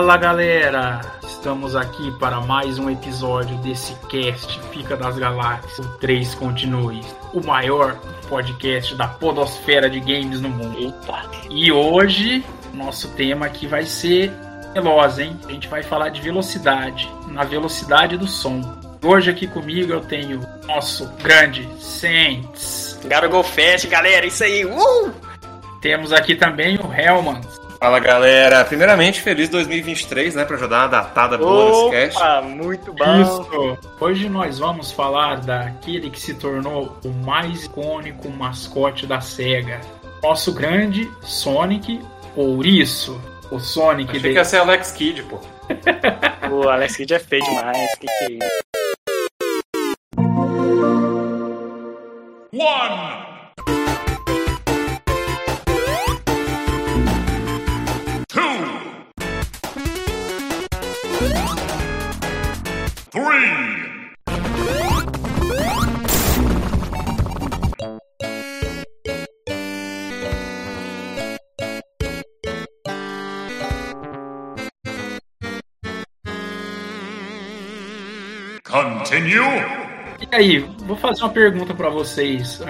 Fala galera! Estamos aqui para mais um episódio desse cast Fica das Galáxias, o 3 Continue, o maior podcast da podosfera de games no mundo. Eita! E hoje, nosso tema aqui vai ser veloz, hein? A gente vai falar de velocidade, na velocidade do som. Hoje aqui comigo eu tenho nosso grande Saints. Go fast, galera, isso aí! Uh! Temos aqui também o Helman. Fala galera, primeiramente feliz 2023, né, pra ajudar uma datada boa nesse cast. Opa, muito bom! Isso! Hoje nós vamos falar daquele que se tornou o mais icônico mascote da SEGA. Nosso grande Sonic Ouriço. O Sonic Achei de- que ia ser Alex Kidd, pô. O Alex Kidd é feio demais, que que é isso? Continue. E aí, vou fazer uma pergunta pra vocês.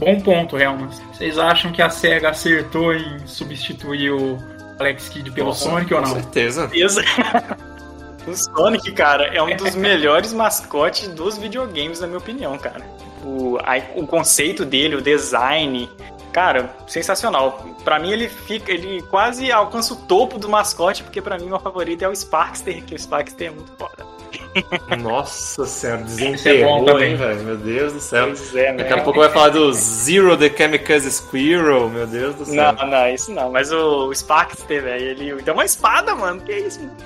Bom ponto, Helman. Vocês acham que a SEGA acertou em substituir o Alex Kidd pelo Sonic ou Com não? certeza. O Sonic, cara, é um dos melhores mascotes dos videogames, na minha opinião, cara. O, a- o conceito dele, o design, cara, sensacional. Pra mim, ele fica, ele quase alcança o topo do mascote, porque pra mim, meu favorito é o Sparkster, que o Sparkster é muito foda. Nossa senhora, é bom desenterrou, também. hein, velho? Meu Deus do céu. Pois é, né? Daqui a pouco vai falar do Zero the Chemicals Squirrel, meu Deus do céu. Não, não, isso não. Mas o Sparkster, velho, ele tem uma espada, mano. Que isso, mano?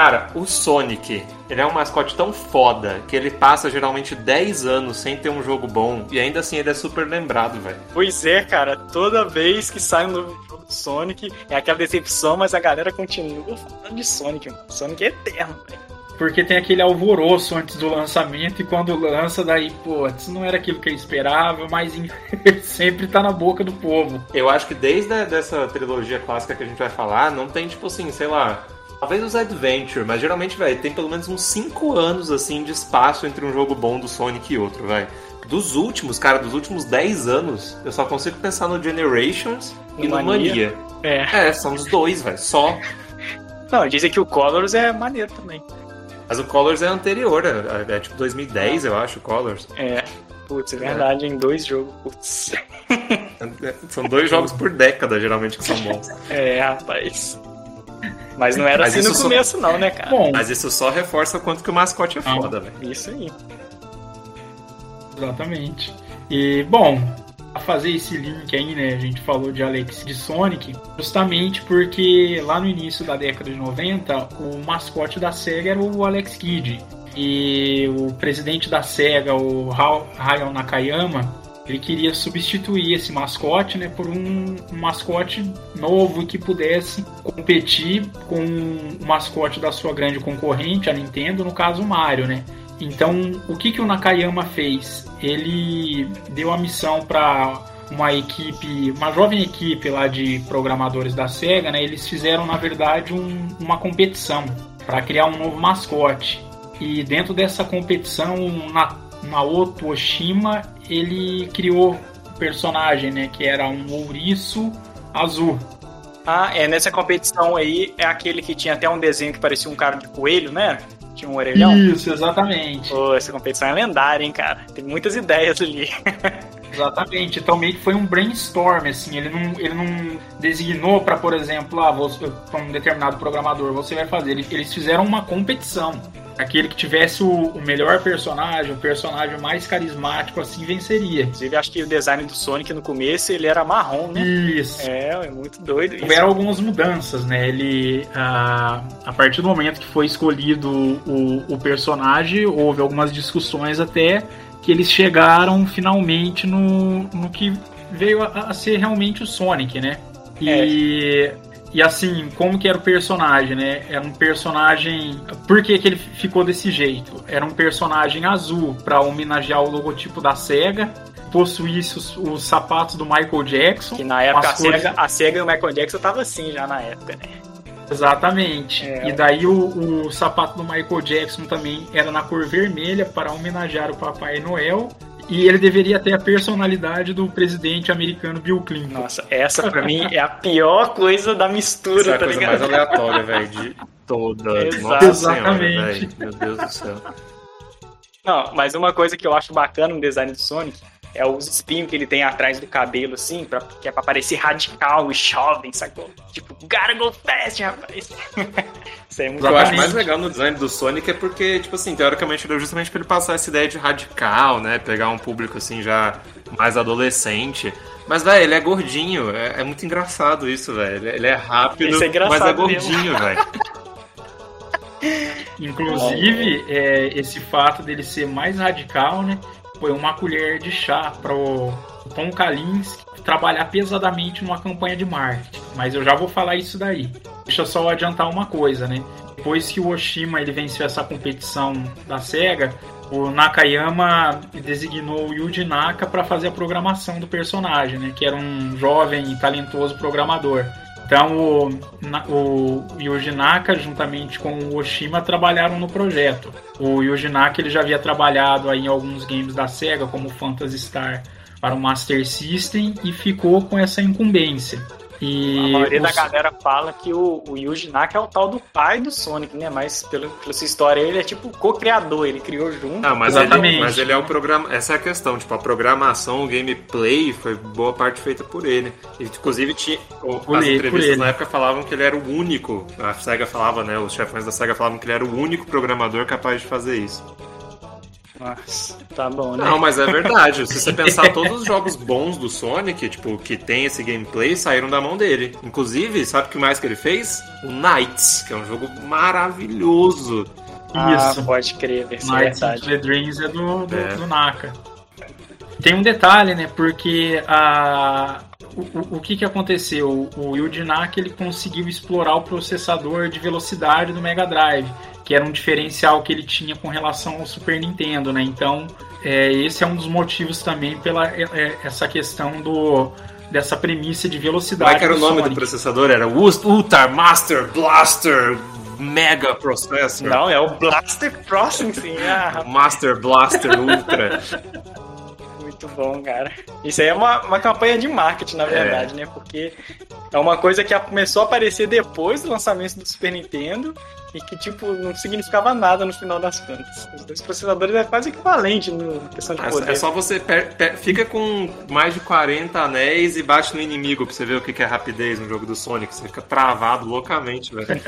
Cara, o Sonic, ele é um mascote tão foda que ele passa geralmente 10 anos sem ter um jogo bom e ainda assim ele é super lembrado, velho. Pois é, cara. Toda vez que sai um novo jogo do Sonic, é aquela decepção, mas a galera continua falando de Sonic, mano. Sonic é eterno, velho. Porque tem aquele alvoroço antes do lançamento e quando lança, daí, pô, isso não era aquilo que eu esperava, mas em- sempre tá na boca do povo. Eu acho que desde a, dessa trilogia clássica que a gente vai falar, não tem, tipo assim, sei lá. Talvez os Adventure, mas geralmente, velho, tem pelo menos uns 5 anos, assim, de espaço entre um jogo bom do Sonic e outro, velho. Dos últimos, cara, dos últimos 10 anos, eu só consigo pensar no Generations e No no Mania. Mania. É. É, são os dois, velho, só. Não, dizem que o Colors é maneiro também. Mas o Colors é anterior, é, é tipo 2010, eu acho, o Colors. É. Putz, é verdade, em dois jogos. Putz. São dois jogos por década, geralmente, que são bons. É, rapaz. Mas não era Mas assim no isso só- começo, não, né, cara? Bom, Mas isso só reforça o quanto que o mascote é Ah. foda, velho. Isso aí. Exatamente. E, bom, a fazer esse link aí, né? A gente falou de Alex de Sonic, justamente porque lá no início da década de 90, o mascote da SEGA era o Alex Kidd. E o presidente da SEGA, o Hayao Nakayama, ele queria substituir esse mascote né, por um, mascote novo que pudesse competir com o mascote da sua grande concorrente, a Nintendo, no caso o Mario, né? Então, o que, que o Nakayama fez? Ele deu a missão para uma equipe, uma jovem equipe lá de programadores da SEGA, né? Eles fizeram, na verdade, um- uma competição para criar um novo mascote. E dentro dessa competição, Na- Naoto Oshima, ele criou um personagem, né? Que era um ouriço azul. Ah, é, nessa competição aí, é aquele que tinha até um desenho que parecia um cara de coelho, né? Tinha um orelhão. Isso, exatamente. Pô, essa competição é lendária, hein, cara? Tem muitas ideias ali. Exatamente, então meio que foi um brainstorm, assim, ele não, ele não designou para, por exemplo, ah, você, pra um determinado programador, você vai fazer, Ele- eles fizeram uma competição. Aquele que tivesse o, o melhor personagem, o personagem mais carismático, assim, venceria. Inclusive, acho que o design do Sonic no começo, ele era marrom, né? Isso. É, é muito doido isso. Houveram algumas mudanças, né? Ele, a, a partir do momento que foi escolhido o, o personagem, houve algumas discussões até que eles chegaram finalmente no, no que veio a, a ser realmente o Sonic, né? E, e assim, como que era o personagem, né? Era um personagem. Por que, que ele ficou desse jeito? Era um personagem azul para homenagear o logotipo da SEGA. Possuísse os, os sapatos do Michael Jackson. Que na época a cores- SEGA, a SEGA e o Michael Jackson tava assim já na época, né? Exatamente. É. E daí o, o sapato do Michael Jackson também era na cor vermelha para homenagear o Papai Noel. E ele deveria ter a personalidade do presidente americano Bill Clinton. Nossa, essa pra mim é a pior coisa da mistura, essa é a tá coisa ligado? mais aleatória, velho, de toda. Exato. Exatamente. Senhora, Meu Deus do céu. Não, mas uma coisa que eu acho bacana no design do Sonic é os espinhos que ele tem atrás do cabelo, assim, pra, que é pra parecer radical e jovem, sacou? Tipo, gotta go fast, rapaz. Isso é muito O que eu acho mais legal no design do Sonic é porque, tipo assim, teoricamente deu justamente pra ele passar essa ideia de radical, né? Pegar um público, assim, já mais adolescente. Mas, velho, ele é gordinho. É, é, muito engraçado isso, velho. Ele é rápido, é mas é gordinho, velho. Inclusive, é, esse fato dele ser mais radical, né? Foi uma colher de chá para o Tom Kalinske trabalhar pesadamente numa campanha de marketing. Mas eu já vou falar isso daí. Deixa eu só adiantar uma coisa, né? Depois que o Oshima ele venceu essa competição da SEGA, o Nakayama designou o Yuji Naka para fazer a programação do personagem, né? Que era um jovem e talentoso programador. Então o, o Yuji Naka, juntamente com o Oshima, trabalharam no projeto. O Yuji Naka ele já havia trabalhado aí em alguns games da SEGA, como Phantasy Star para o Master System, e ficou com essa incumbência. E a maioria os... da galera fala que o, o Yuji Naka é o tal do pai do Sonic, né? Mas pelo, pela sua história, ele é tipo o co-criador, ele criou junto. Ah, mas Exatamente. Ele, mas ele é o programa. Essa é a questão, tipo, a programação, o gameplay foi boa parte feita por ele. E, inclusive, tinha, por as ele, entrevistas na época falavam que ele era o único. A SEGA falava, né? Os chefões da SEGA falavam que ele era o único programador capaz de fazer isso. Nossa, tá bom, né? Não, mas é verdade. Se você pensar todos os jogos bons do Sonic, tipo, que tem esse gameplay, saíram da mão dele. Inclusive, sabe o que mais que ele fez? O Knights, que é um jogo maravilhoso. Ah, Isso. pode crer, ver se é verdade. The Dreams é do, do, é. do Naka. Tem um detalhe, né? Porque a, o, o, que, que aconteceu? O Yuji Naka ele conseguiu explorar o processador de velocidade do Mega Drive que era um diferencial que ele tinha com relação ao Super Nintendo, né? Então, é, esse é um dos motivos também pela é, é essa questão do dessa premissa de velocidade. Como é era o nome Sonic. do processador? Era Ultra Master Blaster Mega Processor. Não, é o Blaster Processing. Ah. Master Blaster Ultra. Muito bom, cara. Isso aí é uma, uma campanha de marketing, na verdade, é. né? Porque é uma coisa que começou a aparecer depois do lançamento do Super Nintendo e que, tipo, não significava nada no final das contas. Os dois processadores é quase equivalente no questão de é, poder. É só você per, per, fica com mais de 40 anéis e bate no inimigo pra você ver o que é rapidez no jogo do Sonic. Você fica travado loucamente, velho.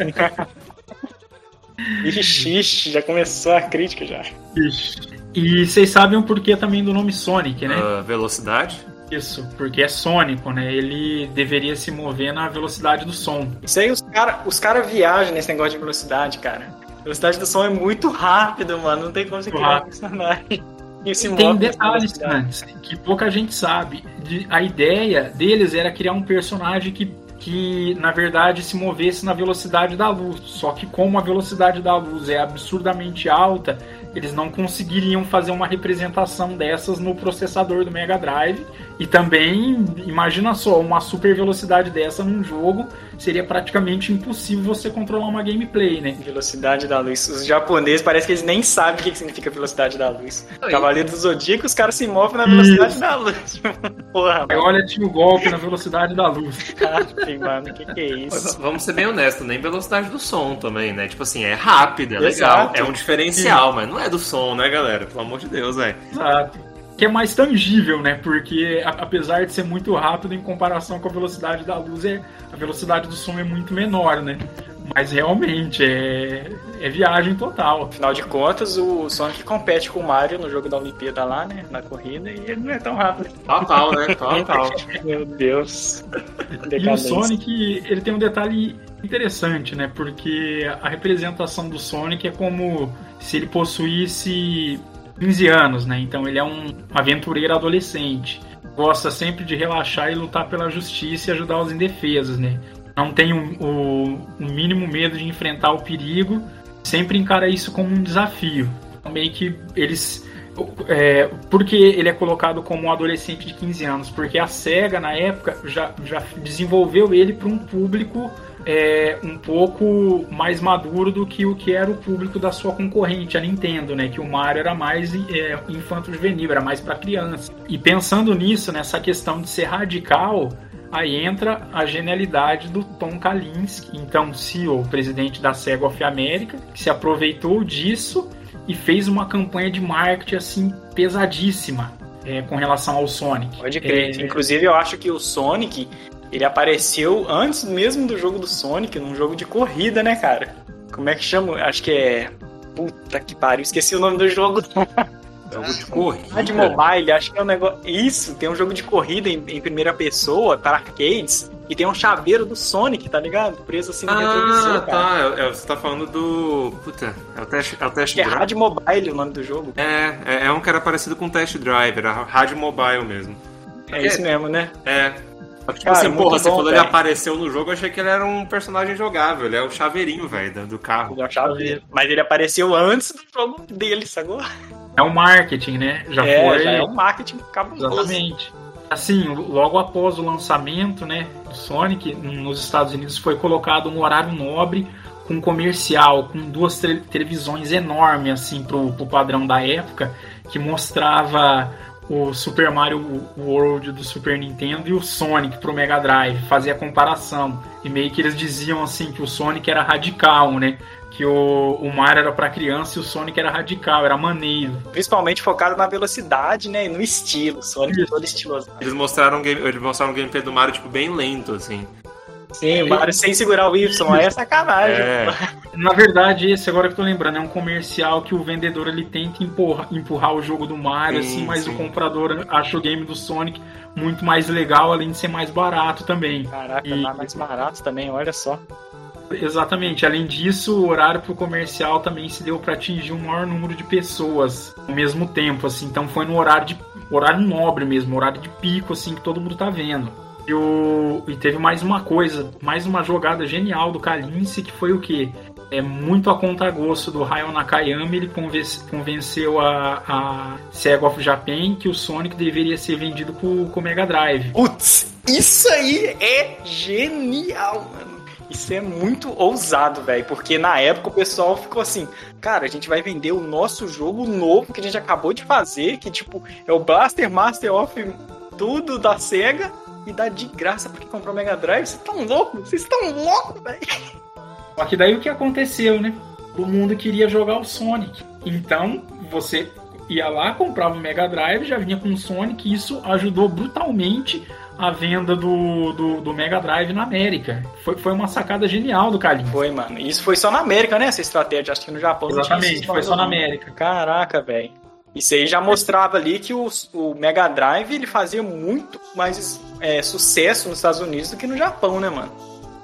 Ixi, ixi, já começou a crítica já. Ixi. E vocês sabem o porquê também do nome Sonic, né? Uh, velocidade? Isso, porque é sônico, né? Ele deveria se mover na velocidade do som. Isso aí, os caras os cara viajam nesse negócio de velocidade, cara. A velocidade do som é muito rápido, mano. Não tem como você criar um personagem. E tem detalhes antes que pouca gente sabe. A ideia deles era criar um personagem que, que, na verdade, se movesse na velocidade da luz. Só que, como a velocidade da luz é absurdamente alta, eles não conseguiriam fazer uma representação dessas no processador do Mega Drive. E também, imagina só, uma super velocidade dessa num jogo seria praticamente impossível você controlar uma gameplay, né? Velocidade da luz. Os japoneses parece que eles nem sabem o que significa velocidade da luz. Cavaleiro do Zodíaco, os caras se movem na velocidade Isso. da luz. Porra, mano. Olha, tinha o golpe na velocidade da luz. Ah, mano, o que, que é isso? Vamos ser bem honestos, nem velocidade do som também, né? Tipo assim, é rápido, é legal, Exato. é um diferencial, Sim. mas não é do som, né, galera? Pelo amor de Deus, velho. Exato. Que é mais tangível, né? Porque apesar de ser muito rápido em comparação com a velocidade da luz, é, a velocidade do som é muito menor, né? Mas realmente é, é viagem total. Afinal de contas, o Sonic compete com o Mario no jogo da Olimpíada lá, né? Na corrida, e ele não é tão rápido. Total, né? Total. Meu Deus. E o Sonic, ele tem um detalhe interessante, né? Porque a representação do Sonic é como se ele possuísse 15 anos, né? Então ele é um aventureiro adolescente. Gosta sempre de relaxar e lutar pela justiça e ajudar os indefesos, né? Não tem o, o, mínimo medo de enfrentar o perigo, sempre encara isso como um desafio. Então, meio que eles é, porque ele é colocado como um adolescente de 15 anos? Porque a SEGA, na época, já, já desenvolveu ele para um público é, um pouco mais maduro do que o que era o público da sua concorrente, a Nintendo, né? Que o Mario era mais é, infanto-juvenil, era mais para criança. E pensando nisso, nessa questão de ser radical, aí entra a genialidade do Tom Kalinske, então CEO, presidente da Sega of America, que se aproveitou disso e fez uma campanha de marketing assim pesadíssima é, com relação ao Sonic. Pode crer. É, Inclusive, eu acho que o Sonic ele apareceu antes mesmo do jogo do Sonic, num jogo de corrida, né, cara? Como é que chama? Acho que é. Puta que pariu, esqueci o nome do jogo. Jogo de corrida. de mobile, acho que é um negócio. Isso, tem um jogo de corrida em, em primeira pessoa para arcades e tem um chaveiro do Sonic, tá ligado? Preso assim no ah, retrovisor. tá. É, é, você tá falando do. Puta, é o teste, é o teste é Rádio Mobile o nome do jogo. É, é, é, um era parecido com Test Drive, era Rádio Mobile mesmo. É, isso mesmo, né? É. Tipo Cara, assim, porra, você falou ele apareceu no jogo, eu achei que ele era um personagem jogável. Ele é o chaveirinho, velho, do carro. Ele é o chaveiro. Mas ele apareceu antes do jogo dele, sacou? É o marketing, né? Já é, foi. Já é o marketing cabuloso. Exatamente. Assim, logo após o lançamento, né, do Sonic, nos Estados Unidos foi colocado um horário nobre com comercial, com duas televisões enormes, assim, pro, pro padrão da época, que mostrava o Super Mario World do Super Nintendo e o Sonic pro Mega Drive, fazia comparação. E meio que eles diziam assim que o Sonic era radical, né? Que o, o Mario era para criança e o Sonic era radical, era maneiro. Principalmente focado na velocidade, né? E no estilo. O Sonic todo estiloso. Eles mostraram, game, eles mostraram um gameplay do Mario, tipo, bem lento, assim. Sim, o Mario sem segurar o Y, aí é sacanagem. É. Na verdade, esse agora que eu tô lembrando, é um comercial que o vendedor ele tenta empurrar, empurrar o jogo do Mario, sim, assim, mas sim. o comprador acha o game do Sonic muito mais legal, além de ser mais barato também. Caraca, e... tá mais barato também, olha só. Exatamente. Além disso, o horário pro comercial também se deu para atingir um maior número de pessoas ao mesmo tempo, assim. Então foi no horário de horário nobre mesmo, horário de pico, assim, que todo mundo tá vendo. E, o, e teve mais uma coisa, mais uma jogada genial do Kalinse, que foi o que? É muito a contragosto do Hayao Nakayama, ele convenceu a, a Sega of Japan que o Sonic deveria ser vendido com o Mega Drive. Putz, isso aí é genial, mano. Isso é muito ousado, velho, porque na época o pessoal ficou assim, cara, a gente vai vender o nosso jogo novo que a gente acabou de fazer, que tipo, é o Blaster Master of tudo da SEGA, e dá de graça porque comprou o Mega Drive. Vocês estão loucos? Vocês estão loucos, velho. Só que daí o que aconteceu, né? O mundo queria jogar o Sonic. Então, você ia lá, comprava o Mega Drive, já vinha com o Sonic, e isso ajudou brutalmente a venda do, do, do, Mega Drive na América. Foi, foi uma sacada genial do Kalim. Foi, mano. Isso foi só na América, né? Essa estratégia. Acho que no Japão Exatamente, foi só na América. Caraca, velho. Isso aí já mostrava ali que o, o Mega Drive ele fazia muito mais é, sucesso nos Estados Unidos do que no Japão, né, mano?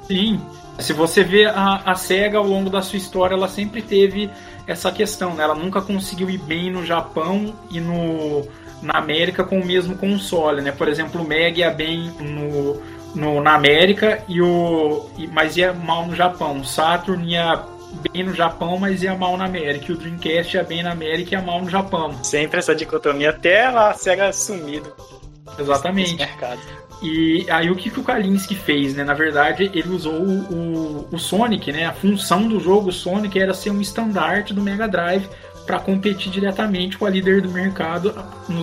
Sim. Se você vê a, a SEGA ao longo da sua história, ela sempre teve essa questão, né? Ela nunca conseguiu ir bem no Japão e no, na América com o mesmo console, né? Por exemplo, o Mega ia bem no, no, na América, e o, mas ia mal no Japão. O Saturn ia bem no Japão, mas ia mal na América. E o Dreamcast ia bem na América e ia mal no Japão. Sempre essa dicotomia até a SEGA sumido. Exatamente. E aí o que, que o Kalinski fez, né? Na verdade, ele usou o, o, o, Sonic, né? A função do jogo Sonic era ser um estandarte do Mega Drive para competir diretamente com a líder do mercado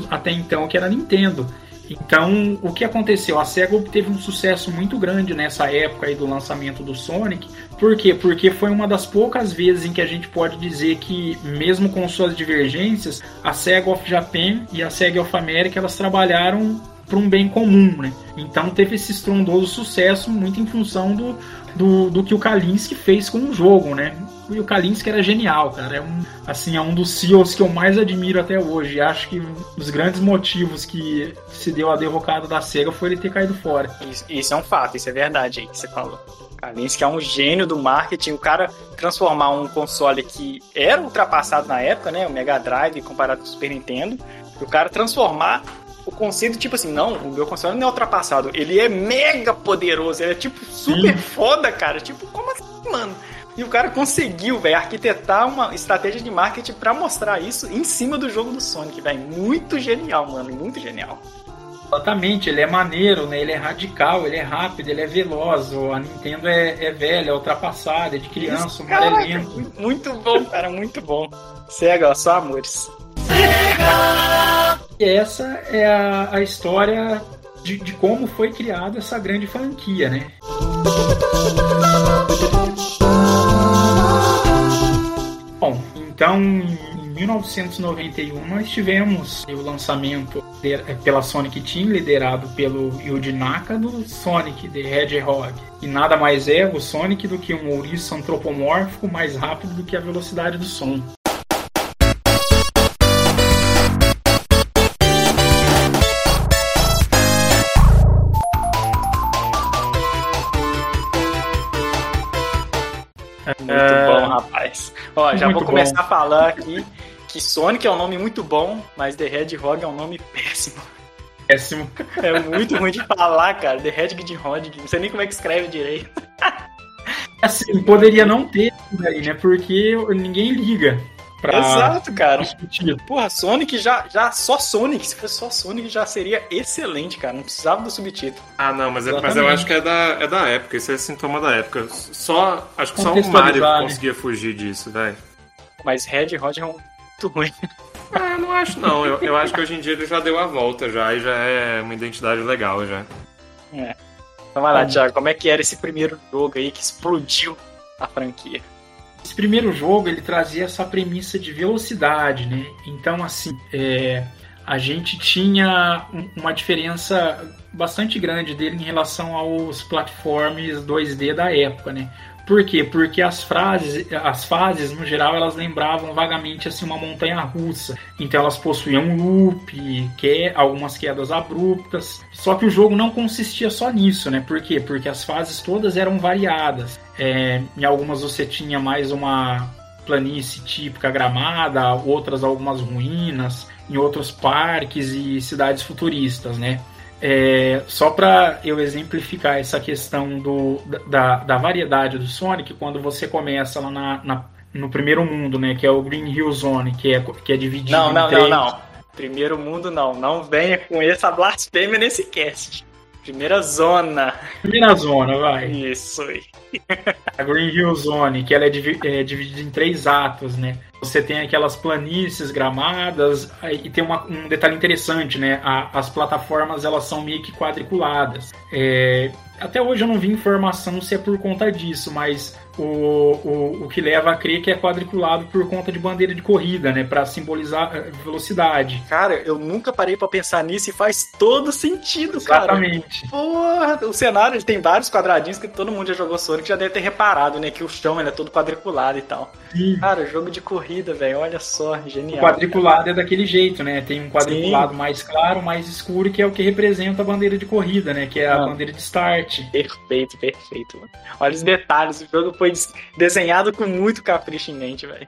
até então, que era a Nintendo. Então, o que aconteceu? A SEGA obteve um sucesso muito grande nessa época aí do lançamento do Sonic. Por quê? Porque foi uma das poucas vezes em que a gente pode dizer que, mesmo com suas divergências, a SEGA of Japan e a SEGA of America elas trabalharam para um bem comum, né? Então teve esse estrondoso sucesso muito em função do, do, do que o Kalinski fez com o jogo, né? E o Kalinski era genial, cara. É um, assim, é um dos CEOs que eu mais admiro até hoje. Acho que um dos grandes motivos que se deu a derrocada da SEGA foi ele ter caído fora. Isso, isso é um fato, isso é verdade aí que você falou. Kalinski é um gênio do marketing. O cara transformar um console que era ultrapassado na época, né? O Mega Drive comparado com o Super Nintendo. o cara transformar o conceito, tipo assim, não, o meu console não é ultrapassado. Ele é mega poderoso. Ele é, tipo, super Sim. foda, cara. Tipo, como assim, mano? E o cara conseguiu, velho, arquitetar uma estratégia de marketing para mostrar isso em cima do jogo do Sonic, velho. Muito genial, mano. Muito genial. Exatamente, ele é maneiro, né? Ele é radical, ele é rápido, ele é veloz. A Nintendo é, é velha, é ultrapassada, é de criança, o cara é lento. Muito bom, cara, muito bom. Sega, só amores. E essa é a, a história de, de como foi criada essa grande franquia, né? Então em 1991 nós tivemos o lançamento pela Sonic Team, liderado pelo Yuji Naka, do Sonic the Hedgehog. E nada mais é o Sonic do que um ouriço antropomórfico mais rápido do que a velocidade do som. Ó, já muito vou começar bom. a falar aqui que Sonic é um nome muito bom, mas The Hedgehog é um nome péssimo. Péssimo. É muito ruim de falar, cara. The Hedgehog, não sei nem como é que escreve direito. Assim, poderia não ter aí, né? Porque ninguém liga. Pra... Exato, cara. Porra, Sonic já, já. Só Sonic, se fosse só Sonic já seria excelente, cara. Não precisava do subtítulo. Ah, não, mas, é, mas eu acho que é da, é da época. Isso é sintoma da época. Só. Acho que só o Mario né? conseguia fugir disso, velho. Mas Red Rod é um muito ruim. Ah, não acho não. Eu, eu acho que hoje em dia ele já deu a volta já e já é uma identidade legal já. É. Então vai lá, Thiago, como é que era esse primeiro jogo aí que explodiu a franquia? Esse primeiro jogo ele trazia essa premissa de velocidade, né? Então assim, é, a gente tinha uma diferença bastante grande dele em relação aos platforms 2D da época, né? Por quê? Porque as frases, as fases, no geral, elas lembravam vagamente assim uma montanha russa. Então elas possuíam loop, que, algumas quedas abruptas. Só que o jogo não consistia só nisso, né? Por quê? Porque as fases todas eram variadas. É, em algumas você tinha mais uma planície típica gramada, outras algumas ruínas, em outros parques e cidades futuristas, né? É, só para eu exemplificar essa questão do, da, da variedade do Sonic, quando você começa lá na, na, no primeiro mundo, né, que é o Green Hill Zone, que é, que é dividido não, não, em três... Não, não, não. Primeiro mundo não. Não venha com essa blasfêmia nesse cast. Primeira zona. Primeira zona, vai. Isso aí. A Green Hill Zone, que ela é, é dividida em três atos, né? Você tem aquelas planícies gramadas e tem uma, um detalhe interessante, né? A, as plataformas elas são meio que quadriculadas. É, até hoje eu não vi informação se é por conta disso, mas o, o, o que leva a crer que é quadriculado por conta de bandeira de corrida, né? Para simbolizar eh, velocidade. Cara, eu nunca parei para pensar nisso e faz todo sentido, cara. Exatamente. Porra, o cenário ele tem vários quadradinhos que todo mundo já jogou Sonic já deve ter reparado, né? Que o chão ele é todo quadriculado e tal. Sim. Cara, jogo de corrida, velho, olha só, genial. O quadriculado cara. é daquele jeito, né? Tem um quadriculado Sim. mais claro, mais escuro, que é o que representa a bandeira de corrida, né? Que é a bandeira de start. Perfeito, perfeito. Mano. Olha os detalhes, o jogo foi desenhado com muito capricho em mente, velho.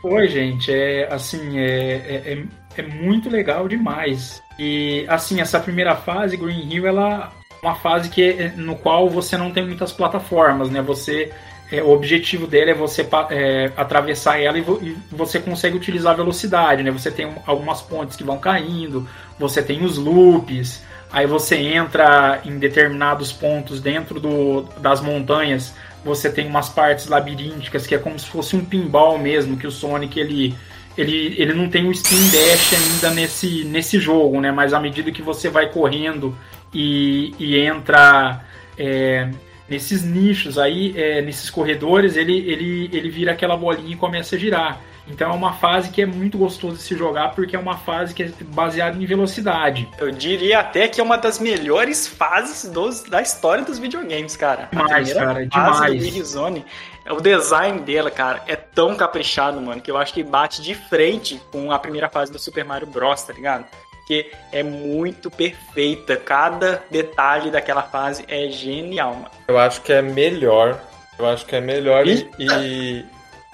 Pô, gente, é assim, é, é, é, é muito legal demais. E assim, essa primeira fase, Green Hill, ela é uma fase que é, no qual você não tem muitas plataformas, né? Você é, o objetivo dele é você é, atravessar ela e, vo, e, você consegue utilizar a velocidade, né? Você tem algumas pontes que vão caindo, você tem os loops, aí você entra em determinados pontos dentro do, das montanhas, você tem umas partes labirínticas que é como se fosse um pinball mesmo, que o Sonic ele ele, ele não tem o spin dash ainda nesse, nesse jogo, né? Mas à medida que você vai correndo e, e entra é, nesses nichos aí, é, nesses corredores, ele, ele, ele vira aquela bolinha e começa a girar. Então é uma fase que é muito gostoso de se jogar porque é uma fase que é baseada em velocidade. Eu diria até que é uma das melhores fases dos, da história dos videogames, cara. Demais, cara, demais. Do Zone, o design dela, cara, é tão caprichado, mano, que eu acho que bate de frente com a primeira fase do Super Mario Bros, tá ligado? Que é muito perfeita. Cada detalhe daquela fase é genial, mano. Eu acho que é melhor. Eu acho que é melhor e, e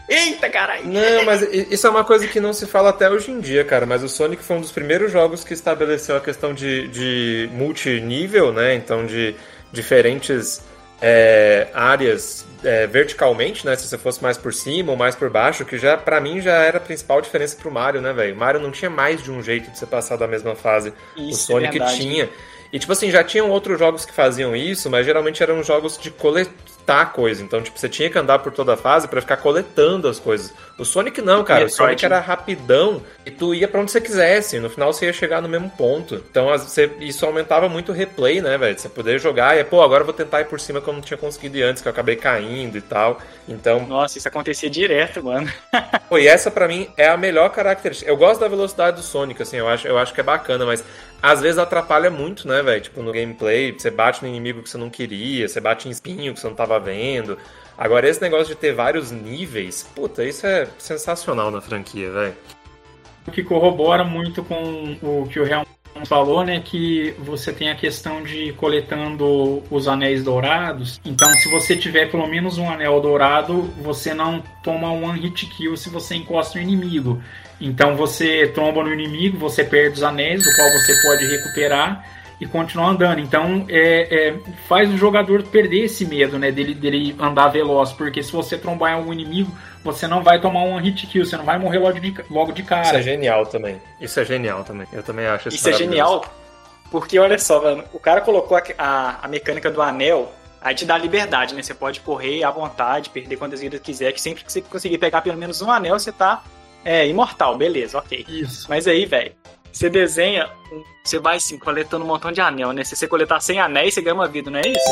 Eita, caralho! Não, mas isso é uma coisa que não se fala até hoje em dia, cara. Mas o Sonic foi um dos primeiros jogos que estabeleceu a questão de, de multinível, né? Então, de diferentes é, áreas é, verticalmente, né? Se você fosse mais por cima ou mais por baixo, que já para mim já era a principal diferença pro Mario, né, velho? Mario não tinha mais de um jeito de você passar da mesma fase. Isso, o Sonic é tinha. E, tipo assim, já tinham outros jogos que faziam isso, mas geralmente eram jogos de coletar coisa. Então, tipo, você tinha que andar por toda a fase para ficar coletando as coisas. O Sonic não, cara. O Sonic era rapidão e tu ia para onde você quisesse. No final você ia chegar no mesmo ponto. Então, você, isso aumentava muito o replay, né, velho? Você poder jogar e, pô, agora eu vou tentar ir por cima que eu não tinha conseguido ir antes, que eu acabei caindo e tal. Então. Nossa, isso acontecia direto, mano. pô, e essa para mim é a melhor característica. Eu gosto da velocidade do Sonic, assim, eu acho, eu acho que é bacana, mas às vezes atrapalha muito, né, velho? Tipo, no gameplay, você bate no inimigo que você não queria, você bate em espinho que você não tava vendo. Agora, esse negócio de ter vários níveis, puta, isso é sensacional na franquia, velho. O que corrobora muito com o que o Real falou, né, que você tem a questão de coletando os anéis dourados. Então, se você tiver pelo menos um anel dourado, você não toma um one hit kill se você encosta no inimigo. Então você tromba no inimigo, você perde os anéis, do qual você pode recuperar e continuar andando. Então é, é, faz o jogador perder esse medo, né, dele, dele andar veloz, porque se você trombar em algum inimigo, você não vai tomar um hit kill, você não vai morrer logo de, logo de cara. Isso é genial também. Isso é genial também. Eu também acho isso. Isso é genial, porque olha só, mano, o cara colocou a, a, a mecânica do anel Aí te dá liberdade, né? Você pode correr à vontade, perder quantas vidas quiser, que sempre que você conseguir pegar pelo menos um anel, você tá é, imortal, beleza, ok. Isso. Mas aí, velho, você desenha, você vai assim, coletando um montão de anel, né? Se você coletar 100 anéis, você ganha uma vida, não é isso?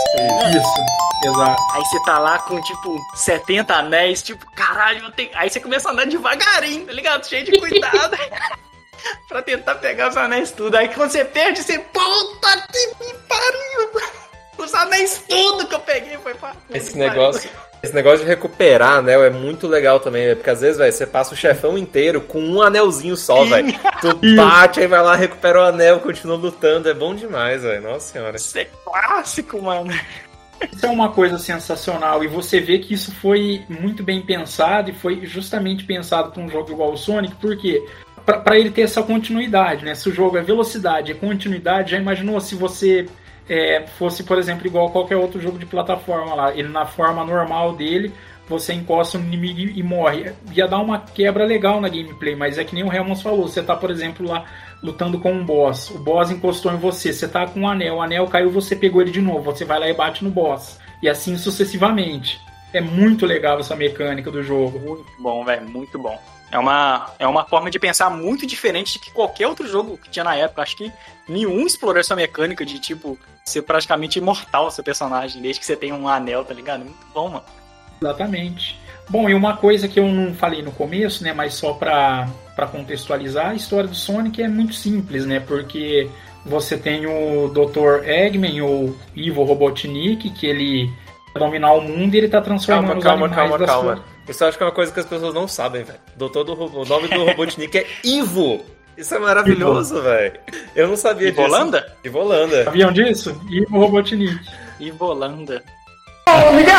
Isso, exato. Aí você tá lá com, tipo, 70 anéis, tipo, caralho, eu tenho... Aí você começa a andar devagarinho, tá ligado? Cheio de cuidado. pra tentar pegar os anéis tudo. Aí quando você perde, você, puta que me pariu! Os anéis tudo que eu peguei foi pra... Esse negócio... Esse negócio de recuperar anel é muito legal também, porque às vezes, velho, você passa o chefão inteiro com um anelzinho só, velho. Tu bate, aí vai lá, recupera o anel, continua lutando. É bom demais, velho. Nossa senhora. Isso é clássico, mano. Isso é uma coisa sensacional e você vê que isso foi muito bem pensado e foi justamente pensado para um jogo igual o Sonic, porque para ele ter essa continuidade, né? Se o jogo é velocidade e é continuidade, já imaginou se você é, fosse, por exemplo, igual qualquer outro jogo de plataforma lá. Ele na forma normal dele, você encosta no inimigo e morre. Ia dar uma quebra legal na gameplay, mas é que nem o Helmons falou. Você tá, por exemplo, lá lutando com um boss. O boss encostou em você. Você tá com um anel. O anel caiu, você pegou ele de novo. Você vai lá e bate no boss. E assim sucessivamente. É muito legal essa mecânica do jogo. Muito bom, velho. Muito bom. É uma, é uma forma de pensar muito diferente de que qualquer outro jogo que tinha na época. Acho que nenhum explorou essa mecânica de, tipo, ser praticamente imortal seu personagem, desde que você tenha um anel, tá ligado? Muito bom, mano. Exatamente. Bom, e uma coisa que eu não falei no começo, né, mas só pra, pra contextualizar, a história do Sonic é muito simples, né, porque você tem o Dr. Eggman, o Ivo Robotnik, que ele dominar o mundo e ele tá transformando calma, os calma, animais calma, da calma. Isso eu acho que é uma coisa que as pessoas não sabem, velho. Doutor do Robo... O nome do Robotnik é Ivo. Isso é maravilhoso, velho. Eu não sabia disso. Ivolanda? Ivolanda. Sabiam disso? Ivo Robotnik. Ivolanda. Ô, Miguel!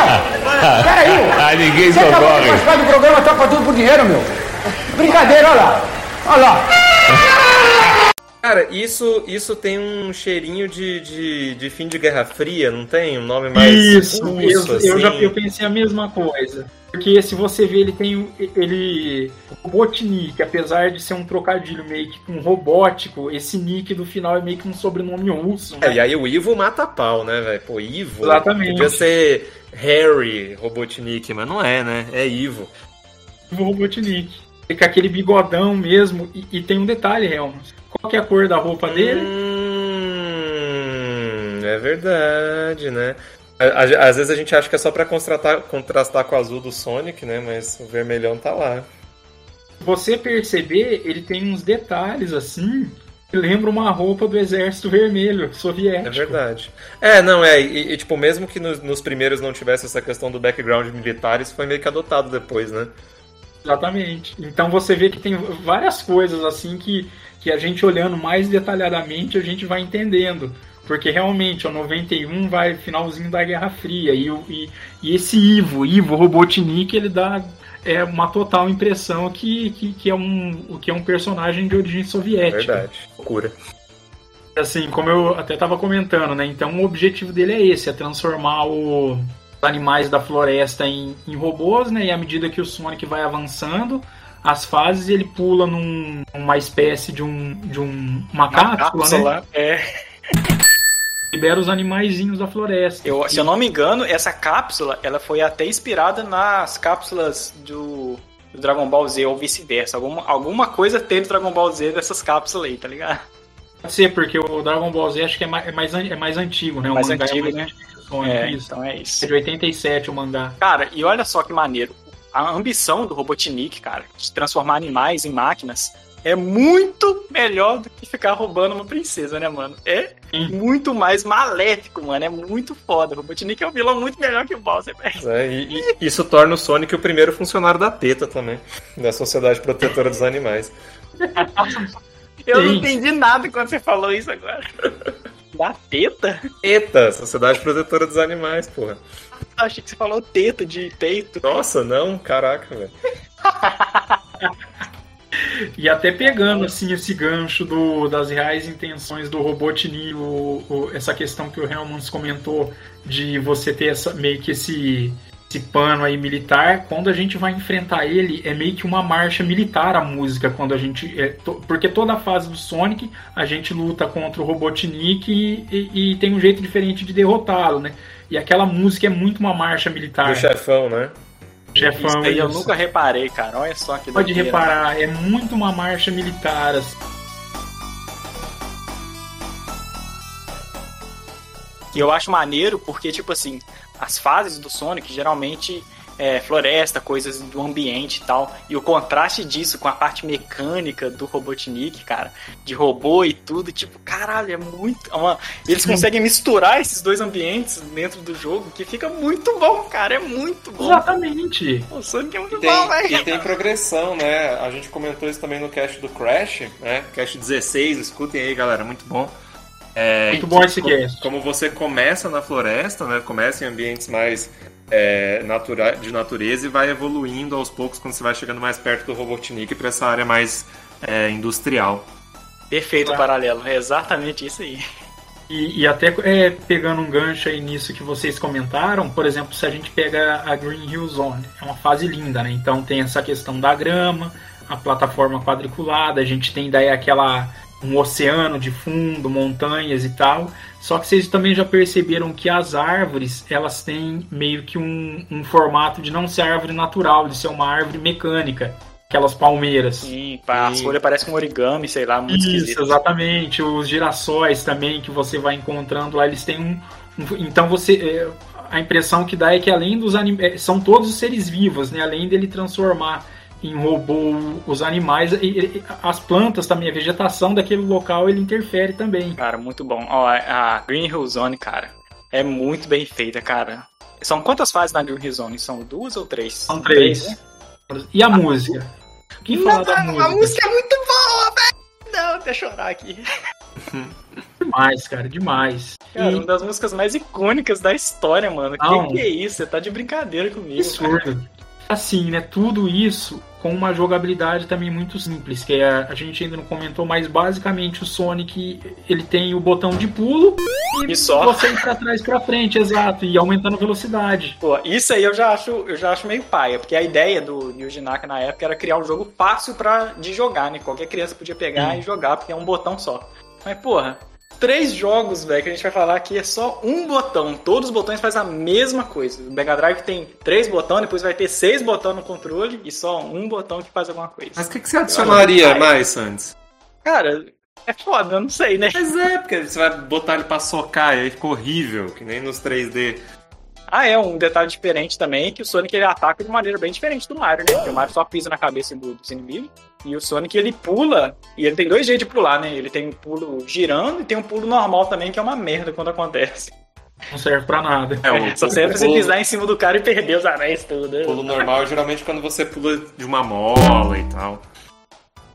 Peraí! Ah, ninguém Você acabou de socorre. participar do programa Topa Tudo por Dinheiro, meu! Brincadeira, olha lá! Olha lá! Cara, isso, isso tem um cheirinho de, de, de fim de Guerra Fria, não tem? Um nome mais Isso, russo, eu, assim. eu já eu pensei a mesma coisa. Porque se você vê, ele tem ele. O Robotnik, apesar de ser um trocadilho meio que com robótico, esse nick do final é meio que um sobrenome russo. É, né? e aí o Ivo mata pau, né, velho? Pô, Ivo. Exatamente. Podia ser Harry Robotnik, mas não é, né? É Ivo. O Robotnik. Com aquele bigodão mesmo. E, e tem um detalhe, Helmut. Qual que é a cor da roupa dele? Hum, é verdade, né? Às vezes a gente acha que é só pra contrastar, contrastar com o azul do Sonic, né? Mas o vermelhão tá lá. Você perceber, ele tem uns detalhes assim. Que lembra uma roupa do Exército Vermelho soviético. É verdade. É, não, é. E, e, tipo, mesmo que nos, nos primeiros não tivesse essa questão do background militar, isso foi meio que adotado depois, né? Exatamente. Então você vê que tem várias coisas assim que, que a gente olhando mais detalhadamente a gente vai entendendo. Porque realmente o 91 vai finalzinho da Guerra Fria e, e, e esse Ivo, Ivo Robotnik, ele dá é, uma total impressão que, que, que, é um, que é um personagem de origem soviética. Verdade. Loucura. Assim, como eu até estava comentando, né? Então o objetivo dele é esse, é transformar o, os animais da floresta em, em robôs, né? E à medida que o Sonic vai avançando, as fases ele pula num, numa espécie de um de um, uma, cápsula, cápsula, né? É. Libera os animaizinhos da floresta. Eu, se eu não me engano, essa cápsula ela foi até inspirada nas cápsulas do, do Dragon Ball Z ou vice-versa. Alguma, alguma coisa tem no Dragon Ball Z dessas cápsulas aí, tá ligado? Pode ser, porque o Dragon Ball Z acho que é mais, é mais, é mais antigo, né? O mais antigo, é mais né? Antigo, é, então é isso. É de 87 o mangá. Cara, e olha só que maneiro. A ambição do Robotnik, cara, de transformar animais em máquinas, é muito melhor do que ficar roubando uma princesa, né, mano? É muito mais maléfico, mano. É muito foda. O Robotnik é um vilão muito melhor que o Bowser, velho. É, e, e, isso torna o Sonic o primeiro funcionário da TETA também, da Sociedade Protetora dos Animais. Eu Sim. não entendi nada quando você falou isso agora. Da teta? ETA, Sociedade Protetora dos Animais, porra. Achei que você falou teta de peito. Nossa, não? Caraca, velho. E até pegando assim esse gancho do, das reais intenções do Robotnik, o, o, essa questão que o Helmans comentou de você ter essa, meio que esse, esse pano aí militar, quando a gente vai enfrentar ele, é meio que uma marcha militar a música, quando a gente. É, to, porque toda a fase do Sonic a gente luta contra o Robotnik e, e, e tem um jeito diferente de derrotá-lo, né? E aquela música é muito uma marcha militar. Do chefão, né? Chefão. Isso aí eu nunca reparei, cara. Olha só que Pode reparar, é muito uma marcha militar. Assim. E eu acho maneiro porque, tipo assim, as fases do Sonic geralmente é, floresta, coisas do ambiente e tal. E o contraste disso com a parte mecânica do Robotnik, cara, de robô e tudo, tipo, caralho, é muito. É uma... Eles conseguem misturar esses dois ambientes dentro do jogo, que fica muito bom, cara, é muito bom. Exatamente. O Sonic é muito e tem, bom, velho. E tem progressão, né? A gente comentou isso também no cast do Crash, né? Cast 16, escutem aí, galera, muito bom. É, muito bom esse cast. Como você começa na floresta, né? Começa em ambientes mais é, natura, de natureza e vai evoluindo aos poucos quando você vai chegando mais perto do Robotnik para essa área mais é, industrial. Perfeito paralelo, é exatamente isso aí. E, e até é, pegando um gancho aí nisso que vocês comentaram, por exemplo, se a gente pega a Green Hill Zone, é uma fase linda, né? Então tem essa questão da grama, a plataforma quadriculada, a gente tem daí aquela um oceano de fundo, montanhas e tal. Só que vocês também já perceberam que as árvores elas têm meio que um, um formato de não ser árvore natural, de ser uma árvore mecânica. Aquelas palmeiras. Sim, as folhas parecem um origami, sei lá, muito Isso, esquisito. exatamente. Os girassóis também que você vai encontrando lá, eles têm um. um então você. É, a impressão que dá é que além dos animais. São todos os seres vivos, né? Além dele transformar em robô os animais e, as plantas também, a vegetação daquele local ele interfere também. Cara, muito bom. Ó, a Green Hill Zone, cara, é muito bem feita, cara. São quantas fases na Green Hill Zone? São duas ou três? São três. três né? E a música? O que falar da música? A música é muito boa, velho! Não, até chorar aqui. demais, cara, demais. Cara, e... uma das músicas mais icônicas da história, mano. Não. Que que é isso? Você tá de brincadeira comigo. Absurdo assim, né? Tudo isso com uma jogabilidade também muito simples, que é, a gente ainda não comentou, mas basicamente o Sonic ele tem o botão de pulo e, e só você ir pra trás para frente, exato, e aumentando a velocidade. Pô, isso aí eu já acho, eu já acho meio paia, porque a ideia do Yuji Naka na época era criar um jogo fácil para de jogar, né? Qualquer criança podia pegar hum. e jogar, porque é um botão só. Mas porra, três jogos, velho, que a gente vai falar aqui é só um botão. Todos os botões fazem a mesma coisa. O Mega Drive tem três botões, depois vai ter seis botões no controle e só um botão que faz alguma coisa. Mas o que, que você adicionaria mais, Santos? Cara, é foda, eu não sei, né? Mas é, porque você vai botar ele pra socar e aí ficou horrível, que nem nos 3D. Ah, é, um detalhe diferente também é que o Sonic ele ataca de maneira bem diferente do Mario, né? Porque o Mario só pisa na cabeça do, dos inimigos. E o Sonic ele pula, e ele tem dois jeitos de pular, né? Ele tem um pulo girando e tem um pulo normal também, que é uma merda quando acontece. Não serve pra nada. É, o, só serve você pisar em cima do cara e perder os anéis tudo. O pulo normal é geralmente quando você pula de uma mola e tal.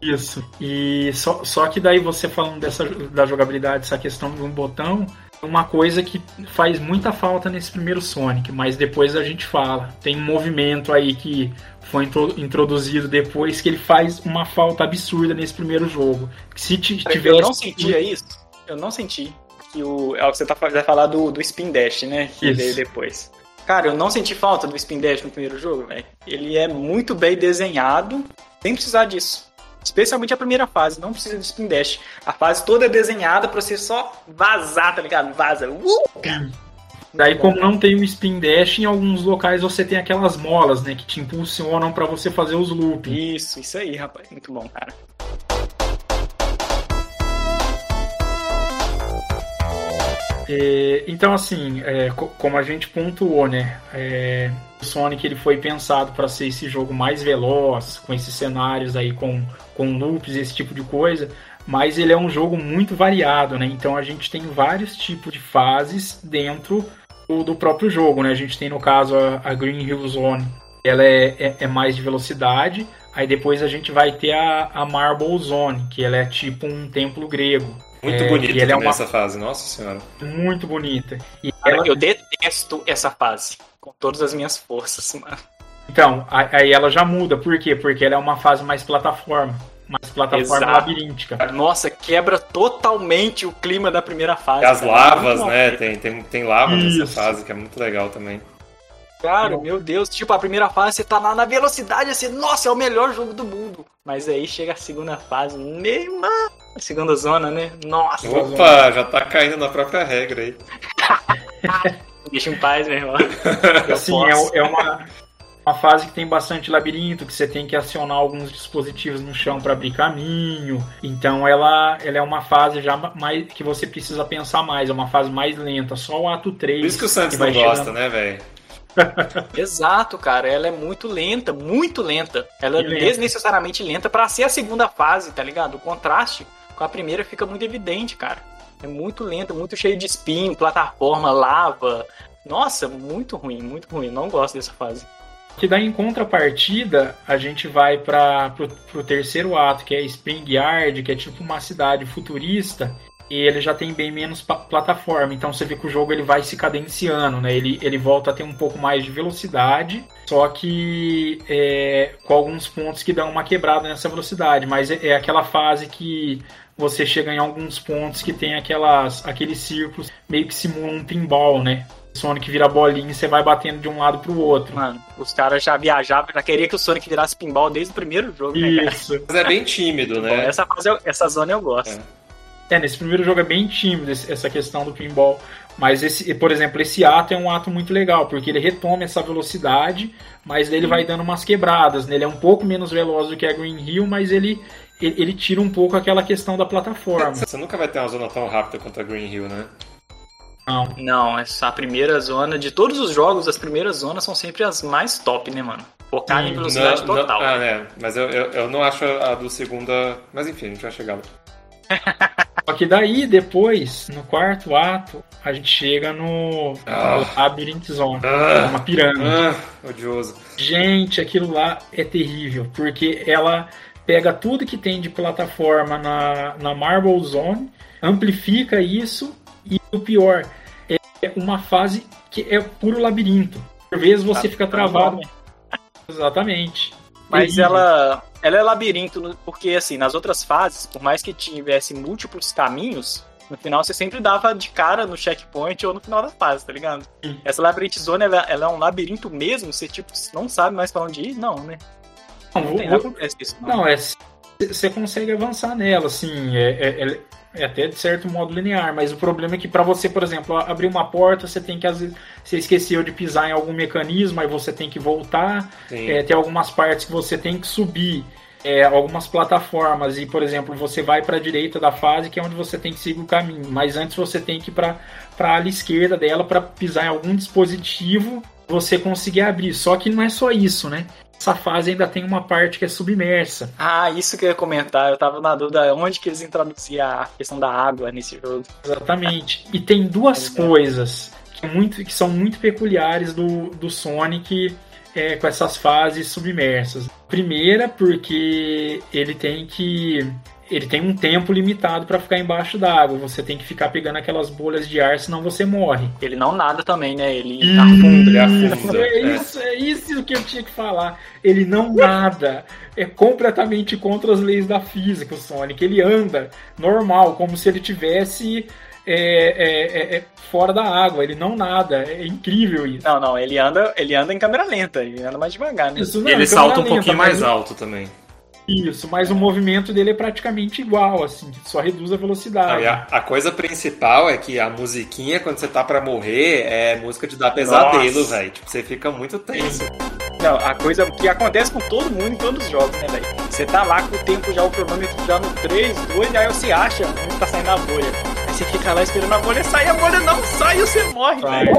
Isso. E só, só que daí você falando dessa da jogabilidade, essa questão de um botão, uma coisa que faz muita falta nesse primeiro Sonic, mas depois a gente fala. Tem um movimento aí que foi introduzido depois que ele faz uma falta absurda nesse primeiro jogo. Se tivesse... Eu não sentia isso. eu não senti que o. É o que você tá, vai falar do, do Spin Dash, né? Que Isso. veio depois. Cara, eu não senti falta do Spin Dash no primeiro jogo, velho. Ele é muito bem desenhado, sem precisar disso. Especialmente a primeira fase, não precisa de Spin Dash. A fase toda é desenhada pra você só vazar, tá ligado? Vaza. Uh! Daí, como não tem o spin dash, em alguns locais você tem aquelas molas, né, que te impulsionam pra você fazer os looping. Isso, isso aí, rapaz. Muito bom, cara. É, então, assim, é, co- como a gente pontuou, né, é, o Sonic ele foi pensado para ser esse jogo mais veloz, com esses cenários aí com, com loops, esse tipo de coisa, mas ele é um jogo muito variado, né? Então a gente tem vários tipos de fases dentro do, do próprio jogo, né? A gente tem no caso a, a Green Hill Zone, ela é, é, é mais de velocidade. Aí depois a gente vai ter a, a Marble Zone, que ela é tipo um templo grego. Muito É, bonito e ela é uma- essa fase, nossa senhora. Muito bonita. E Cara, ela- eu detesto essa fase. Com todas as minhas forças, mano. Então, aí ela já muda. Por quê? Porque ela é uma fase mais plataforma. Mais plataforma Exato. labiríntica. Nossa, quebra totalmente o clima da primeira fase. E as cara. lavas, Muito né? Tem, tem, tem lava nessa Isso. fase, que é muito legal também. Cara, meu Deus, tipo, a primeira fase você tá na, na velocidade assim, nossa, é o melhor jogo do mundo. Mas aí chega a segunda fase, meu mano, a segunda zona, né? Nossa, Opa, já tá caindo na própria regra aí. deixa em paz, meu irmão. Eu Assim, posso. é, é uma, uma fase que tem bastante labirinto, que você tem que acionar alguns dispositivos no chão para abrir caminho. Então ela, ela é uma fase já mais que você precisa pensar mais, é uma fase mais lenta. Só o ato 3. Por isso que o Santos que não gosta, chegando. né, velho? Exato, cara, ela é muito lenta, muito lenta. Ela é desnecessariamente lenta pra ser a segunda fase, tá ligado? O contraste com a primeira fica muito evidente, cara. É muito lenta, muito cheio de espinho, plataforma, lava. Nossa, muito ruim, muito ruim. Não gosto dessa fase. Que daí em contrapartida, a gente vai para pro terceiro ato, que é Spring Yard, que é tipo uma cidade futurista, e ele já tem bem menos plataforma. Então você vê que o jogo ele vai se cadenciando, né? Ele, ele volta a ter um pouco mais de velocidade, só que é, com alguns pontos que dão uma quebrada nessa velocidade. Mas é, é aquela fase que você chega em alguns pontos que tem aquelas aqueles círculos meio que simulam um pinball, né? O Sonic vira bolinha e você vai batendo de um lado pro outro. Mano, os caras já viajavam, já queria que o Sonic virasse pinball desde o primeiro jogo, né? Isso. Mas é bem tímido, Bom, né? essa, fase eu- essa zona eu gosto. É, nesse primeiro jogo é bem tímido essa questão do pinball. Mas, esse, por exemplo, esse ato é um ato muito legal, porque ele retoma essa velocidade, mas ele vai dando umas quebradas. Né? Ele é um pouco menos veloz do que a Green Hill, mas ele, ele, ele tira um pouco aquela questão da plataforma. Você nunca vai ter uma zona tão rápida quanto a Green Hill, né? Não. Não, essa a primeira zona, de todos os jogos, as primeiras zonas são sempre as mais top, né, mano? Focar em velocidade Não- não- total. ah, né? Mas eu, eu, eu não acho a do segunda. Mas enfim, a gente vai chegar lá. Só que daí, depois, no quarto ato, a gente chega no, Ah. no Labyrinth Zone. Ah. É uma pirâmide. Ah, odioso. Gente, aquilo lá é terrível, porque ela pega tudo que tem de plataforma na, na Marble Zone, amplifica isso e o pior é uma fase que é puro labirinto. Por vezes você fica travado. Exatamente. Mas Terrível. ela, ela é labirinto, porque assim, nas outras fases, por mais que tivesse múltiplos caminhos, no final você sempre dava de cara no checkpoint ou no final da fase, tá ligado? Sim. Essa labirinto zone, ela, ela é um labirinto mesmo, você tipo, não sabe mais pra onde ir? Não, né? Não, Não, isso, não. Não, é. Você consegue avançar nela, assim. É, é- é- é até de certo modo linear, mas o problema é que para você, por exemplo, abrir uma porta, você tem que às vezes. Você esqueceu de pisar em algum mecanismo, aí você tem que voltar. É, tem algumas partes que você tem que subir. é, algumas plataformas e, por exemplo, você vai para a direita da fase, que é onde você tem que seguir o caminho, mas antes você tem que ir para a ala esquerda dela para pisar em algum dispositivo, você conseguir abrir. Só que não é só isso, né? Essa fase ainda tem uma parte que é submersa. Ah, isso que eu ia comentar, eu tava na dúvida onde que eles introduziam a questão da água nesse jogo. Exatamente. E tem duas coisas que, é muito, que são muito peculiares do, do Sonic é, com essas fases submersas. Primeira, porque ele tem que. Ele tem um tempo limitado para ficar embaixo d'água. Você tem que ficar pegando aquelas bolhas de ar, senão você morre. Ele não nada também, né? Ele afunda, ele afunda. É isso, é isso que eu tinha que falar. Ele não nada. É completamente contra as leis da física, o Sonic. Ele anda normal, como se ele tivesse é, é, é, é, fora da água, ele não nada. É incrível isso. Não, não, ele anda, ele anda em câmera lenta, ele anda mais devagar, né? Isso, não, ele salta um lenta, pouquinho mais alto também. Isso, mas o movimento dele é praticamente igual, assim, só reduz a velocidade. a, a, coisa principal é que a musiquinha, quando você tá para morrer, é música de dar pesadelo, velho. Tipo, você fica muito tenso. Não, a coisa que acontece com todo mundo em todos os jogos, né, velho? Você tá lá com o tempo já, o cronômetro já no 3, 2, aí você acha onde tá saindo a bolha. Aí você fica lá esperando a bolha sair, a bolha não sai e você morre, velho.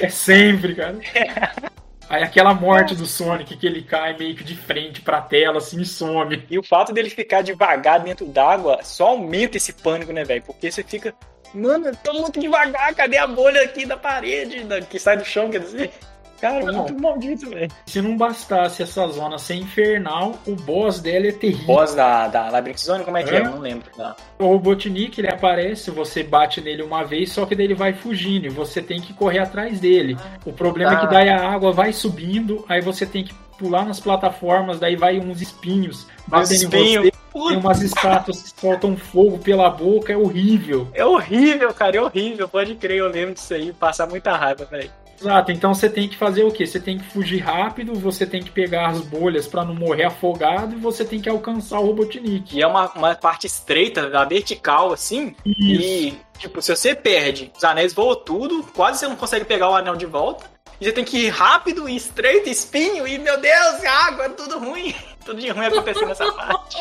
é sempre, cara. É. Aí aquela morte do Sonic que ele cai meio que de frente pra tela, assim, e some. E o fato dele ficar devagar dentro d'água só aumenta esse pânico, né, velho? Porque você fica. Mano, eu tô muito devagar, cadê a bolha aqui da parede da, que sai do chão, quer dizer? Cara, não. muito maldito, velho. Se não bastasse essa zona ser infernal, o boss dela é terrível. O boss da, da Labyrinth Zone, como é que é? é? Não lembro. Tá. O Robotnik, ele aparece, você bate nele uma vez, só que daí ele vai fugindo e você tem que correr atrás dele. O problema é que daí a água vai subindo, aí você tem que pular nas plataformas, daí vai uns espinhos batendo espinho. em você. Tem umas estátuas que soltam fogo pela boca, é horrível. É horrível, cara, é horrível. Pode crer, eu lembro disso aí, passar muita raiva, velho. Exato, então você tem que fazer o que? Você tem que fugir rápido, você tem que pegar as bolhas para não morrer afogado e você tem que alcançar o Robotnik. E é uma, uma parte estreita, da vertical, assim. Isso. E, tipo, se você perde, os anéis voam tudo, quase você não consegue pegar o anel de volta. E você tem que ir rápido e estreito, espinho, e meu Deus, água, tudo ruim. Tudo de ruim acontecendo nessa parte.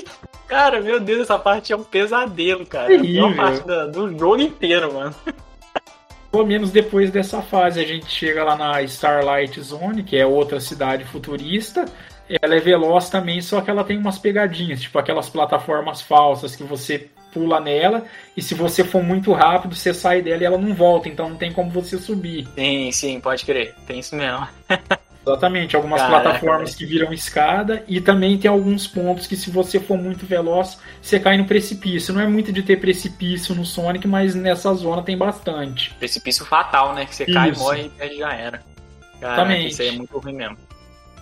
cara, meu Deus, essa parte é um pesadelo, cara. É uma parte do, do jogo inteiro, mano. Pelo menos depois dessa fase, a gente chega lá na Starlight Zone, que é outra cidade futurista. Ela é veloz também, só que ela tem umas pegadinhas, tipo aquelas plataformas falsas que você pula nela e se você for muito rápido, você sai dela e ela não volta, então não tem como você subir. Sim, sim, pode crer. Tem isso mesmo. Exatamente, algumas Caraca, plataformas que viram escada e também tem alguns pontos que se você for muito veloz, você cai no precipício. Não é muito de ter precipício no Sonic, mas nessa zona tem bastante. Precipício fatal, né? Que você isso. cai, morre e já era. Caraca, Exatamente. Isso aí é muito ruim mesmo.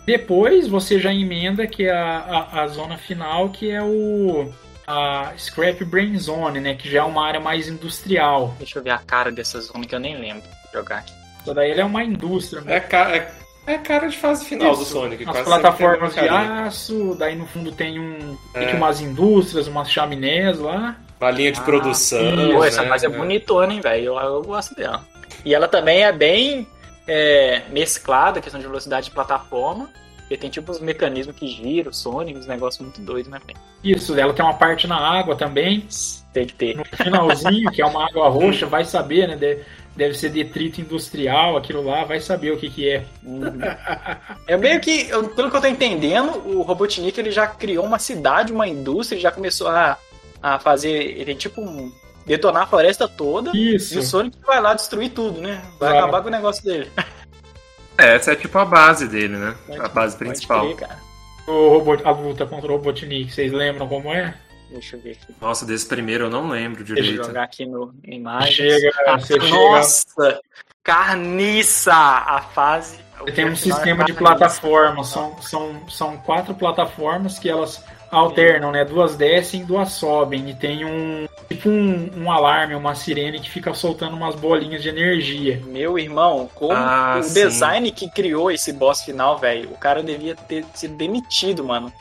Depois você já emenda que é a, a, a zona final, que é o a Scrap Brain Zone, né? Que já é uma área mais industrial. Deixa eu ver a cara dessa zona que eu nem lembro de jogar aqui. Isso daí ele é uma indústria. É, é é cara de fase final Isso. do Sonic. As plataformas de aço, daí no fundo tem um. É. Tem umas indústrias, umas chaminés lá. Uma linha de ah, produção. Pô, essa né? fase é, é bonitona, hein, velho? Eu, eu gosto dela. E ela também é bem é, mesclada, questão de velocidade de plataforma. Porque tem tipo uns mecanismos que giram, Sonic, uns negócios muito doidos, né, velho? Isso, ela tem uma parte na água também. Tem que ter. No finalzinho, que é uma água roxa, vai saber, né? Deve ser detrito industrial, aquilo lá, vai saber o que que é. Uhum. é meio que, pelo que eu tô entendendo, o Robotnik ele já criou uma cidade, uma indústria, já começou a, a fazer, ele tipo um, detonar a floresta toda. Isso. E o Sonic vai lá destruir tudo, né? Vai claro. acabar com o negócio dele. É, essa é tipo a base dele, né? Pode, a base principal. Crer, o robot, a luta contra o Robotnik, vocês lembram como é? Deixa eu ver aqui. Nossa, desse primeiro eu não lembro direito. Deixa eu jogar aqui no imagens. Chega, ah, Nossa! Chega. Carniça! A fase. Tem um sistema de plataformas. São, são, são quatro plataformas que elas alternam, né? Duas descem, duas sobem. E tem um tipo um, um, alarme, uma sirene que fica soltando umas bolinhas de energia. Meu irmão, como ah, o sim. design que criou esse boss final, velho, o cara devia ter sido demitido, mano.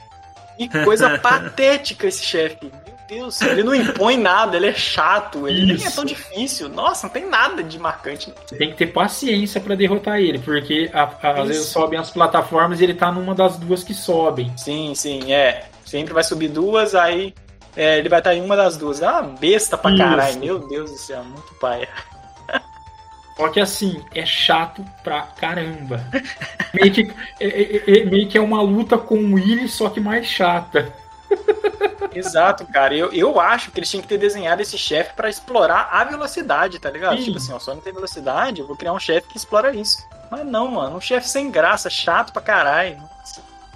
Que coisa patética esse chefe. Meu Deus, ele não impõe nada, ele é chato, ele Isso. nem é tão difícil. Nossa, não tem nada de marcante. Você tem que ter paciência para derrotar ele, porque às vezes sobem as plataformas e ele tá numa das duas que sobem. Sim, sim, é. Sempre vai subir duas, aí é, ele vai estar em uma das duas. É uma besta pra caralho. Meu Deus do céu, muito paia. Só que assim, é chato pra caramba. meio, que, é, é, é, meio que é uma luta com o Willy, só que mais chata. Exato, cara. Eu, eu acho que eles tinham que ter desenhado esse chefe para explorar a velocidade, tá ligado? Sim. Tipo assim, ó, só não tem velocidade, eu vou criar um chefe que explora isso. Mas não, mano, um chefe sem graça, chato pra caralho.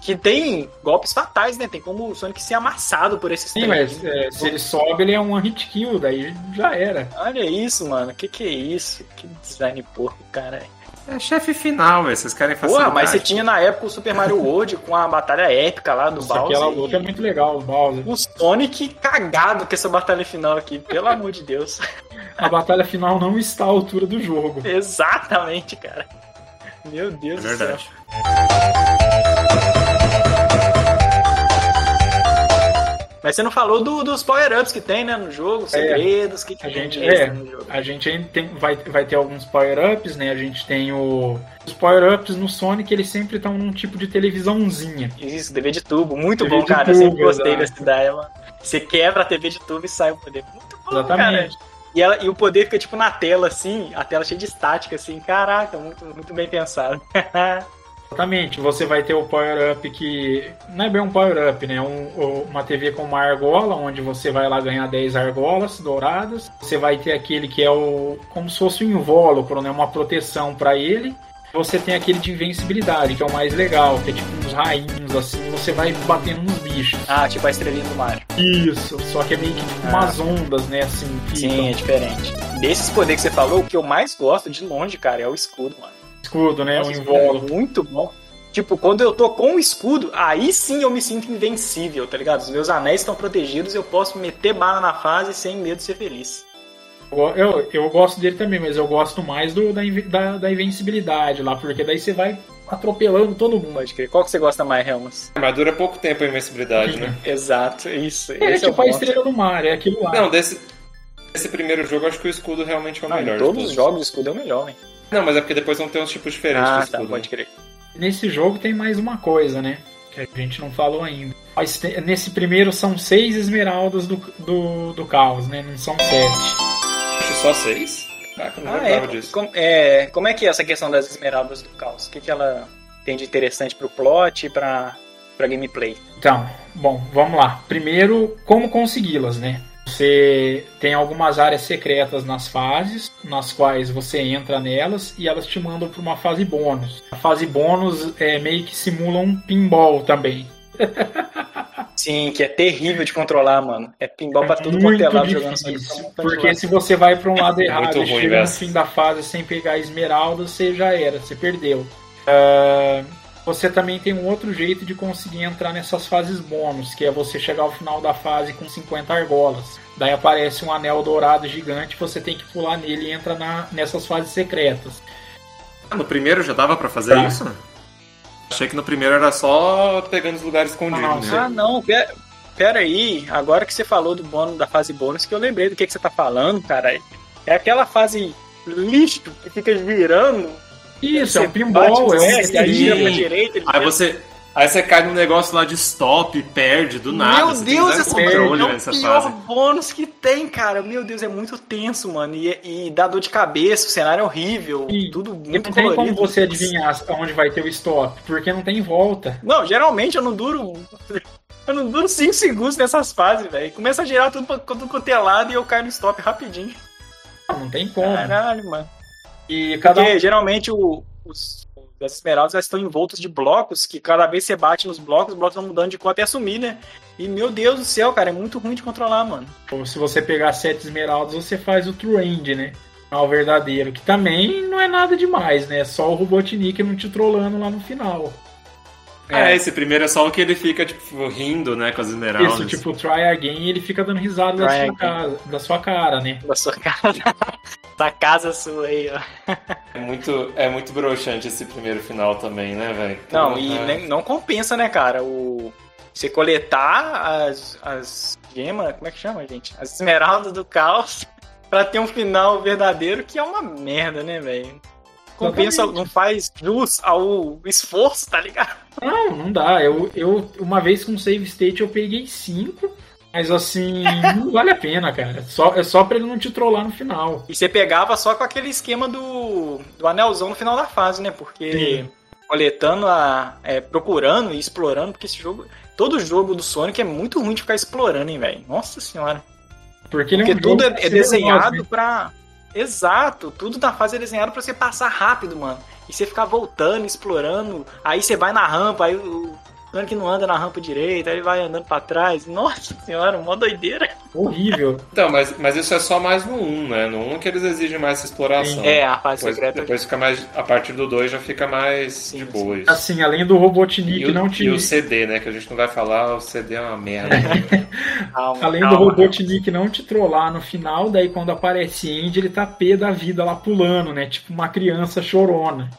Que tem golpes fatais, né? Tem como o Sonic ser amassado por esses Sim, mas é, se ele sobe, ele é um hit kill, daí já era. Olha isso, mano. Que que é isso? Que design porco, cara. É chefe final, velho. Vocês querem fazer. Porra, mas você tinha na época o Super Mario World com a batalha épica lá do Nossa, Bowser. aquela luta é muito legal, o Bowser. O Sonic cagado com essa batalha final aqui, pelo amor de Deus. A batalha final não está à altura do jogo. Exatamente, cara. Meu Deus É do céu. Mas você não falou do- dos power-ups que tem, né, no jogo, segredos, o que, que A tem gente, extra é, no jogo. a gente tem, vai, vai ter alguns power-ups, né? A gente tem o. Os power-ups no Sonic, eles sempre estão num tipo de televisãozinha. Isso, TV de tubo, muito TV bom, cara. eu sempre tubo, gostei exato. dessa ideia, mano. Você quebra a TV de tubo e sai o poder. Muito bom, Exatamente. cara. E, ela, e o poder fica tipo na tela, assim, a tela cheia de estática, assim. Caraca, muito, muito bem pensado. Exatamente. Você vai ter o power-up que. Não é bem um power-up, né? Um, uma TV com uma argola, onde você vai lá ganhar 10 argolas douradas. Você vai ter aquele que é o. como se fosse um invólucro, né? Uma proteção para ele. Você tem aquele de invencibilidade, que é o mais legal, que é tipo uns rainhos assim, você vai batendo nos bichos. ah, tipo a estrelinha do Mario. Isso, só que é meio que tipo Ah. umas ondas, né? Assim, Sim, é diferente. Desses poderes que você falou, o que eu mais gosto de longe, cara, é o escudo, mano. Escudo, né? Nossa, um isso invólucro. é muito bom. Tipo, quando eu tô com o escudo, aí sim eu me sinto invencível, tá ligado? Os meus anéis estão protegidos, eu posso meter bala na fase sem medo de ser feliz. Eu, eu gosto dele também, mas eu gosto mais do, da, da, da invencibilidade lá, porque daí você vai atropelando todo mundo. Pode crer. Qual que você gosta mais, Helmas? Mas dura pouco tempo a invencibilidade, né? Exato, isso. É esse é o tipo a ponto. estrela do mar, é aquilo lá. Não, desse, desse primeiro jogo, acho que o escudo realmente é o Ah, melhor. em de todos os jogos, o escudo é o melhor, né? Não, mas é porque depois vão ter uns tipos diferentes Ah, de tá, pode crer. Nesse jogo tem mais uma coisa, né? Que a gente não falou ainda. Mas Nesse primeiro são seis esmeraldas do, do, do caos, né? Não são sete. Acho só seis? Caraca, eu não Ah, lembrava é. disso. Com- é. Como é que é essa questão das esmeraldas do caos? O que, que ela tem de interessante pro plot e pra, pra gameplay? Então, bom, vamos lá. Primeiro, como consegui-las, né? Você tem algumas áreas secretas nas fases, nas quais você entra nelas e elas te mandam para uma fase bônus. A fase bônus é meio que simula um pinball também. Sim, que é terrível de controlar, mano. É pinball pra tudo quanto é lado jogando. Então, Porque se você vai para um lado errado Muito e chega no fim da fase sem pegar esmeralda, você já era, você perdeu. Ah, você também tem um outro jeito de conseguir entrar nessas fases bônus, que é você chegar ao final da fase com 50 argolas. Daí aparece um anel dourado gigante, você tem que pular nele e entra na, nessas fases secretas. Ah, no primeiro já dava pra fazer Tá. isso? Achei que no primeiro era só pegando os lugares escondidos. Não, né? Ah, não, pera, pera aí. Agora que você falou do bônus, da fase bônus, que eu lembrei do que, que você tá falando, cara. É aquela fase lixo que fica girando. Isso, é um pinball, é um desce, aí gira pra Sim. direita. ele Aí vira- você, aí você cai num negócio lá de stop, perde do nada. Meu Deus, esse controle é o nessa pior fase. bônus que tem, cara. Meu Deus, é muito tenso, mano. E, e dá dor de cabeça, o cenário é horrível. E- tudo muito não tem como colorido. você adivinhar onde vai ter o stop, porque não tem volta. Não, geralmente eu não duro. Eu não duro 5 segundos nessas fases, velho. Começa a girar tudo tudo quanto é lado e eu caio no stop rapidinho. Não tem como. Caralho, mano. E cada um Porque geralmente o- os, as esmeraldas estão envoltos de blocos que cada vez você bate nos blocos, os blocos vão mudando de cor até sumir, né? E meu Deus do céu, cara, é muito ruim de controlar, mano. Ou se você pegar sete esmeraldas, você faz o True End, né? Ao verdadeiro, que também não é nada demais, né? É só o Robotnik não te trollando lá no final. Ah, esse primeiro é só o que ele fica, tipo, rindo, né, com as esmeraldas. Isso, tipo, try again e ele fica dando risada da sua, casa, da sua cara, né? Da sua casa. da casa sua aí, ó. É muito, é muito broxante esse primeiro final também, né, velho? Não, Porra. e nem- não compensa, né, cara? O. Você coletar as, as gemas, como é que chama, gente? As esmeraldas do caos pra ter um final verdadeiro que é uma merda, né, velho? Compensa, não faz jus ao esforço, tá ligado? Não, não dá. Eu, eu uma vez com save state eu peguei cinco, mas assim, não vale a pena, cara. Só, é só pra ele não te trollar no final. E você pegava só com aquele esquema do, do anelzão no final da fase, né? Porque Sim. coletando, a, é, procurando e explorando, porque esse jogo. Todo jogo do Sonic é muito ruim de ficar explorando, hein, velho? Nossa senhora. Porque, ele é um Porque tudo é, é desenhado pra. Exato, tudo da fase é desenhado pra você passar rápido, mano. E você ficar voltando, explorando. Aí você vai na rampa, aí o, Sonic não anda na rampa direita, aí ele vai andando pra trás. Nossa senhora, mó doideira. Horrível. Então, mas, mas isso é só mais no 1, né? No 1 que eles exigem mais essa exploração. É, a fase depois, secreta. depois fica mais. A partir do 2 já fica mais de boa isso. Assim, além do Robotnik E o, não e te. o CD, né? Que a gente não vai falar, o CD é uma merda. Calma, Além calma. do Robotnik não te trollar no final, daí quando aparece Andy, ele tá pé da vida lá pulando, né? Tipo uma criança chorona.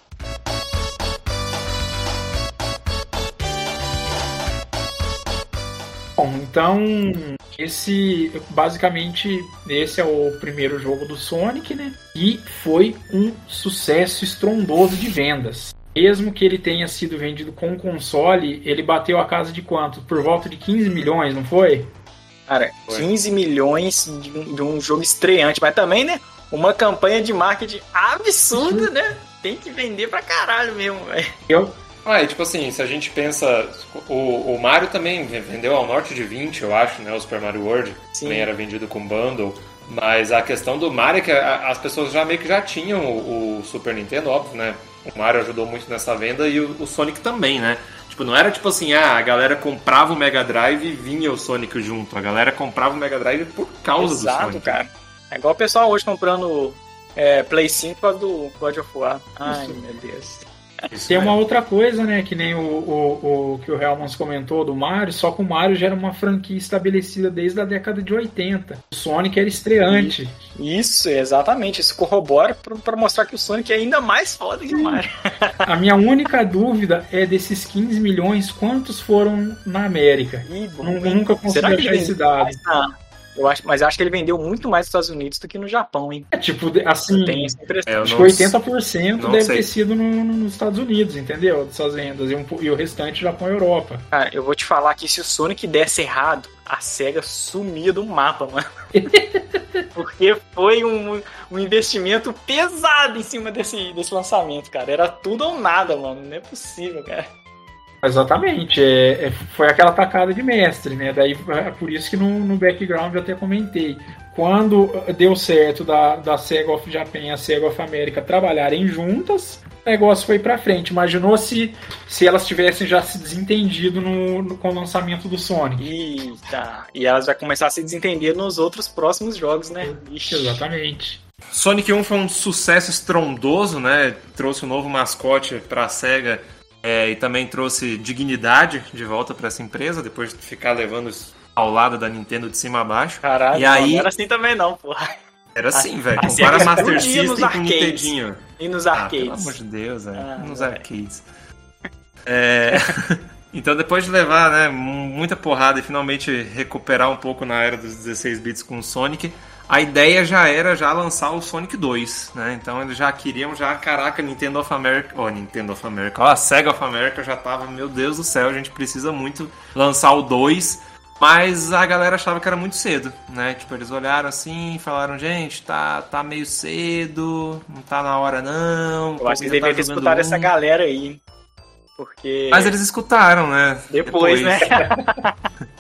Então esse basicamente esse é o primeiro jogo do Sonic, né? E foi um sucesso estrondoso de vendas. Mesmo que ele tenha sido vendido com console, ele bateu a casa de quanto? Por volta de 15 milhões, não foi? Cara, Foi. 15 milhões de um, de um jogo estreante, mas também, né? Uma campanha de marketing absurda, né? Tem que vender pra caralho mesmo, velho. Eu, Ah, e tipo assim, se a gente pensa. O, o Mario também vendeu ao norte de 20, eu acho, né? O Super Mario World. Sim. Também era vendido com bundle. Mas a questão do Mario é que as pessoas já meio que já tinham o, o Super Nintendo, óbvio, né? O Mario ajudou muito nessa venda e o, o Sonic também, né? Tipo, não era tipo assim, ah, a galera comprava o Mega Drive e vinha o Sonic junto. A galera comprava o Mega Drive por causa do Exato, Sonic. cara. É igual o pessoal hoje comprando é, Play 5 por causa do God of War. Ai, Isso. meu Deus. Isso Tem mesmo. uma outra coisa, né? Que nem o, o, o que o Helmans comentou do Mario, só que o Mario já era uma franquia estabelecida desde a década de 80. O Sonic era estreante. Isso, exatamente. Isso corrobora pra, pra mostrar que o Sonic é ainda mais foda que o Mario. A minha única dúvida é desses 15 milhões, quantos foram na América? Ih, bom, nunca consegui achar esse dado. na- Eu acho, mas acho que ele vendeu muito mais nos Estados Unidos do que no Japão, hein? É tipo, assim, Tem essa impressão. É, acho que 80% não deve sei. ter sido no- no- nos Estados Unidos, entendeu? Dessas vendas. E, um e o restante Japão e Europa. Cara, eu vou te falar que se o Sonic desse errado, a SEGA sumia do mapa, mano. Porque foi um, um investimento pesado em cima desse, desse lançamento, cara. Era tudo ou nada, mano. Não é possível, cara. Exatamente, é, é- foi aquela tacada de mestre, né? Daí é por isso que no, no background eu até comentei. Quando deu certo da, da Sega of Japan e a Sega of America trabalharem juntas, o negócio foi pra frente. Imaginou se, se elas tivessem já se desentendido no, no- com o lançamento do Sonic. Eita. E elas já começaram a se desentender nos outros próximos jogos, né? Ixi. Exatamente. Sonic 1 foi um sucesso estrondoso, né? Trouxe um novo mascote pra SEGA é, e também trouxe dignidade de volta pra essa empresa, depois de ficar levando ao lado da Nintendo de cima a baixo. Caralho, E aí- não era assim também não, porra. Era assim, A- velho. a Compara SEGA Master System com arcades. Nintendinho. E nos Ah, arcades. pelo amor de Deus, velho. Ah, Nos velho. arcades. É, Então, depois de levar né, muita porrada e finalmente recuperar um pouco na era dos 16 bits com o Sonic, a ideia já era já lançar o Sonic 2, né? Então eles já queriam já, caraca, Nintendo of America, ó, Nintendo of America, ó, a Sega of America já tava, meu Deus do céu, a gente precisa muito lançar o 2, mas a galera achava que era muito cedo, né? Tipo, eles olharam assim e falaram, gente, tá, tá meio cedo, não tá na hora não. Eu acho que já tá ter escutado um." essa galera aí. Porque. Mas eles escutaram, né? Depois, né?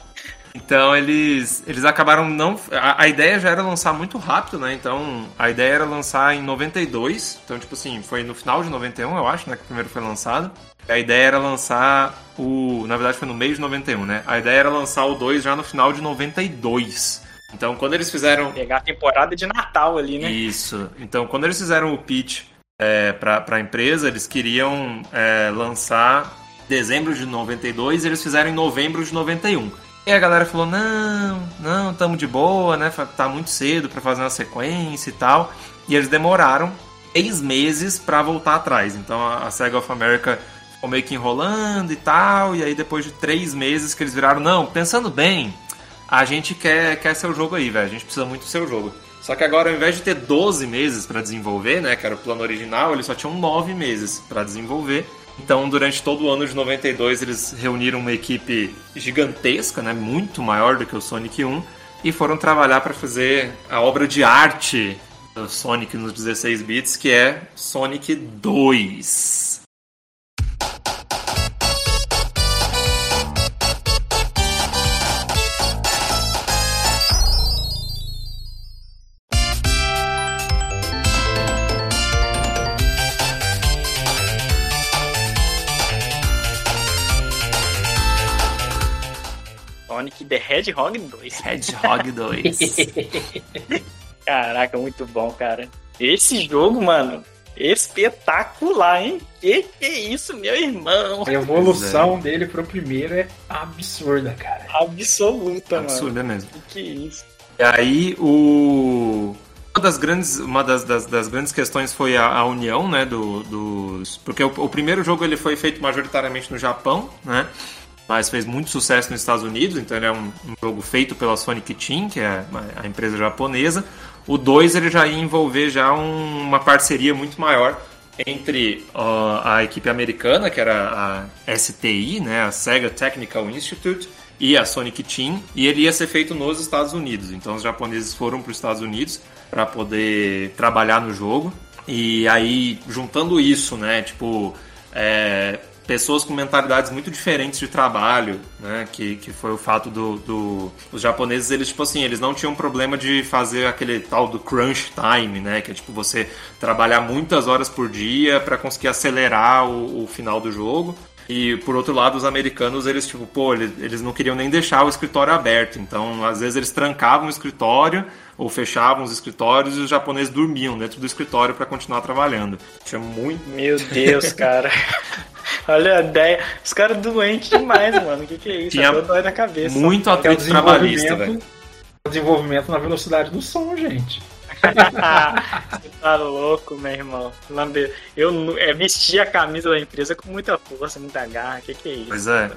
Então eles, eles acabaram não. A, a ideia já era lançar muito rápido, né? Então a ideia era lançar em 92. Então, tipo assim, foi no final de 91, eu acho, né? Que o primeiro foi lançado. A ideia era lançar o. Na verdade, foi no meio de 91, né? A ideia era lançar o 2 já no final de 92. Então, quando eles fizeram. Pegar a temporada de Natal ali, né? Isso. Então, quando eles fizeram o pitch é, para a empresa, eles queriam é, lançar em dezembro de 92 e eles fizeram em novembro de 91. E a galera falou: não, não, estamos de boa, né? Tá muito cedo para fazer uma sequência e tal. E eles demoraram seis meses para voltar atrás. Então a a Sega of America ficou meio que enrolando e tal. E aí depois de três meses que eles viraram: não, pensando bem, a gente quer, quer seu jogo aí, velho. A gente precisa muito do seu jogo. Só que agora, ao invés de ter 12 meses para desenvolver, né, que era o plano original, eles só tinham 9 meses para desenvolver. Então, durante todo o ano de 92, eles reuniram uma equipe gigantesca, né, muito maior do que o Sonic 1, e foram trabalhar para fazer a obra de arte do Sonic nos 16 bits, que é Sonic 2. Sonic the Hedgehog 2. Hedgehog 2. Caraca, muito bom, cara. Esse jogo, mano, espetacular, hein? Que que é isso, meu irmão? A evolução dele pro primeiro é absurda, cara. Absoluta, mano. Absurda mesmo. Que que é isso? E aí o uma das grandes, uma das, das, das grandes questões foi a, a união, né, do, dos... Porque o, o, primeiro jogo ele foi feito majoritariamente no Japão, né, mas fez muito sucesso nos Estados Unidos, então ele é um, um jogo feito pela Sonic Team, que é a, empresa japonesa. O 2 ele já ia envolver já um, uma parceria muito maior entre uh, a equipe americana, que era a STI, né, a Sega Technical Institute, e a Sonic Team, e ele ia ser feito nos Estados Unidos. Então os japoneses foram para os Estados Unidos para poder trabalhar no jogo. E aí, juntando isso, né, tipo, é, pessoas com mentalidades muito diferentes de trabalho, né, que, que foi o fato do, do, os japoneses, eles, tipo assim, eles não tinham problema de fazer aquele tal do crunch time, né, que é tipo você trabalhar muitas horas por dia para conseguir acelerar o, o final do jogo. E por outro lado, os americanos, eles, tipo, pô, eles, eles não queriam nem deixar o escritório aberto. Então, às vezes, eles trancavam o escritório ou fechavam os escritórios e os japoneses dormiam dentro do escritório para continuar trabalhando. Tinha muito. Meu Deus, cara. Olha a ideia. Os caras doentes demais, mano. O que, que é isso? Tinha dói na cabeça. Muito atrito trabalhista, velho. Desenvolvimento na velocidade do som, gente. Você tá louco, meu irmão. Eu é, vesti a camisa da empresa com muita força, muita garra. O que, que é isso? Pois é.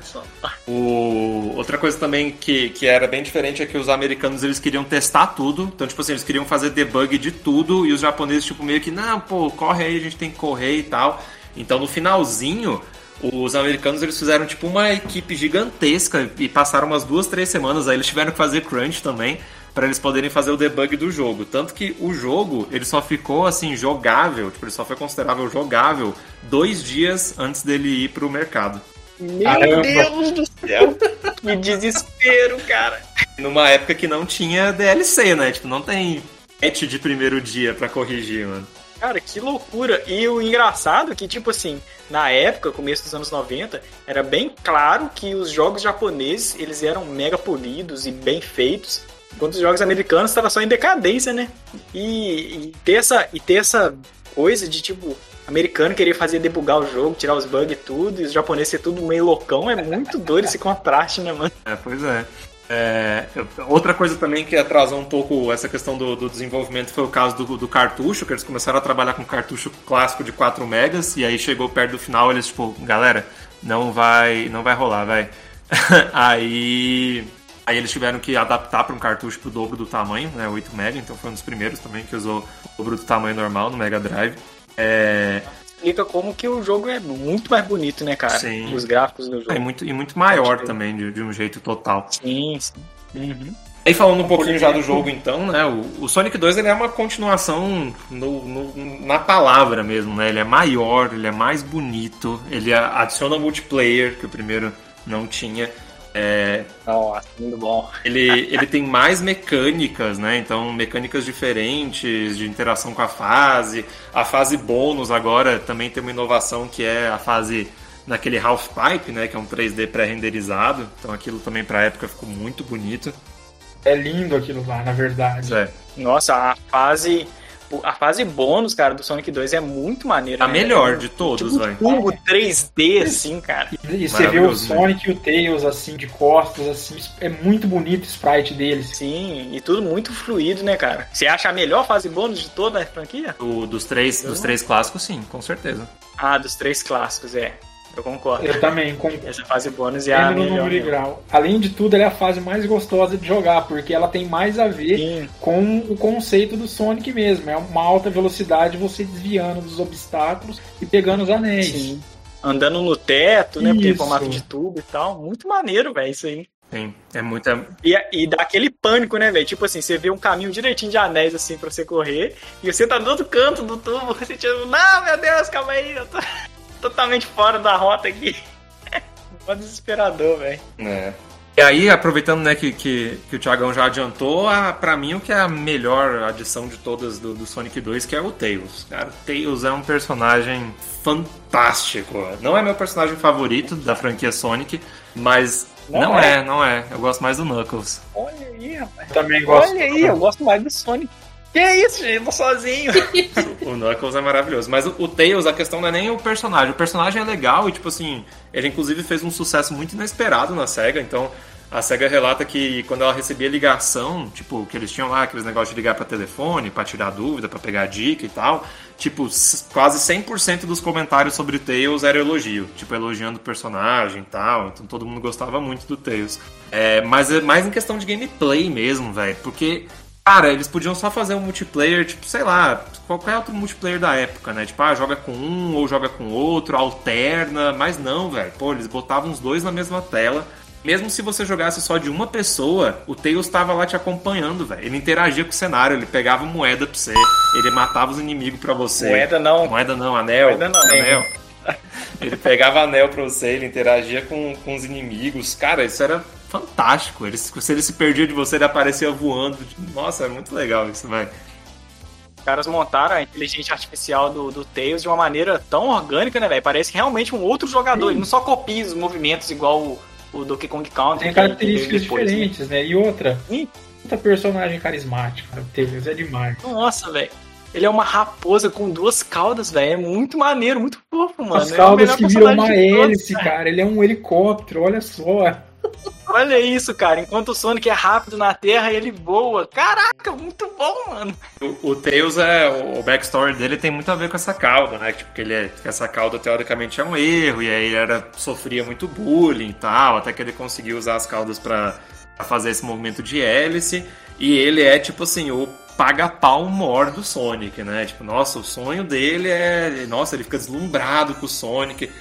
O... Outra coisa também que, que era bem diferente é que os americanos eles queriam testar tudo. Então, tipo assim, eles queriam fazer debug de tudo e os japoneses, tipo, meio que, não, pô, corre aí, a gente tem que correr e tal. Então, no finalzinho, os americanos eles fizeram tipo uma equipe gigantesca e passaram umas duas, três semanas aí eles tiveram que fazer crunch também para eles poderem fazer o debug do jogo. Tanto que o jogo ele só ficou assim jogável, tipo, ele só foi considerável jogável dois dias antes dele ir para o mercado. Meu Caramba. Deus do céu! que desespero, cara! Numa época que não tinha DLC, né? Tipo, não tem patch de primeiro dia para corrigir, mano. Cara, que loucura! E o engraçado é que, tipo assim, na época, começo dos anos 90, era bem claro que os jogos japoneses, eles eram mega polidos e bem feitos, enquanto os jogos americanos estavam só em decadência, né? E, e, ter essa, e ter essa coisa de, tipo, americano querer fazer debugar o jogo, tirar os bugs e tudo, e os japoneses ser tudo meio loucão, é muito doido esse contraste, né, mano? É, pois é. É, outra coisa também que atrasou um pouco essa questão do, do desenvolvimento foi o caso do, do, cartucho, que eles começaram a trabalhar com cartucho clássico de 4 megas e aí chegou perto do final eles tipo, galera, não vai, não vai rolar, vai. aí, aí eles tiveram que adaptar para um cartucho pro dobro do tamanho, né, 8 mega, então foi um dos primeiros também que usou o dobro do tamanho normal no Mega Drive. É, explica como que o jogo é muito mais bonito, né, cara? Sim. Os gráficos do jogo. É muito, e muito maior também, de, de, um jeito total. Sim, sim. Uhum. Aí falando um pouquinho já do jogo, então, né? O, o Sonic 2 ele é uma continuação no, no, na palavra mesmo, né? Ele é maior, ele é mais bonito, ele adiciona multiplayer, que o primeiro não tinha. É, Nossa, muito bom. Ele, ele tem mais mecânicas, né? Então, mecânicas diferentes de interação com a fase. A fase bônus agora também tem uma inovação que é a fase naquele half pipe, né? Que é um 3D pré-renderizado. Então, aquilo também para a época ficou muito bonito. É lindo aquilo lá, na verdade. É. Nossa, a fase a fase bônus, cara, do Sonic 2 é muito maneira. A né? melhor de todos, tipo, velho. Turbo 3D, assim, cara. E, e você vê o Sonic e o Tails, assim, de costas, assim, é muito bonito o sprite deles. Sim, e tudo muito fluido, né, cara? Você acha a melhor fase bônus de toda a franquia? O, dos três, dos três clássicos, sim, com certeza. Ah, dos três clássicos, é. Eu concordo. Eu também concordo. Essa fase bônus é a melhor. grau. Além de tudo, ela é a fase mais gostosa de jogar, porque ela tem mais a ver Sim. com o conceito do Sonic mesmo. É uma alta velocidade, você desviando dos obstáculos e pegando os anéis. Sim. Andando no teto, né? Porque tem formato de tubo e tal. Muito maneiro, velho, isso aí. Sim, é muita. E, e dá aquele pânico, né, velho? Tipo assim, você vê um caminho direitinho de anéis, assim, pra você correr, e você tá do outro canto do tubo, você tipo, não, meu Deus, calma aí, eu tô totalmente fora da rota aqui. Mó desesperador, velho. É. E aí, aproveitando né, que, que, que o Thiagão já adiantou, a, pra mim o que é a melhor adição de todas do, do, Sonic 2, que é o Tails. Cara, o Tails é um personagem fantástico. Não é meu personagem favorito da franquia Sonic, mas não, não é. é. não é. Eu gosto mais do Knuckles. Olha aí, rapaz. Também gosto. Olha aí, eu gosto mais do Sonic. Que isso, gente? Eu tô sozinho. o Knuckles é maravilhoso. Mas o, o, Tails, a questão não é nem o personagem. O personagem é legal e, tipo assim, ele inclusive fez um sucesso muito inesperado na SEGA. Então, a SEGA relata que quando ela recebia ligação, tipo, que eles tinham lá aqueles negócios de ligar para telefone, para tirar dúvida, para pegar dica e tal, tipo, quase 100% dos comentários sobre Tails era elogio, tipo, elogiando o personagem e tal, então todo mundo gostava muito do Tails. É, mas é mais em questão de gameplay mesmo, velho, porque Cara, eles podiam só fazer um multiplayer, tipo, sei lá, qualquer outro multiplayer da época, né? Tipo, ah, joga com um ou joga com outro, alterna, mas não, velho. Pô, eles botavam os dois na mesma tela mesmo se você jogasse só de uma pessoa, o Tails estava lá te acompanhando, velho. Ele interagia com o cenário, ele pegava moeda pra você, ele matava os inimigos pra você. Moeda não. Moeda não, anel. Moeda não, anel. ele pegava anel pra você, ele interagia com, com os inimigos. Cara, isso era fantástico. Ele, se ele se perdia de você, ele aparecia voando. Nossa, é muito legal isso, velho. Os caras montaram a inteligência artificial do, do Tails de uma maneira tão orgânica, né, velho? Parece realmente um outro jogador. Sim. Ele não só copia os movimentos igual o, o Donkey Kong Country. Tem características depois, né? diferentes, né? E outra, muita personagem carismática, Tails é demais. Nossa, velho. Ele é uma raposa com duas caudas, velho. É muito maneiro, muito fofo, mano. As caudas é que viram uma hélice, cara. Ele é um helicóptero, olha só. Olha isso, cara. Enquanto o Sonic é rápido na Terra, ele voa. Caraca, muito bom, mano. O, o Tails é. O backstory dele tem muito a ver com essa cauda, né? Tipo, que ele é, essa cauda teoricamente é um erro, e aí ele era, sofria muito bullying e tal, até que ele conseguiu usar as caudas para fazer esse movimento de hélice. E ele é, tipo assim, o paga-pau mor do Sonic, né? Tipo, nossa, o sonho dele é. Nossa, ele fica deslumbrado com o Sonic.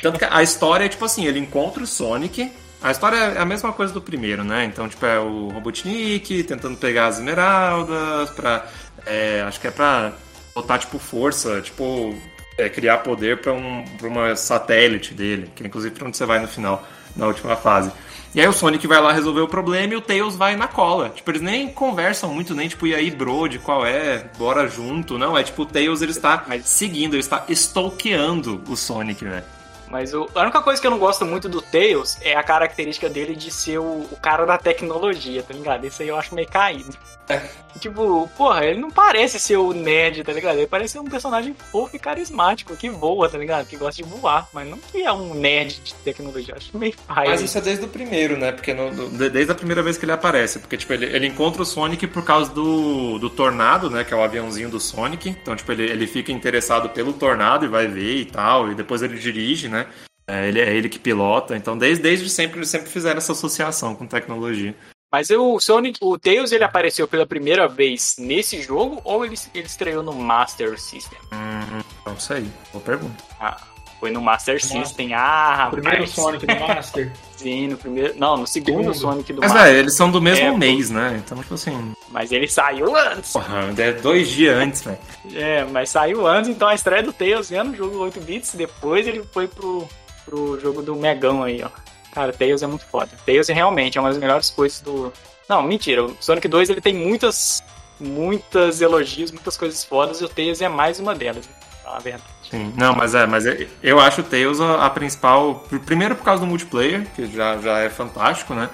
Tanto que a história é tipo assim: ele encontra o Sonic a história é a mesma coisa do primeiro, né? Então, tipo, é o Robotnik tentando pegar as esmeraldas pra... É, acho que é pra botar, tipo, força, tipo... É, criar poder para um, pra uma satélite dele, que é inclusive pra onde você vai no final, na última fase. E aí o Sonic vai lá resolver o problema e o Tails vai na cola. Tipo, eles nem conversam muito, nem tipo, e aí, bro, de qual é? Bora junto. Não, é tipo, o Tails ele está seguindo, ele está stalkeando o Sonic, velho. Mas o, a única coisa que eu não gosto muito do Tails é a característica dele de ser o, o cara da tecnologia, tá ligado? Isso aí eu acho meio caído. É. Tipo, porra, ele não parece ser o nerd, tá ligado? Ele parece ser um personagem fofo e carismático, que voa, tá ligado? Que gosta de voar, mas não que é um nerd de tecnologia. Acho meio pai. Mas isso é desde o primeiro, né? Porque no, do, desde a primeira vez que ele aparece. Porque, tipo, ele, ele encontra o Sonic por causa do, do Tornado, né? Que é o aviãozinho do Sonic. Então, tipo, ele, ele fica interessado pelo Tornado e vai ver e tal. E depois ele dirige, né? É, ele é ele que pilota. Então, desde, desde sempre, eles sempre fizeram essa associação com tecnologia. Mas o Sonic, o Tails, ele apareceu pela primeira vez nesse jogo ou ele, ele estreou no Master System? Hum, não sei, boa pergunta. Ah, foi no Master Nossa. System. Ah, rapaz. Primeiro Sonic do Master. Sim, no primeiro. Não, no segundo, segundo. Sonic do Mas, Master. Mas é, eles são do mesmo é, mês, né? Então, tipo assim. Mas ele saiu antes. Porra, é dois dias antes, velho. É, mas saiu antes, então a estreia do Tails é no jogo 8 bits. Depois ele foi pro, pro jogo do Megão aí, ó. Cara, Tails é muito foda. Tails é realmente é uma das melhores coisas do. Não, mentira. O Sonic 2 ele tem muitas, muitas elogios, muitas coisas fodas e o Tails é mais uma delas. Na verdade. Sim, não, mas é, mas é, eu acho o Tails a, a, principal. Primeiro por causa do multiplayer, que já, já é fantástico, né?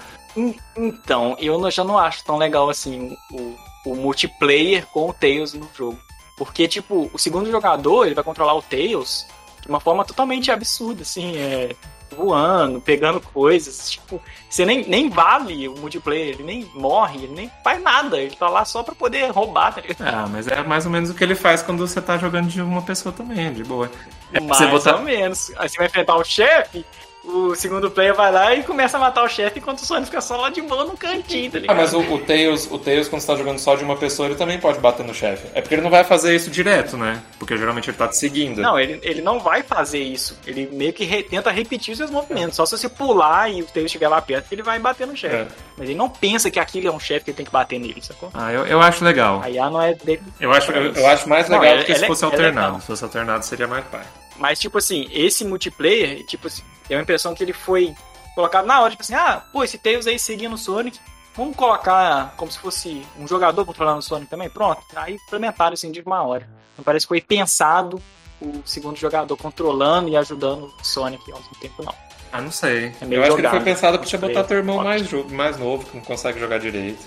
Então, eu já não acho tão legal assim o, o multiplayer com o Tails no jogo. Porque, tipo, o segundo jogador ele vai controlar o Tails de uma forma totalmente absurda, assim, é, voando, pegando coisas. Tipo, você nem, nem vale o multiplayer, ele nem morre, ele nem faz nada, ele tá lá só pra poder roubar, tá ligado? Ah, mas é mais ou menos o que ele faz quando você tá jogando de uma pessoa também, de boa. É mais você botar... ou menos. Aí você vai enfrentar o chefe, o segundo player vai lá e começa a matar o chefe enquanto o Sonic fica só lá de boa no cantinho, tá ligado? Ah, mas o, o, Tails, o Tails, quando você tá jogando só de uma pessoa, ele também pode bater no chefe. É porque ele não vai fazer isso direto, né? Porque geralmente ele tá te seguindo. Não, ele, ele não vai fazer isso. Ele meio que re, tenta repetir os seus movimentos. É. Só se você pular e o Tails estiver lá perto, ele vai bater no chefe. É. Mas ele não pensa que aquilo é um chefe que ele tem que bater nele, sacou? Ah, eu, eu acho legal. Aí a não é dele. Eu acho, eu, eu acho mais legal não, do que se fosse alternado. Se fosse alternado, seria mais pai. Mas, tipo assim, esse multiplayer, tipo assim, tem a impressão que ele foi colocado na hora, tipo assim, ah, pô, esse Tails aí seguindo o Sonic, vamos colocar como se fosse um jogador controlando o Sonic também, pronto. Aí implementaram assim de uma hora. Então parece que foi pensado o segundo jogador controlando e ajudando o Sonic ao mesmo tempo, não. Ah, não sei. É eu acho que ele foi pensado pra você botar teu irmão mais, mais novo, que não consegue jogar direito.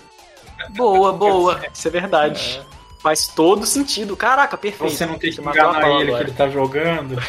Boa, boa. Isso é verdade. Faz todo sentido. Caraca, perfeito. Você não tem que enganar ele que agora. ele tá jogando.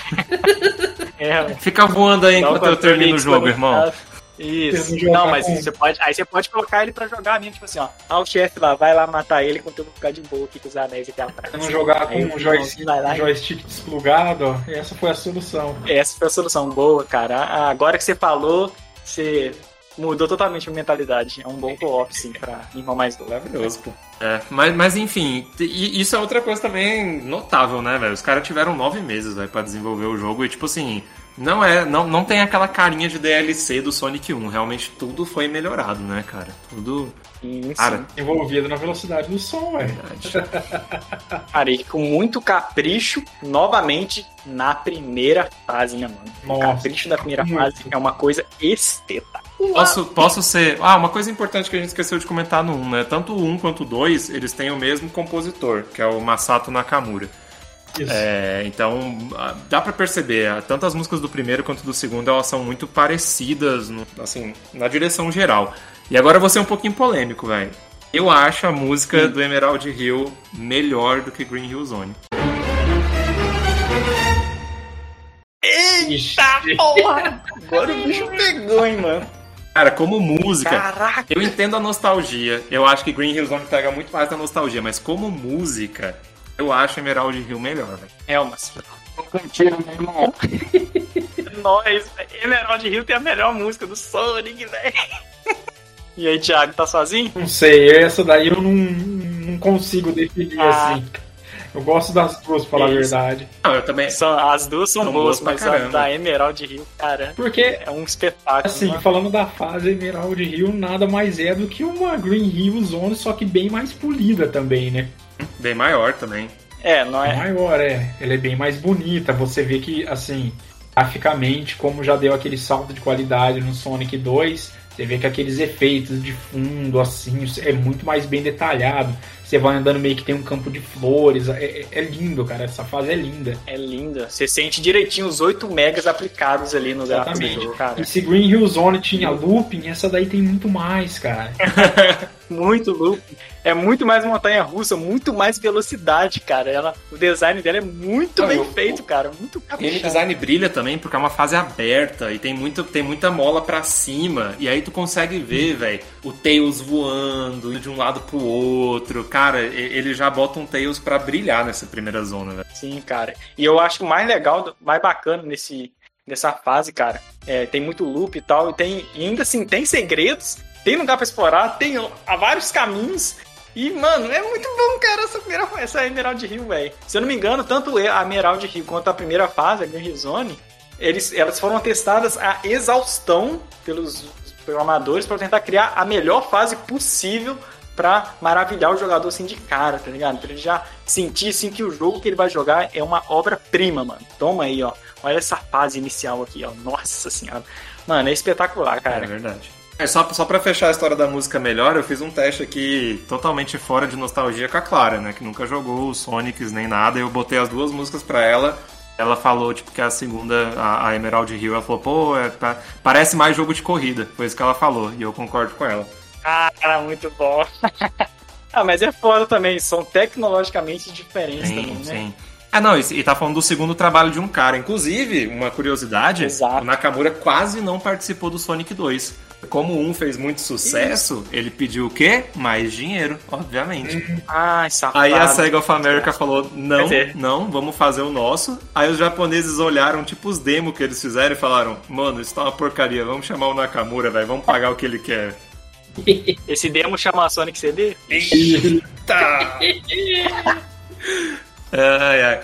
É, Fica voando aí enquanto eu termino o jogo, irmão. conectado. Ele Isso. não mas com- você pode, aí você pode colocar ele pra jogar mesmo, tipo assim, ó. Ah, o chefe lá, vai lá matar ele enquanto eu vou ficar de boa aqui com os anéis aqui atrás. Você não jogar com um o joystick, vai lá um e- joystick desplugado, ó. Essa foi a solução. Essa foi a solução boa, cara. Ah, Agora que você falou, você mudou totalmente a mentalidade. É um bom co-op, sim, pra irmão mais novo. Maravilhoso, pô. É, mas, mas enfim, e isso é outra coisa também notável, né, velho? Os caras tiveram nove meses, velho, pra desenvolver o jogo e, tipo assim, não é, não, não tem aquela carinha de DLC do Sonic 1. Realmente tudo foi melhorado, né, cara? Tudo. Sim, Cara. Envolvido na velocidade do som, velho. Cara, e com muito capricho, novamente, na primeira fase, né, mano? O Nossa, capricho da primeira muito. fase é uma coisa espetacular. Posso, posso ser. Ah, uma coisa importante que a gente esqueceu de comentar no 1, né? Tanto o 1 quanto o 2, eles têm o mesmo compositor, que é o Masato Nakamura. Isso. É, então, dá pra perceber, tanto as músicas do primeiro quanto do segundo, elas são muito parecidas, no- assim, na direção geral. E agora eu vou ser um pouquinho polêmico, velho. Eu acho a música do Emerald Hill melhor do que Green Hill Zone. Ixi. Porra! Agora o bicho pegou, hein, mano? Cara, como música, Caraca! eu entendo a nostalgia. Eu acho que Green Hill Zone pega muito mais da nostalgia, mas como música, eu acho Emerald Hill melhor, velho. Helmas. Mentira, meu irmão. Nós, velho. Emerald Hill tem a melhor música do Sonic, velho. E aí, Thiago, tá sozinho? Não sei, essa daí eu não, não consigo definir Ah. assim. Eu gosto das duas, pra falar a verdade. Não, eu também. São, as duas são, São boas, boas pra mas a da Emerald Hill, cara, Porque, é um espetáculo. assim, mano. falando da fase Emerald Hill, nada mais é do que uma Green Hill Zone, só que bem mais polida também, né? Bem maior também. É, não é. Maior, é. Ela é bem mais bonita. Você vê que, assim, graficamente, como já deu aquele salto de qualidade no Sonic 2, você vê que aqueles efeitos de fundo, assim, é muito mais bem detalhado. Você vai andando meio que tem um campo de flores. É, é- é lindo, cara. Essa fase é linda. É linda. Você sente direitinho os 8 megas aplicados ali no gráfico do Exatamente. jogo, cara. E se Green Hill Zone tinha looping, essa daí tem muito mais, cara. Muito loop. É muito mais montanha russa, muito mais velocidade, cara. Ela, o design dela é muito Não, bem eu- feito, cara. Muito O game caprichado. design brilha também porque é uma fase aberta e tem, muito, tem muita mola pra cima. E aí tu consegue ver, velho, o Tails voando de um lado pro outro. Cara, e- ele já bota um Tails pra brilhar nessa primeira zona, velho. Sim, cara. E eu acho o mais legal, mais bacana nesse, nessa fase, cara, é, tem muito loop e tal, e tem e ainda assim, tem segredos, tem lugar pra explorar, tem há vários caminhos. E, mano, é muito bom, cara, essa, primeira, essa Emerald Hill, velho. Se eu não me engano, tanto a Emerald Hill quanto a primeira fase, a Green Zone, eles, elas foram testadas a exaustão pelos programadores para tentar criar a melhor fase possível pra maravilhar o jogador assim de cara, tá ligado? Pra ele já sentir assim que o jogo que ele vai jogar é uma obra-prima, mano. Toma aí, ó. Olha essa fase inicial aqui, ó. Nossa senhora. Mano, é espetacular, É cara. verdade. É, só, só pra fechar a história da música melhor, eu fiz um teste aqui totalmente fora de nostalgia com a Clara, né? Que nunca jogou Sonics nem nada. Eu botei as duas músicas pra ela. Ela falou, tipo, que a segunda, a, a Emerald Hill, ela falou, pô, é, pa- parece mais jogo de corrida. Foi isso que ela falou. E eu concordo com ela. Cara, muito bom. ah, mas é foda também. São tecnologicamente diferentes Sim, também, né? sim. Ah, não, e, e tá falando do segundo trabalho de um cara. Inclusive, uma curiosidade, Exato. o Nakamura quase não participou do Sonic 2. Como um fez muito sucesso, ele pediu o quê? Mais dinheiro, obviamente. Ai, safado. Aí a Sega of America falou: não, não, vamos fazer o nosso. Aí os japoneses olharam, tipo, os demos que eles fizeram e falaram: mano, isso tá uma porcaria, vamos chamar o Nakamura, velho, vamos pagar o que ele quer. Esse demo chama Sonic CD? Tá! ai, ai.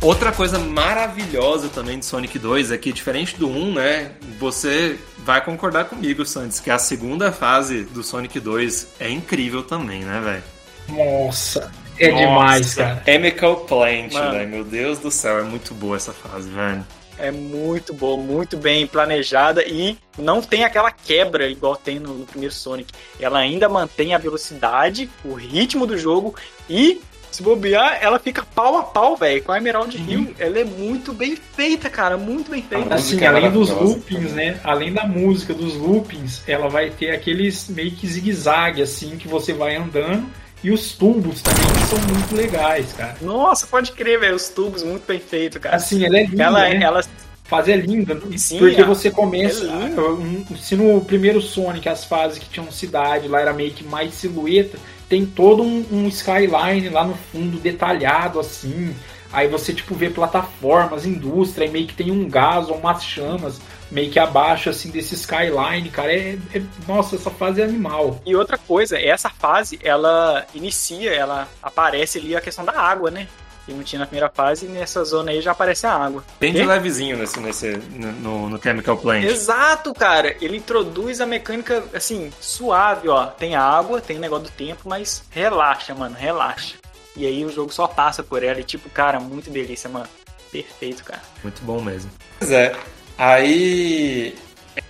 Outra coisa maravilhosa também de Sonic 2 é que, diferente do 1, né? Você vai concordar comigo, Santos, que a segunda fase do Sonic 2 é incrível também, né, velho? Nossa. É Nossa. demais, cara. Chemical Plant, velho. Meu Deus do céu, é muito boa essa fase, velho. É muito boa, muito bem planejada e não tem aquela quebra igual tem no, no primeiro Sonic. Ela ainda mantém a velocidade, o ritmo do jogo e, se bobear, ela fica pau a pau, velho, com a Emerald Hill. Ela é muito bem feita, cara, muito bem feita. Assim, é além dos loopings, né? Além da música, dos loopings, ela vai ter aqueles meio que zigue-zague, assim, que você vai andando. E os tubos também, são muito legais, cara. Nossa, pode crer, velho, os tubos muito bem feitos, cara. Assim, ela é linda, ela, né? ela fase é linda, né? Sim, porque a- você começa. é um- se no primeiro Sonic as fases que tinham cidade lá era meio que mais silhueta, tem todo um, um skyline lá no fundo detalhado assim. Aí você tipo vê plataformas, indústria, e meio que tem um gás ou umas chamas meio que abaixo assim desse skyline, cara. É, é- nossa, essa fase é animal. E outra coisa, essa fase, ela inicia, ela aparece ali a questão da água, né? Que não tinha na primeira fase, e nessa zona aí já aparece a água. Bem de E- levezinho nesse, nesse, no, no Chemical Plant. Exato, cara. Ele introduz a mecânica, assim, suave, ó. Tem água, tem negócio do tempo, mas relaxa, mano, relaxa. E aí o jogo só passa por ela e, tipo, cara, muito delícia, mano. Perfeito, cara. Muito bom mesmo. Pois é. Aí.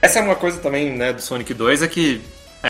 Essa é uma coisa também, né, do Sonic 2, é que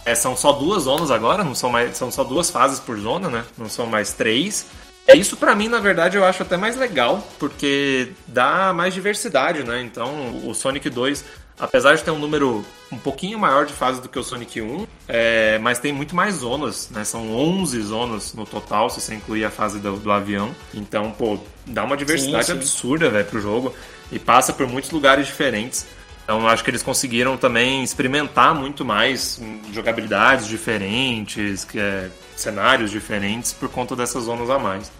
é, são só duas zonas agora, não são mais. São só duas fases por zona, né? Não são mais três. É isso pra mim, na verdade, eu acho até mais legal, porque dá mais diversidade, né? Então, o Sonic 2, apesar de ter um número um pouquinho maior de fases do que o Sonic 1, é, mas tem muito mais zonas, né? São 11 zonas no total, se você incluir a fase do, do avião. Então, pô, dá uma diversidade sim. absurda, velho, pro jogo. E passa por muitos lugares diferentes. Então, eu acho que eles conseguiram também experimentar muito mais jogabilidades diferentes, que é, cenários diferentes, por conta dessas zonas a mais.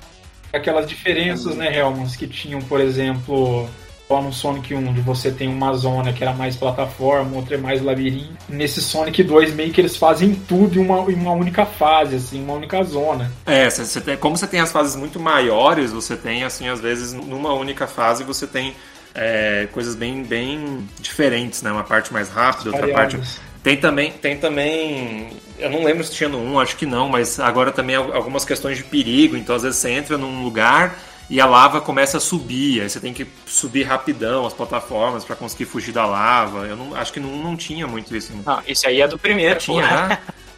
Aquelas diferenças, né, Helmans, que tinham, por exemplo, só no Sonic 1, onde você tem uma zona que era mais plataforma, outra é mais labirinto. Nesse Sonic 2, meio que eles fazem tudo em uma, em uma única fase, assim, uma única zona. É, você tem, como você tem as fases muito maiores, você tem, assim, às vezes, numa única fase, você tem é, coisas bem, bem diferentes, né? Uma parte mais rápida, outra parte. Tem também, tem também. Eu não lembro se tinha no 1, acho que não, mas agora também al- algumas questões de perigo. Então, às vezes, você entra num lugar e a lava começa a subir. Aí você tem que subir rapidão as plataformas para conseguir fugir da lava. Eu não, acho que no 1 não tinha muito isso. Não. Não, esse aí é do primeiro, tinha, né?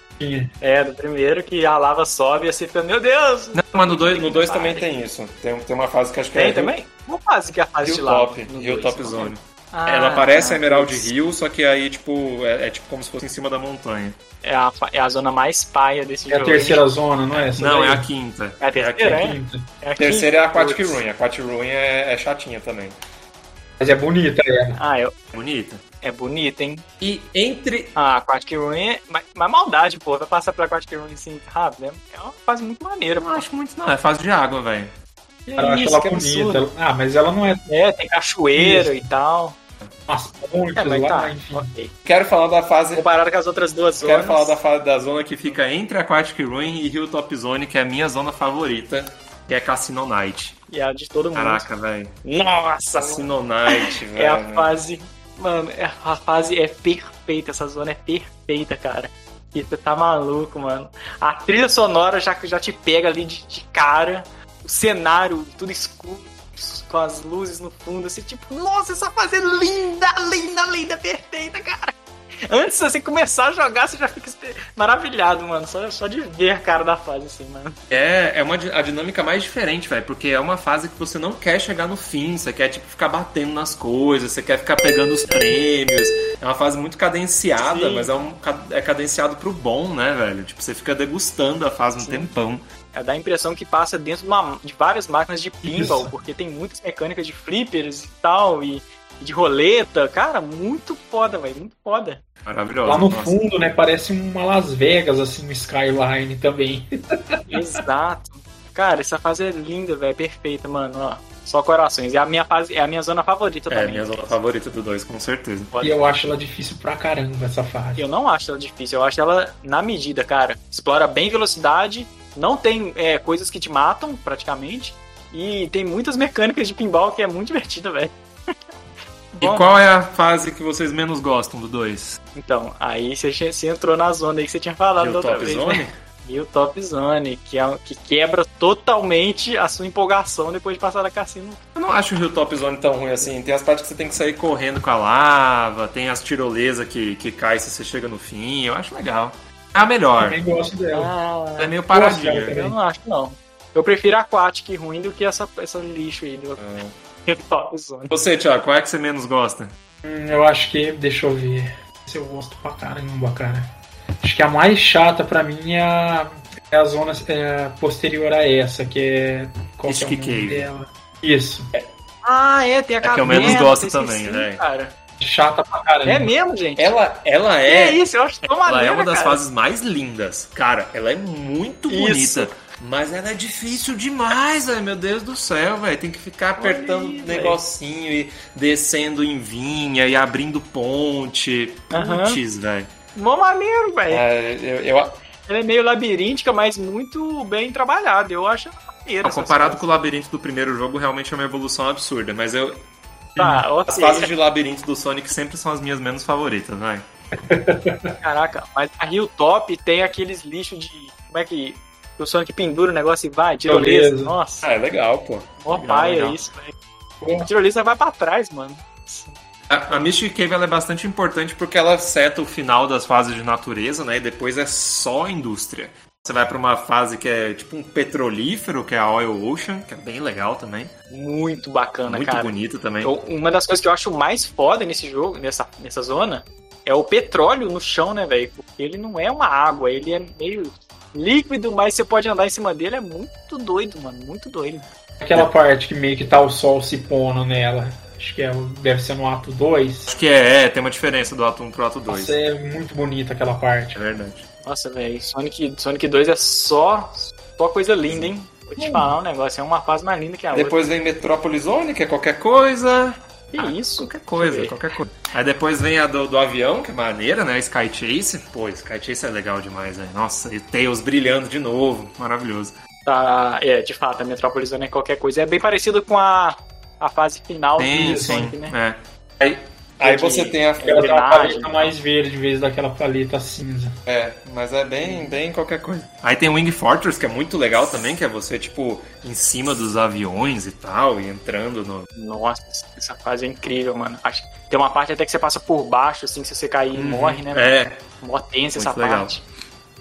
É, do primeiro que a lava sobe e você fica, meu Deus! Não, mas no 2 no dois também tem isso. Tem, tem uma fase que acho que Tem é. também? Qual fase que é a fase de lava? Hilltop, No Hilltop dois? Zone. Ah, Ela parece tá. a Emerald Hill, só que aí, tipo, é, é tipo como se fosse em cima da montanha. É a, é a zona mais paia desse É a jogo. terceira zona, não é? Essa não, daí? é a quinta. É a terceira, a é? quinta. Quinta. É a A terceira é a Aquatic. Ruin. A Aquatic Ruin é, é chatinha também. Mas é bonita ela. Ah, é, Bonita. É bonita, hein? E entre. Ah, Aquatic Ruin é... Mas, mas maldade, pô. Vai passar pra Aquatic Ruin assim rápido, né? É uma fase muito maneira, Eu não acho muito, não. É fase de água, velho. Eu acho isso, ela que bonita. absurdo. Ah, mas ela não é É, tem cachoeira e tal. umas pontes É, mas lá, tá, enfim. ok. Quero falar da fase. Comparado com as outras duas zonas. Quero falar da fase da zona que fica entre Aquatic Ruin e Hilltop Zone, que é a minha zona favorita, que é Cassino Night. E a de todo mundo. Caraca, velho. Nossa, Cassino Night, velho. É a fase. Mano, é- a fase é perfeita, essa zona é perfeita, cara. Você tá maluco, mano. A trilha sonora já, já te pega ali de, de cara. O cenário, tudo escuro, com as luzes no fundo, assim, tipo, nossa, essa fase é linda, linda, linda, perfeita, cara. Antes de você começar a jogar, você já fica maravilhado, mano. Só, só de ver a cara da fase, assim, mano. É, é uma, a dinâmica mais diferente, velho, porque é uma fase que você não quer chegar no fim, você quer, tipo, ficar batendo nas coisas, você quer ficar pegando os prêmios. É uma fase muito cadenciada, Sim. mas é, um, é cadenciado pro bom, né, velho? Tipo, você fica degustando a fase um tempão. É, dá a impressão que passa dentro de, uma- de várias máquinas de pinball, Isso. porque tem muitas mecânicas de flippers e tal, e de roleta. Cara, muito foda, velho, muito foda. Maravilhoso. Lá no nossa. fundo, né, parece uma Las Vegas, assim, um skyline também. Exato. Cara, essa fase é linda, velho, perfeita, mano, ó. Só corações. É a minha fase, é a minha zona favorita É, também. minha zona favorita do 2, com certeza. E eu acho ela difícil pra caramba, essa fase. Eu não acho ela difícil, eu acho ela na medida, cara. Explora bem velocidade, não tem é, coisas que te matam, praticamente. E tem muitas mecânicas de pinball que é muito divertida, velho. E Bom, qual é a fase que vocês menos gostam do 2? Então, aí você, você entrou na zona aí que você tinha falado da outra vez, Zone? né? Hilltop Zone, que, é, que quebra totalmente a sua empolgação depois de passar da cassino. Eu não acho o Hilltop Zone tão ruim assim. Tem as partes que você tem que sair correndo com a lava, tem as tirolesas que, que cai se você chega no fim. Eu acho legal. É a melhor. Também gosto dela. Ah, É meio paradinha. eu não acho, não. Eu prefiro Aquatic ruim do que essa, essa lixo aí do Zone. Você, Thiago, qual é que você menos gosta? Hum, eu acho que. Deixa eu ver. Se eu gosto pra caramba, cara. Acho que a mais chata pra mim é a, é a zona é, posterior a essa, que é. Qual que é dela? Isso. Ah, é, tem a que eu caverna. menos gosto também, né? cara. Chata pra caramba. É mesmo, gente? Ela, ela É, é. isso, eu acho tão Ela maneiro, é uma das cara. fases mais lindas. Cara, ela é muito Isso. bonita. Mas ela é difícil demais, velho. Meu Deus do céu, velho. Tem que ficar apertando aí, o negocinho e descendo em vinha e abrindo ponte. Putz, velho. Mó maneiro, velho. É, eu, eu- Ela é meio labiríntica, mas muito bem trabalhada. Eu acho maneiro. Comparado com o labirinto do primeiro jogo, realmente é uma evolução absurda. Mas eu, Tá, as fases de labirinto do Sonic sempre são as minhas menos favoritas, vai. Caraca, mas a Hilltop tem aqueles lixos de. Como é que. O Sonic pendura o negócio e vai, tirolesa. Tirolesa. Nossa, Ah, é legal, pô. mó paia isso, velho. A tirolesa vai pra trás, mano. A, a Mystic Cave ela é bastante importante porque ela seta o final das fases de natureza, né? E depois é só indústria. Você vai pra uma fase que é tipo um petrolífero, que é a Oil Ocean, que é bem legal também. Muito bacana, muito cara. bonito também. Eu- uma das coisas que eu acho mais foda nesse jogo, nessa, nessa zona, é o petróleo no chão, né, velho? Porque ele não é uma água, ele é meio líquido, mas você pode andar em cima dele. É muito doido, mano. Muito doido. Aquela parte que meio que tá o sol se pondo nela. Acho que é, deve ser no ato 2. Acho que é, é, tem uma diferença do ato 1 pro ato 2. Nossa, é muito bonita aquela parte. É verdade. Nossa, velho, Sonic, Sonic 2 é só, só coisa linda, hein? Vou te falar um negócio, é uma fase mais linda que a Depois vem Metrópolis Zone, que é qualquer coisa. Que isso? Qualquer coisa, qualquer coisa. Aí depois vem a do, do avião, que é maneira, né? Sky Chase. Pô, Sky Chase é legal demais, velho. Nossa, e Tails brilhando de novo. Maravilhoso. Tá, é, de fato, a Metropolis Zone é qualquer coisa. É bem parecido com a, a fase final Tem, do sim. Sonic, né? É. Aí, aí você tem a. Ela tem uma paleta mais verde em vez daquela paleta cinza. É, mas é bem, bem qualquer coisa. Aí tem o Wing Fortress, que é muito legal também, que é você, tipo, em cima dos aviões e tal, e entrando no. Nossa, essa fase é incrível, mano. Acho que tem uma parte até que você passa por baixo, assim, se você cair, morre, né? É. Mó tensa essa Muito legal. parte.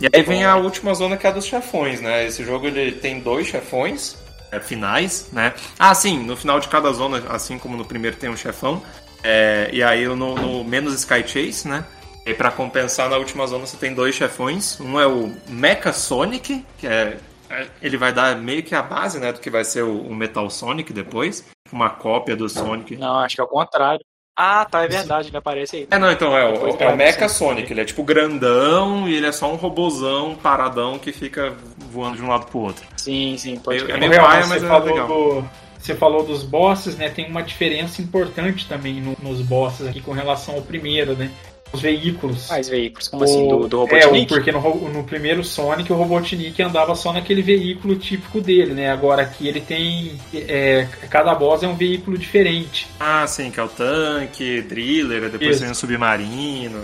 E aí vem a última zona que é a dos chefões, né? Esse jogo ele tem dois chefões é, finais, né? Ah, sim, no final de cada zona, assim como no primeiro tem um chefão. É, e aí no, no menos Sky Chase, né? E pra compensar na última zona você tem dois chefões. Um é o Mecha Sonic, que é. é- Ele vai dar meio que a base, né? Do que vai ser o, o Metal Sonic depois. Uma cópia do Sonic. Não, acho que é o contrário. Ah, tá, é verdade, ele aparece aí. É, não, então é o, é o Mecha Sonic. Ele é tipo grandão e ele é só um robozão paradão que fica voando de um lado pro outro. Sim, sim, pode é meio paia, mas é legal. do- Você falou dos bosses, né? Tem uma diferença importante também no- nos bosses aqui com relação ao primeiro, né? Os veículos. Mais veículos, como assim, do, do É, Robotnik? porque no, no primeiro Sonic o Robotnik andava só naquele veículo típico dele, né? Agora aqui ele tem. é, cada boss é um veículo diferente. Ah, sim, que é o tanque, driller, depois tem o submarino.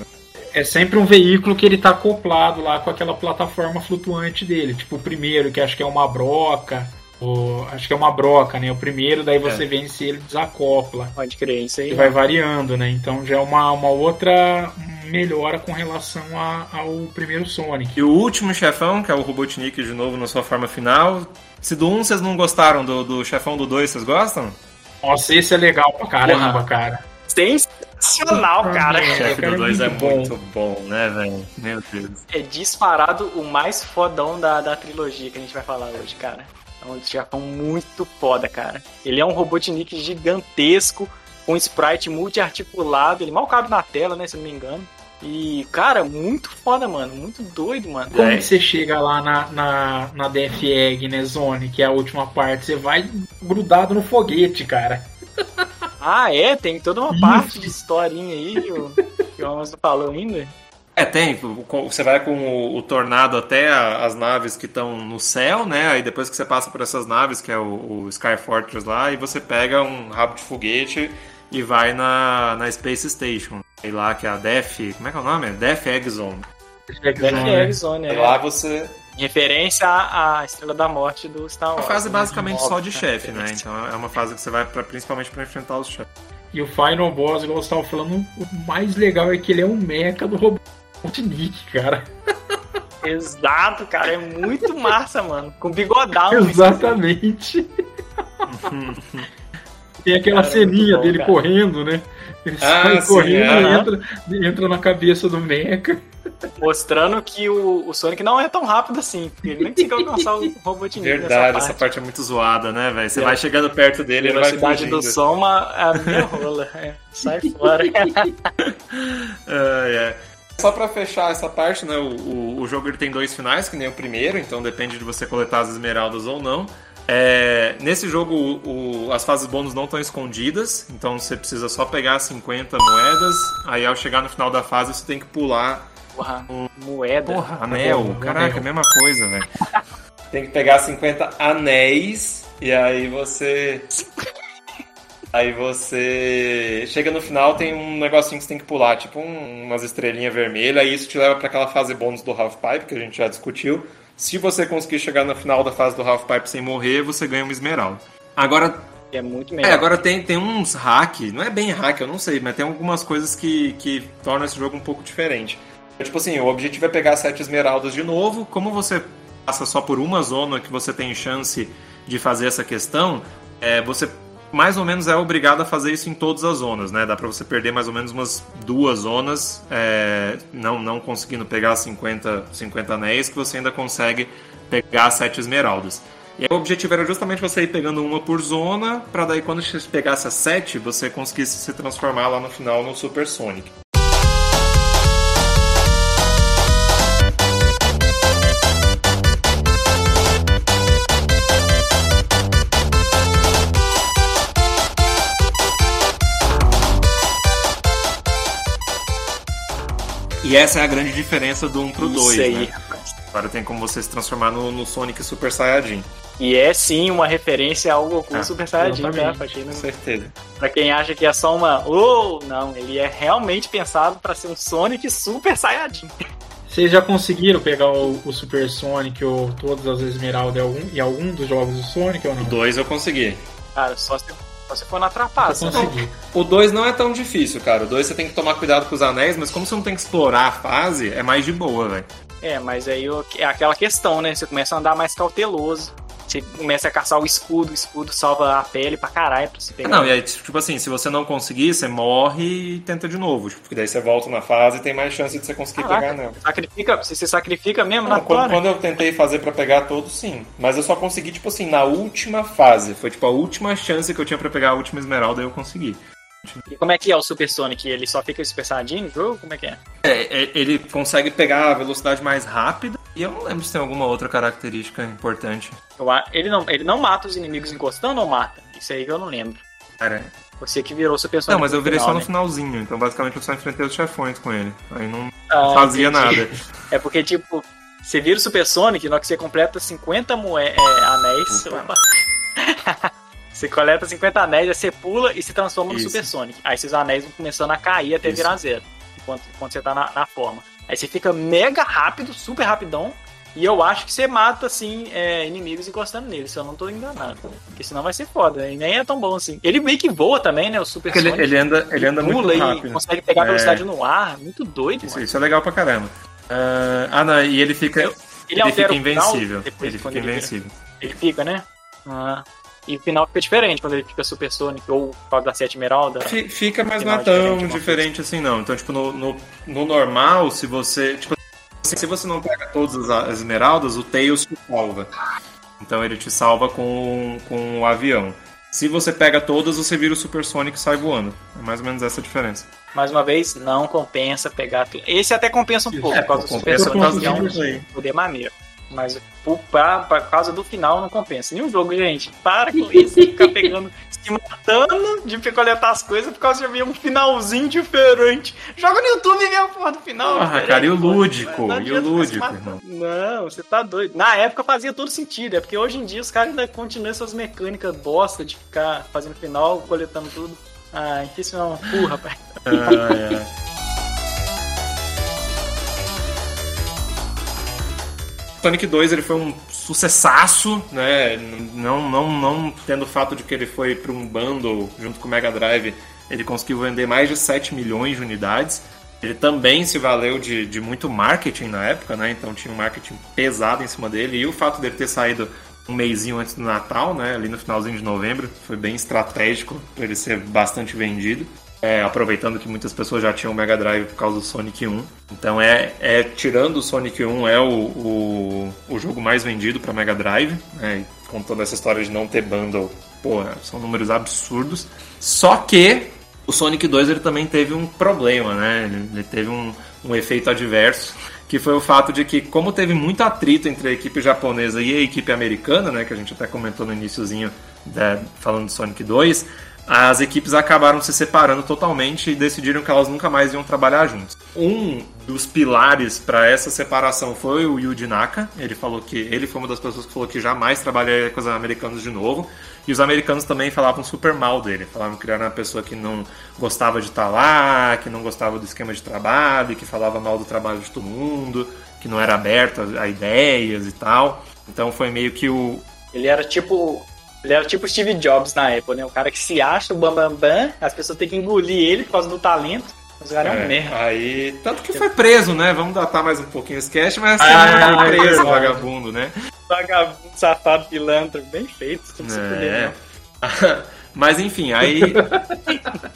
É sempre um veículo que ele tá acoplado lá com aquela plataforma flutuante dele. Tipo o primeiro, que acho que é uma broca. Ou, acho que é uma broca, né? O primeiro, daí você É. vence ele desacopla. Pode crer, isso aí. E vai variando, né? Então já é uma, uma outra melhora com relação a- ao primeiro Sonic. E o último chefão, que é o Robotnik de novo na sua forma final. Se do 1 vocês não gostaram, do, do chefão do 2 vocês gostam? Nossa, esse é legal pra caramba, Porra. cara. Sensacional, cara. O chefe do é 2 é muito bom. muito bom, né, velho? Meu Deus. É disparado o mais fodão da, da trilogia que a gente vai falar hoje, cara. É um chefão muito foda, cara. Ele é um Robotnik gigantesco, com sprite multi-articulado. Ele mal cabe na tela, né, se eu não me engano. E, cara, muito foda, mano. Muito doido, mano. Como É. que você chega lá na, na, na Death Egg, né, Zone, que é a última parte? Você vai grudado no foguete, cara. Ah, é? Tem toda uma Isso. parte de historinha aí que o, que o não falou ainda. É, tem. Você vai com o, o tornado até a- as naves que estão no céu, né? Aí depois que você passa por essas naves, que é o, o Sky Fortress lá, e você pega um rabo de foguete e vai na, na Space Station. E lá que é a Death. Como é que é o nome? Death Egg Zone. Zone, Egg né? Zone, E é. lá você Em referência à, à Estrela da Morte do Star É Wars. uma fase né? basicamente só de chefe, né? referência. Então é uma fase que você vai pra, principalmente pra enfrentar os chefes. E o Final Boss, igual você tava falando, o mais legal é que ele é um mecha do Robotnik, cara. Exato, cara. É muito massa, mano. Com bigodão. Exatamente. Tem aquela Cara, ceninha muito bom, dele cara. correndo, né? Ele Ah, sai sim, correndo e aham. entra, entra na cabeça do mecha. Mostrando que o, o Sonic não é tão rápido assim. porque Ele nem conseguiu alcançar o Robotnik Verdade, nessa essa parte é muito zoada, né, velho? Você É. vai chegando perto dele, ele vai Velocidade fugindo. do som, uma- a minha rola. É, sai fora. É, é. Só pra fechar essa parte, né? O, o, o jogo ele tem dois finais, que nem o primeiro, então depende de você coletar as esmeraldas ou não. É, nesse jogo, o- o- as fases bônus não estão escondidas, então você precisa só pegar 50 moedas. Aí ao chegar no final da fase, você tem que pular. Porra, moeda. Porra, anel! Porra, Caraca, anel. a mesma coisa, velho. Tem que pegar 50 anéis e aí você. Aí você chega no final, tem um negocinho que você tem que pular, tipo um- umas estrelinhas vermelhas, e isso te leva para aquela fase bônus do Half Pipe, que a gente já discutiu. Se você conseguir chegar no final da fase do Half Pipe sem morrer, você ganha uma esmeralda. Agora, É muito melhor. é, agora tem, tem uns hack, não é bem hack, eu não sei, mas tem algumas coisas que, que tornam esse jogo um pouco diferente. É, tipo assim, o objetivo é pegar sete esmeraldas de novo, como você passa só por uma zona que você tem chance de fazer essa questão, é, você mais ou menos é obrigado a fazer isso em todas as zonas, né? Dá pra você perder mais ou menos umas duas zonas, é, não, não conseguindo pegar 50, 50 anéis, que você ainda consegue pegar sete esmeraldas. E o objetivo era justamente você ir pegando uma por zona, pra daí quando você pegasse as sete, você conseguisse se transformar lá no final no Super Sonic. E essa é a grande diferença do 1 pro Isso 2, aí, né? rapaz. Agora tem como você se transformar no, no Sonic Super Saiyajin. E é sim uma referência ao Goku Ah, Super Saiyajin, tá? exatamente. Pra, quem não- certeza. pra quem acha que é só uma. Oh, não, ele é realmente pensado pra ser um Sonic Super Saiyajin. Vocês já conseguiram pegar o, o Super Sonic ou todas as Esmeraldas em algum, em algum dos jogos do Sonic ou não? Dois eu consegui. Cara, só se, só se for na trapaça. consegui. O 2 não é tão difícil, cara. O 2 você tem que tomar cuidado com os anéis, mas como você não tem que explorar a fase, é mais de boa, velho. É, mas aí é aquela questão, né? Você começa a andar mais cauteloso. Você começa a caçar o escudo, o escudo salva a pele pra caralho pra você pegar. Não, e aí, tipo assim, se você não conseguir, você morre e tenta de novo. Tipo, porque daí você volta na fase e tem mais chance de você conseguir Caraca, pegar nela. Sacrifica, você se sacrifica mesmo na Não, quando, tora? quando eu tentei fazer pra pegar todos, sim. Mas eu só consegui, tipo assim, na última fase. Foi, tipo, a última chance que eu tinha pra pegar a última esmeralda e eu consegui. E como é que é o Super Sonic? Ele só fica Super Saiyajin no jogo? Como é que é? É, é, ele consegue pegar a velocidade mais rápida. E eu não lembro se tem alguma outra característica importante. Ele, não, ele não mata os inimigos encostando ou mata? Isso aí que eu não lembro. Cara, Você que virou Super Sonic não, mas eu virei final, só no né? finalzinho. Então, basicamente, eu só enfrentei os chefões com ele. Aí não Ah, fazia entendi. nada. É porque, tipo, você vira o Super Sonic, na hora que você completa 50 moe é, anéis. Você coleta 50 anéis, aí você pula e se transforma no Isso. Super Sonic. Aí esses anéis vão começando a cair até Isso. virar zero. Enquanto, enquanto você tá na, na forma. Aí você fica mega rápido, super rapidão. E eu acho que você mata, assim, é, inimigos encostando nele, se eu não tô enganado. Porque senão vai ser foda. E nem é tão bom assim. Ele meio que voa também, né? O Super Porque ele, Sonic. ele anda, ele anda muito rápido. consegue pegar É. velocidade no ar. Muito doido, Isso, isso é legal pra caramba. Ah, ah, não, e ele fica. Eu- Ele, altera fica final invencível. depois, ele fica vira- invencível. Ele fica, né? Ah. E o final fica diferente quando ele fica Super Sonic ou causa da Sete Esmeralda. Fi- Fica, mas não é tão diferente, diferente assim, não. Então, tipo, no, no, no normal, se você. Tipo, assim, se você não pega todas as, as esmeraldas, o Tails te salva. Então ele te salva com, com o avião. Se você pega todas, você vira o Super Sonic e sai voando. É mais ou menos essa a diferença. Mais uma vez, não compensa pegar tudo. Esse até compensa um pouco, É, por causa do Super Sonic, que é um poder maneiro. Mas por, pra, pra causa do final não compensa. Nenhum jogo, gente. Para com isso, ficar pegando, se matando de coletar as coisas por causa de ver um finalzinho diferente. Joga no YouTube e vê a porra do final. Diferente, cara, e o lúdico? Não E o lúdico, irmão? Não, você tá doido. Na época fazia todo sentido, é porque hoje em dia os caras ainda continuam essas mecânicas bosta de ficar fazendo final, coletando tudo. Ah, isso é uma porra, pai. Ah, é. Sonic 2 ele foi um sucessaço, né? Não, não, não tendo o fato de que ele foi para um bundle junto com o Mega Drive, ele conseguiu vender mais de 7 milhões de unidades. Ele também se valeu de, de muito marketing na época, né? Então tinha um marketing pesado em cima dele. E o fato dele ter saído um mêsinho antes do Natal, né? Ali no finalzinho de novembro, foi bem estratégico para ele ser bastante vendido. É, aproveitando que muitas pessoas já tinham o Mega Drive por causa do Sonic 1. Então é, é tirando o Sonic 1 é o, o, o jogo mais vendido para Mega Drive, né? com toda essa história de não ter bundle, pô, são números absurdos. Só que o Sonic 2 ele também teve um problema, né? Ele, ele teve um, um efeito adverso que foi o fato de que, como teve muito atrito entre a equipe japonesa e a equipe americana, né, que a gente até comentou no iníciozinho da, falando do Sonic 2, as equipes acabaram se separando totalmente e decidiram que elas nunca mais iam trabalhar juntas. Um dos pilares para essa separação foi o Yuji Naka. Ele falou que ele foi uma das pessoas que falou que jamais trabalharia com os americanos de novo. E os americanos também falavam super mal dele. Falavam que ele era uma pessoa que não gostava de estar lá, que não gostava do esquema de trabalho, que falava mal do trabalho de todo mundo, que não era aberto a ideias e tal. Então foi meio que o. Ele era tipo ele era tipo Steve Jobs na Apple, né? O cara que se acha o bambambam, bam, bam, as pessoas têm que engolir ele por causa do talento. Os caras é, é um merda. Aí, tanto que foi preso, né? Vamos datar mais um pouquinho esse cast, mas assim, ah, foi preso, vagabundo, né? Vagabundo, safado, pilantra, bem feito. É. mas enfim, aí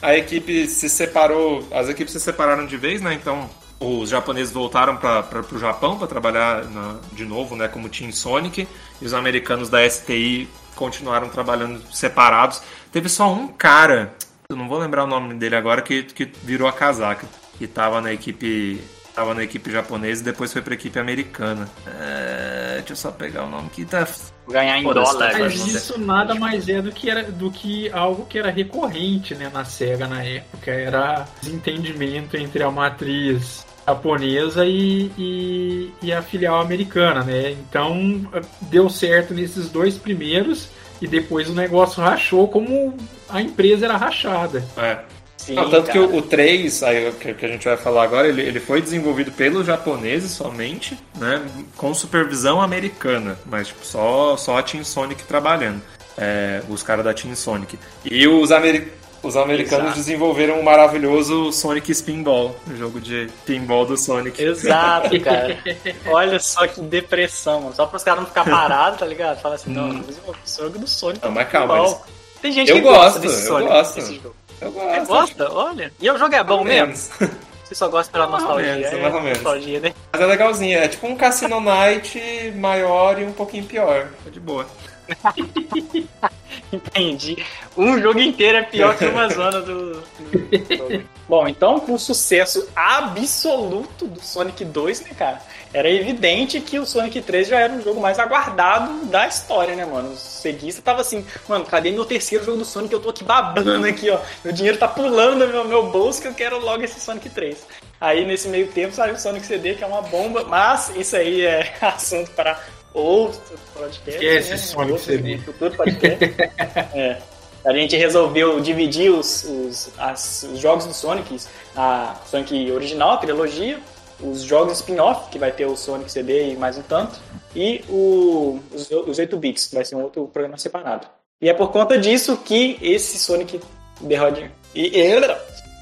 a equipe se separou, as equipes se separaram de vez, né? Então os japoneses voltaram para o Japão para trabalhar na, de novo, né, como Team Sonic, e os americanos da STI continuaram trabalhando separados. Teve só um cara, eu não vou lembrar o nome dele agora, que, que virou a casaca, que estava na equipe tava na equipe japonesa e depois foi para a equipe americana. É, deixa eu só pegar o nome que tá ganhar em dólar. Mas isso nada mais é do que era do que algo que era recorrente, né, na Sega na época, era desentendimento entre a matriz japonesa e, e, e, a filial americana, né? Então deu certo nesses dois primeiros e depois o negócio rachou como a empresa era rachada. É. Sim, Não, tanto cara. que o, o 3, aí, que, que, a gente vai falar agora, ele, ele foi desenvolvido pelos japoneses somente, né? Com supervisão americana, mas tipo, só, só a Team Sonic trabalhando. É, os caras da Team Sonic. E os americanos os americanos Exato. desenvolveram um maravilhoso Sonic Spinball, o jogo de pinball do Sonic. Exato, cara. Olha só que depressão, mano. Só para os caras não ficar parados, tá ligado? Fala assim, não, hum. o jogo do Sonic. Não, mas calma. Eles... Tem gente eu que gosto, gosta desse eu Sonic. Gosto. Desse jogo. Eu gosto. Você gosta? Olha. E o jogo é bom mesmo? Você só gosta pela nostalgia. Menos, é, mais ou menos. Nostalgia, né? Mas é legalzinho. É tipo um Cassino Night maior e um pouquinho pior. Tá de boa. Entendi. Um jogo inteiro é pior que uma zona do. do... Bom, então, com o sucesso absoluto do Sonic 2, né, cara? Era evidente que o Sonic 3 já era o jogo mais aguardado da história, né, mano? O seguista tava assim, mano, cadê meu terceiro jogo do Sonic? Eu tô aqui babando aqui, ó. Meu dinheiro tá pulando no meu, meu bolso que eu quero logo esse Sonic 3. Aí, nesse meio tempo, saiu o Sonic CD, que é uma bomba, mas isso aí é assunto para outro podcast. Esquece né? Sonic CD. Futuro podcast. é. A gente resolveu dividir os, os, as, os jogos do Sonic, a Sonic original, a trilogia, os jogos spin-off, que vai ter o Sonic CD e mais um tanto, e o, os, os 8 bits, vai ser um outro programa separado. E é por conta disso que esse Sonic The Rod... E,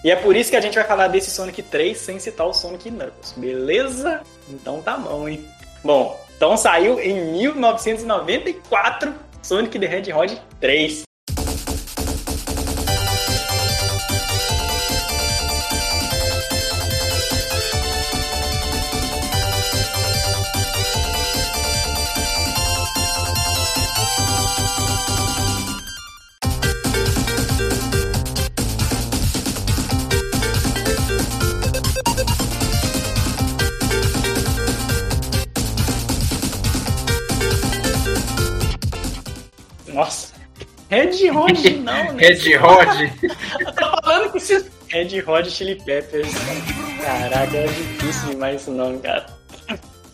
e é por isso que a gente vai falar desse Sonic 3 sem citar o Sonic Knuckles, beleza? Então tá bom, hein? Bom, então saiu em 1994 Sonic the Hedgehog 3. Red Hot não, né? Red Hot? Eu tô falando com esses Red Hot Chili Peppers. Caraca, é difícil demais isso não, cara.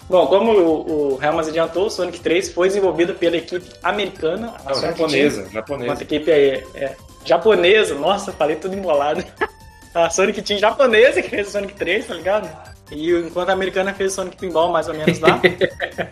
Bom, como o, o Helmas adiantou, o Sonic 3 foi desenvolvido pela equipe americana. A não, japonesa, Team, japonesa. Uma equipe é, é, japonesa. Nossa, falei tudo embolado. A Sonic Team japonesa que fez o Sonic 3, tá ligado? E enquanto a americana fez Sonic Pinball, mais ou menos lá.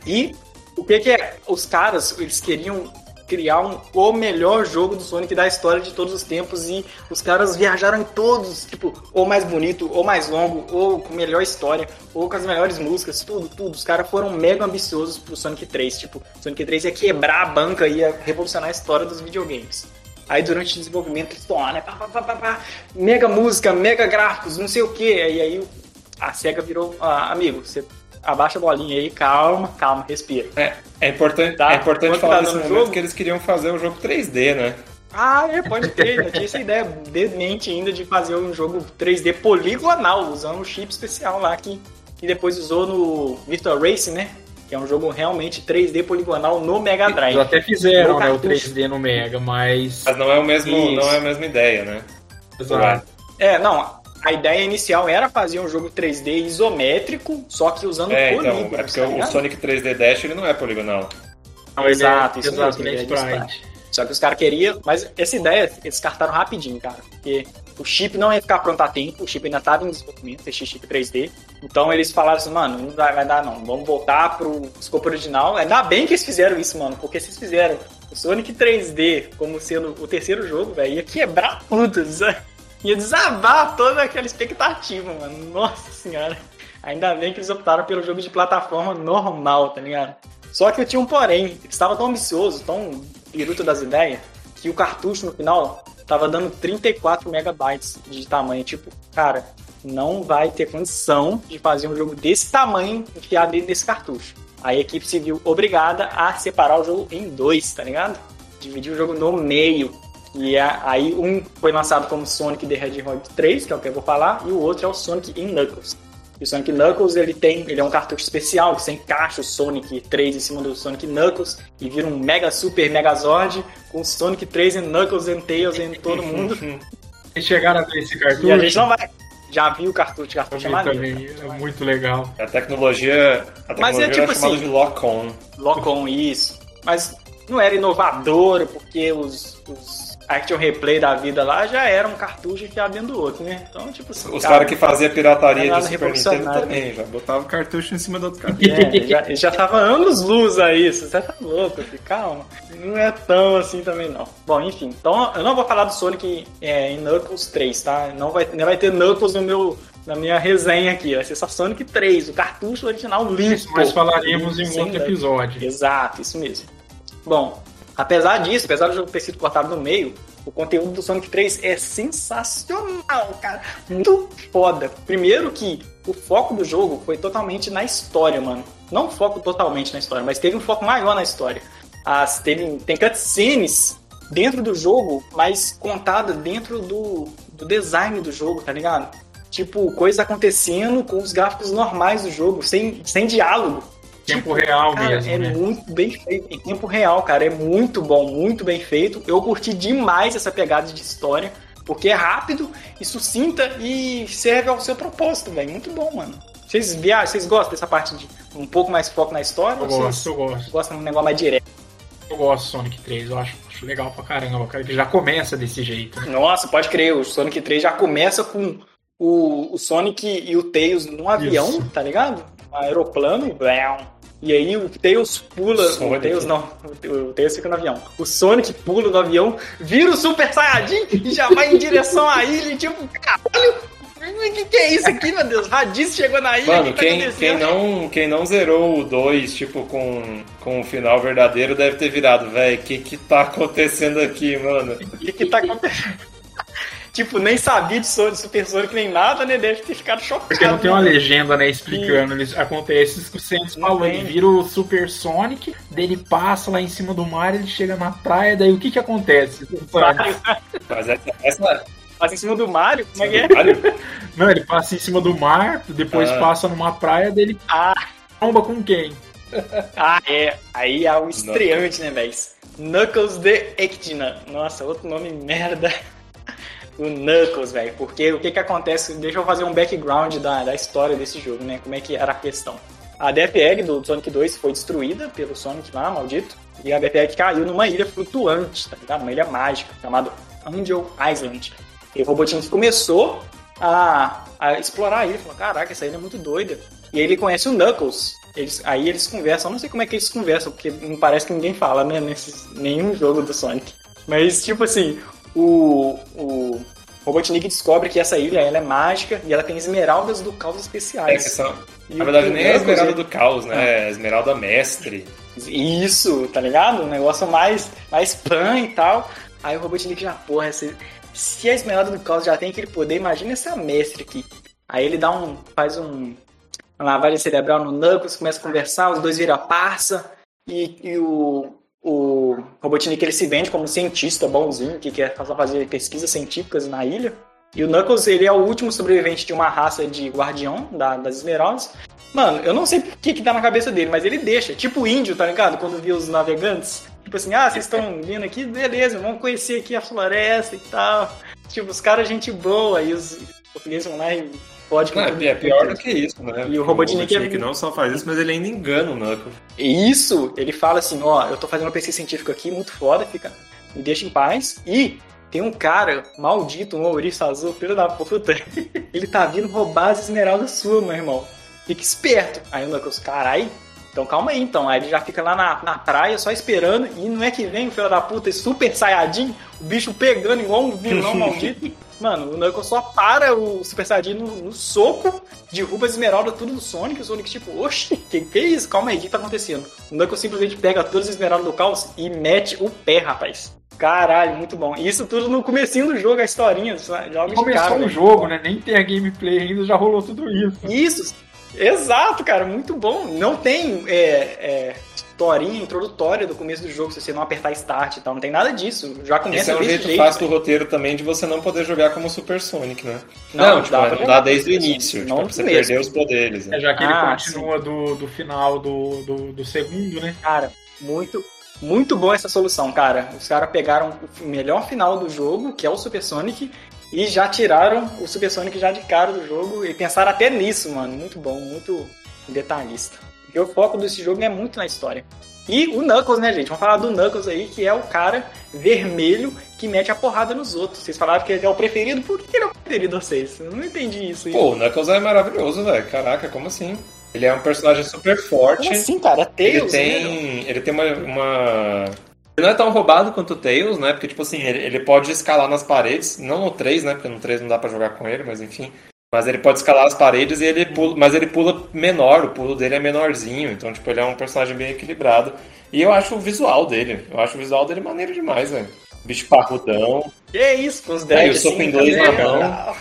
e o que, que é? Os caras, eles queriam criar um, o melhor jogo do Sonic da história de todos os tempos e os caras viajaram em todos, tipo, ou mais bonito, ou mais longo, ou com melhor história, ou com as melhores músicas, tudo, tudo. Os caras foram mega ambiciosos pro Sonic 3, tipo, Sonic 3 ia quebrar a banca, ia revolucionar a história dos videogames. Aí durante o desenvolvimento eles estão lá, né? Pá, pá, pá, pá, mega música, mega gráficos, não sei o que. E aí a SEGA virou, ah, amigo, você abaixa a bolinha aí, calma, calma, respira. É, é importante, Tá? é importante Quanto falar tá nesse momento jogo? que eles queriam fazer o jogo 3D, né? Ah, é, pode crer, já tinha essa ideia demente ainda de fazer um jogo 3D poligonal, usando um chip especial lá que, que depois usou no Virtual Racing, né? Que é um jogo realmente 3D poligonal no Mega Drive. Eles até fizeram No né, o cartucho. 3D no Mega, mas. Mas não é o mesmo, Isso. não é a mesma ideia, né? Exato. É, não, a ideia inicial era fazer um jogo 3D isométrico, só que usando É, então, polígonos, é porque tá o ligado? Sonic 3D Dash ele não é poligonal. Não, ele Exato, é, isso ele é é sprite. Só que os caras queriam, mas essa ideia eles descartaram rapidinho, cara. Porque o chip não ia ficar pronto a tempo, o chip ainda estava em desenvolvimento, esse chip 3D. Então eles falaram assim, mano, não vai, vai dar não, vamos voltar pro escopo original. Ainda bem que eles fizeram isso, mano, porque se eles fizeram o Sonic 3D como sendo o terceiro jogo, velho, ia quebrar tudo, sabe? Ia desabar toda aquela expectativa, mano. Nossa senhora. Ainda bem que eles optaram pelo jogo de plataforma normal, tá ligado? Só que eu tinha um porém. Eles estavam tão ambiciosos, tão piruto das ideias, que o cartucho no final tava dando 34 megabytes de tamanho. Tipo, cara, não vai ter condição de fazer um jogo desse tamanho enfiado dentro desse cartucho. Aí a equipe se viu obrigada a separar o jogo em dois, tá ligado? Dividir o jogo no meio. E a- aí um foi lançado como Sonic the Hedgehog 3, que é o que eu vou falar, e o outro é o Sonic in Knuckles. E o Sonic Knuckles ele tem, ele é um cartucho especial que você encaixa o Sonic 3 em cima do Sonic Knuckles e vira um Mega Super Megazord com o Sonic 3 e Knuckles and Tails em todo mundo. Vocês chegaram a ver esse cartucho? e a gente não vai. Já viu o cartucho, o cartucho é maneiro. também, é muito legal. A tecnologia, a Mas tecnologia é tipo era chamada assim- de lock-on. Lock-on, isso. Mas não era inovador, porque os, os Action Replay da vida lá já eram um cartucho enfiado dentro do outro, né? Então, tipo assim. Os caras que faziam pirataria de Super Nintendo também, já botava o cartucho em cima do outro cartucho. É, já, já tava anos luz a isso. Você tá louco, filho. calma. Não é tão assim também, não. Bom, enfim. Então, eu não vou falar do Sonic é, em Knuckles 3, tá? Não vai, não vai ter Knuckles no meu, na minha resenha aqui. Vai ser só Sonic 3, o cartucho original limpo. Mas falaremos em outro episódio. Exato, isso mesmo. Bom, apesar disso, apesar do jogo ter sido cortado no meio, o conteúdo do Sonic 3 é sensacional, cara. Muito foda. Primeiro que o foco do jogo foi totalmente na história, mano. Não foco totalmente na história, mas teve um foco maior na história. As, teve, tem cutscenes dentro do jogo, mas contada dentro do, do design do jogo, tá ligado? Tipo, coisa acontecendo com os gráficos normais do jogo, sem, sem diálogo. Tempo real Cara, mesmo, é né? muito bem feito. Em tempo real, cara. É muito bom, muito bem feito. Eu curti demais essa pegada de história. Porque é rápido e sucinta e serve ao seu propósito, velho. Muito bom, mano. Vocês viajam, vocês gostam dessa parte de um pouco mais foco na história? Eu gosto, eu gosto. gostam de um negócio mais direto? Eu gosto do Sonic 3, eu acho, acho legal pra caramba, cara, que já começa desse jeito. né? Nossa, pode crer. O Sonic 3 já começa com o, o Sonic e o Tails num avião, Isso. tá ligado? Um aeroplano e. E aí o Tails pula. O Sonic. Tails não. O o Tails fica no avião. O Sonic pula do avião, vira o Super Saiyajin e já vai em direção à ilha. e Tipo, caralho! O que, que é isso aqui, meu Deus? Radis chegou na ilha. Mano, o que tá quem, quem, não, quem não zerou o 2, tipo, com, com o final verdadeiro, deve ter virado, velho, o que que tá acontecendo aqui, mano? O que, que tá acontecendo? Tipo, nem sabia de Sonic, Super Sonic nem nada, né? Deve ter ficado chocado. Porque não tem uma né? legenda, né, explicando. Eles, acontece isso que o Santos falou. Ele vira o Super Sonic, daí ele passa lá em cima do mar, ele chega na praia, daí o que que acontece? Mas essa, essa Passa em cima do Mario? Como é que é? Não, ele passa em cima do mar, depois Ah. passa numa praia, daí ele Ah, tromba com quem? ah, é. Aí é o estreante, né, véi? Knuckles the Echidna. Nossa, outro nome merda. O Knuckles, velho. Porque o que que acontece? Deixa eu fazer um background da, da história desse jogo, né? Como é que era a questão. A DFL do Sonic 2 foi destruída pelo Sonic lá, maldito. E a DFL caiu numa ilha flutuante, tá ligado? Uma ilha mágica, chamada Angel Island. E o Robotnik começou a, a explorar a ilha. Falou, caraca, essa ilha é muito doida. E aí ele conhece o Knuckles. Eles, aí eles conversam, eu não sei como é que eles conversam, porque não parece que ninguém fala, né, nesse nenhum jogo do Sonic. Mas, tipo assim, o, o Robotnik descobre que essa ilha ela é mágica e ela tem esmeraldas do caos É, especiais. que são, na verdade, nem é a Esmeralda ele- do Caos, né? É a Esmeralda Mestre. Isso, tá ligado? Um negócio mais, mais pan e tal. Aí o Robotnik já, porra, se, se a Esmeralda do Caos já tem aquele poder, imagina essa mestre aqui. Aí ele dá um. faz um. Uma lavagem cerebral no Knuckles, começa a conversar, os dois viram parça. E, e o, o Robotnik ele se vende como cientista bonzinho, que quer fazer- pesquisas científicas na ilha. E o Knuckles, ele é o último sobrevivente de uma raça de guardião da- das Esmeraldas. Mano, eu não sei o que que dá na cabeça dele, mas ele deixa. Tipo índio, tá ligado? Quando viu os navegantes. Tipo assim, ah, vocês estão vindo aqui? Beleza, vamos conhecer aqui a floresta e tal. Tipo, os caras, gente boa. E os portugueses vão lá e pode Não, tudo. é pior do que isso, né? E o Robotnik é- não só faz isso, mas ele ainda engana o Knuckles. Isso, ele fala assim, ó, eu tô fazendo uma pesquisa científica aqui, muito foda, fica, me deixa em paz. E tem um cara maldito, um ouriço azul, filho da puta, ele tá vindo roubar as esmeraldas suas, meu irmão. Fica esperto. Aí o Knuckles, carai, então calma aí, então. Aí ele já fica lá na, na praia só esperando, e não é que vem o filho da puta super saiyajin, o bicho pegando igual um vilão maldito. Mano, o Knuckles só para o Super Saiyajin no, no soco, derruba as esmeraldas tudo no Sonic, o Sonic tipo, oxi, que que é isso? Calma aí, o que tá acontecendo? O Knuckles simplesmente pega todas as esmeraldas do caos e mete o pé, rapaz. Caralho, muito bom. Isso tudo no comecinho do jogo, a historinha, de Começou cara, o jogo, né? Nem tem a gameplay ainda, já rolou tudo isso. Isso, exato, cara, muito bom. Não tem é, é, historinha introdutória do começo do jogo, se você não apertar start e tal, não tem nada disso. Já começa Esse é um jeito jeito, fácil do roteiro também de você não poder jogar como Super Sonic, né? Não, Não, tipo, dá não pra dá, desde o início, tipo, não pra no você começo. perder os poderes. Né? É, já que ele Ah, continua do, do final do, do, do segundo, né? Cara, muito, muito boa essa solução, cara. Os caras pegaram o melhor final do jogo, que é o Super Sonic, e já tiraram o Super Sonic já de cara do jogo e pensaram até nisso, mano. Muito bom, muito detalhista. Porque o foco desse jogo é muito na história. E o Knuckles, né, gente? Vamos falar do Knuckles aí, que é o cara vermelho que mete a porrada nos outros. Vocês falaram que ele é o preferido, por que ele é o preferido de vocês? Eu não entendi isso. aí. Pô, o Knuckles é maravilhoso, velho. Caraca, como assim? Ele é um personagem super forte. Como assim, cara? Ele Tails, né? tem, ele tem uma, uma- Ele não é tão roubado quanto o Tails, né? Porque, tipo assim, ele, ele pode escalar nas paredes. Não no 3, né? Porque no 3 não dá pra jogar com ele, mas enfim. Mas ele pode escalar as paredes e ele pula. Mas ele pula menor, o pulo dele é menorzinho. Então, tipo, ele é um personagem bem equilibrado. E eu acho o visual dele. Eu acho o visual dele maneiro demais, velho. Bicho parrudão. Que isso, com os Aí, dreads o soco assim, inglês na mão.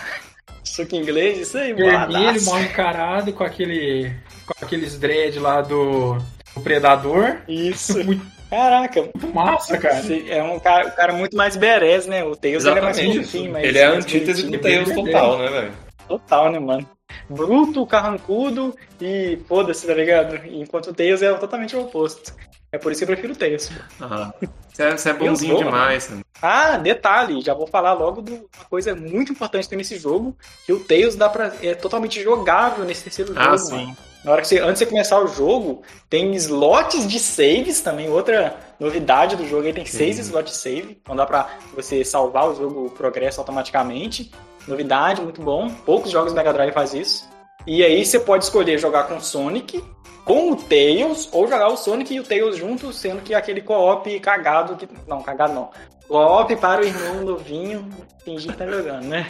Soco inglês, isso aí, Vermelho, boladaço. mal encarado, com aquele. com aqueles dread lá do, do Predador. Isso. Muito Caraca, massa, cara. é um cara, um cara muito mais berés, né? O Tails ele é mais fofinho, mas ele é a antítese do. Tails total, né, velho? Total, né, mano? Bruto, carrancudo e foda-se, tá ligado? Enquanto o Tails é totalmente o oposto. É por isso que eu prefiro o Tails. Ah, você é, é bonzinho Tails voa, demais. né? Ah, detalhe, já vou falar logo de uma coisa muito importante que tem nesse jogo, que o Tails dá pra, é totalmente jogável nesse terceiro jogo, Ah, sim. mano. Na hora que você, antes de você começar o jogo, tem slots de saves também, outra novidade do jogo aí, tem seis slots de save, então dá pra você salvar o jogo, o progresso automaticamente. Novidade, muito bom. Poucos jogos Mega Drive faz isso. E aí você pode escolher jogar com Sonic, com o Tails, ou jogar o Sonic e o Tails juntos, sendo que aquele co-op cagado que. Não, cagado não. Co-op para o irmão novinho fingir que tá jogando, né?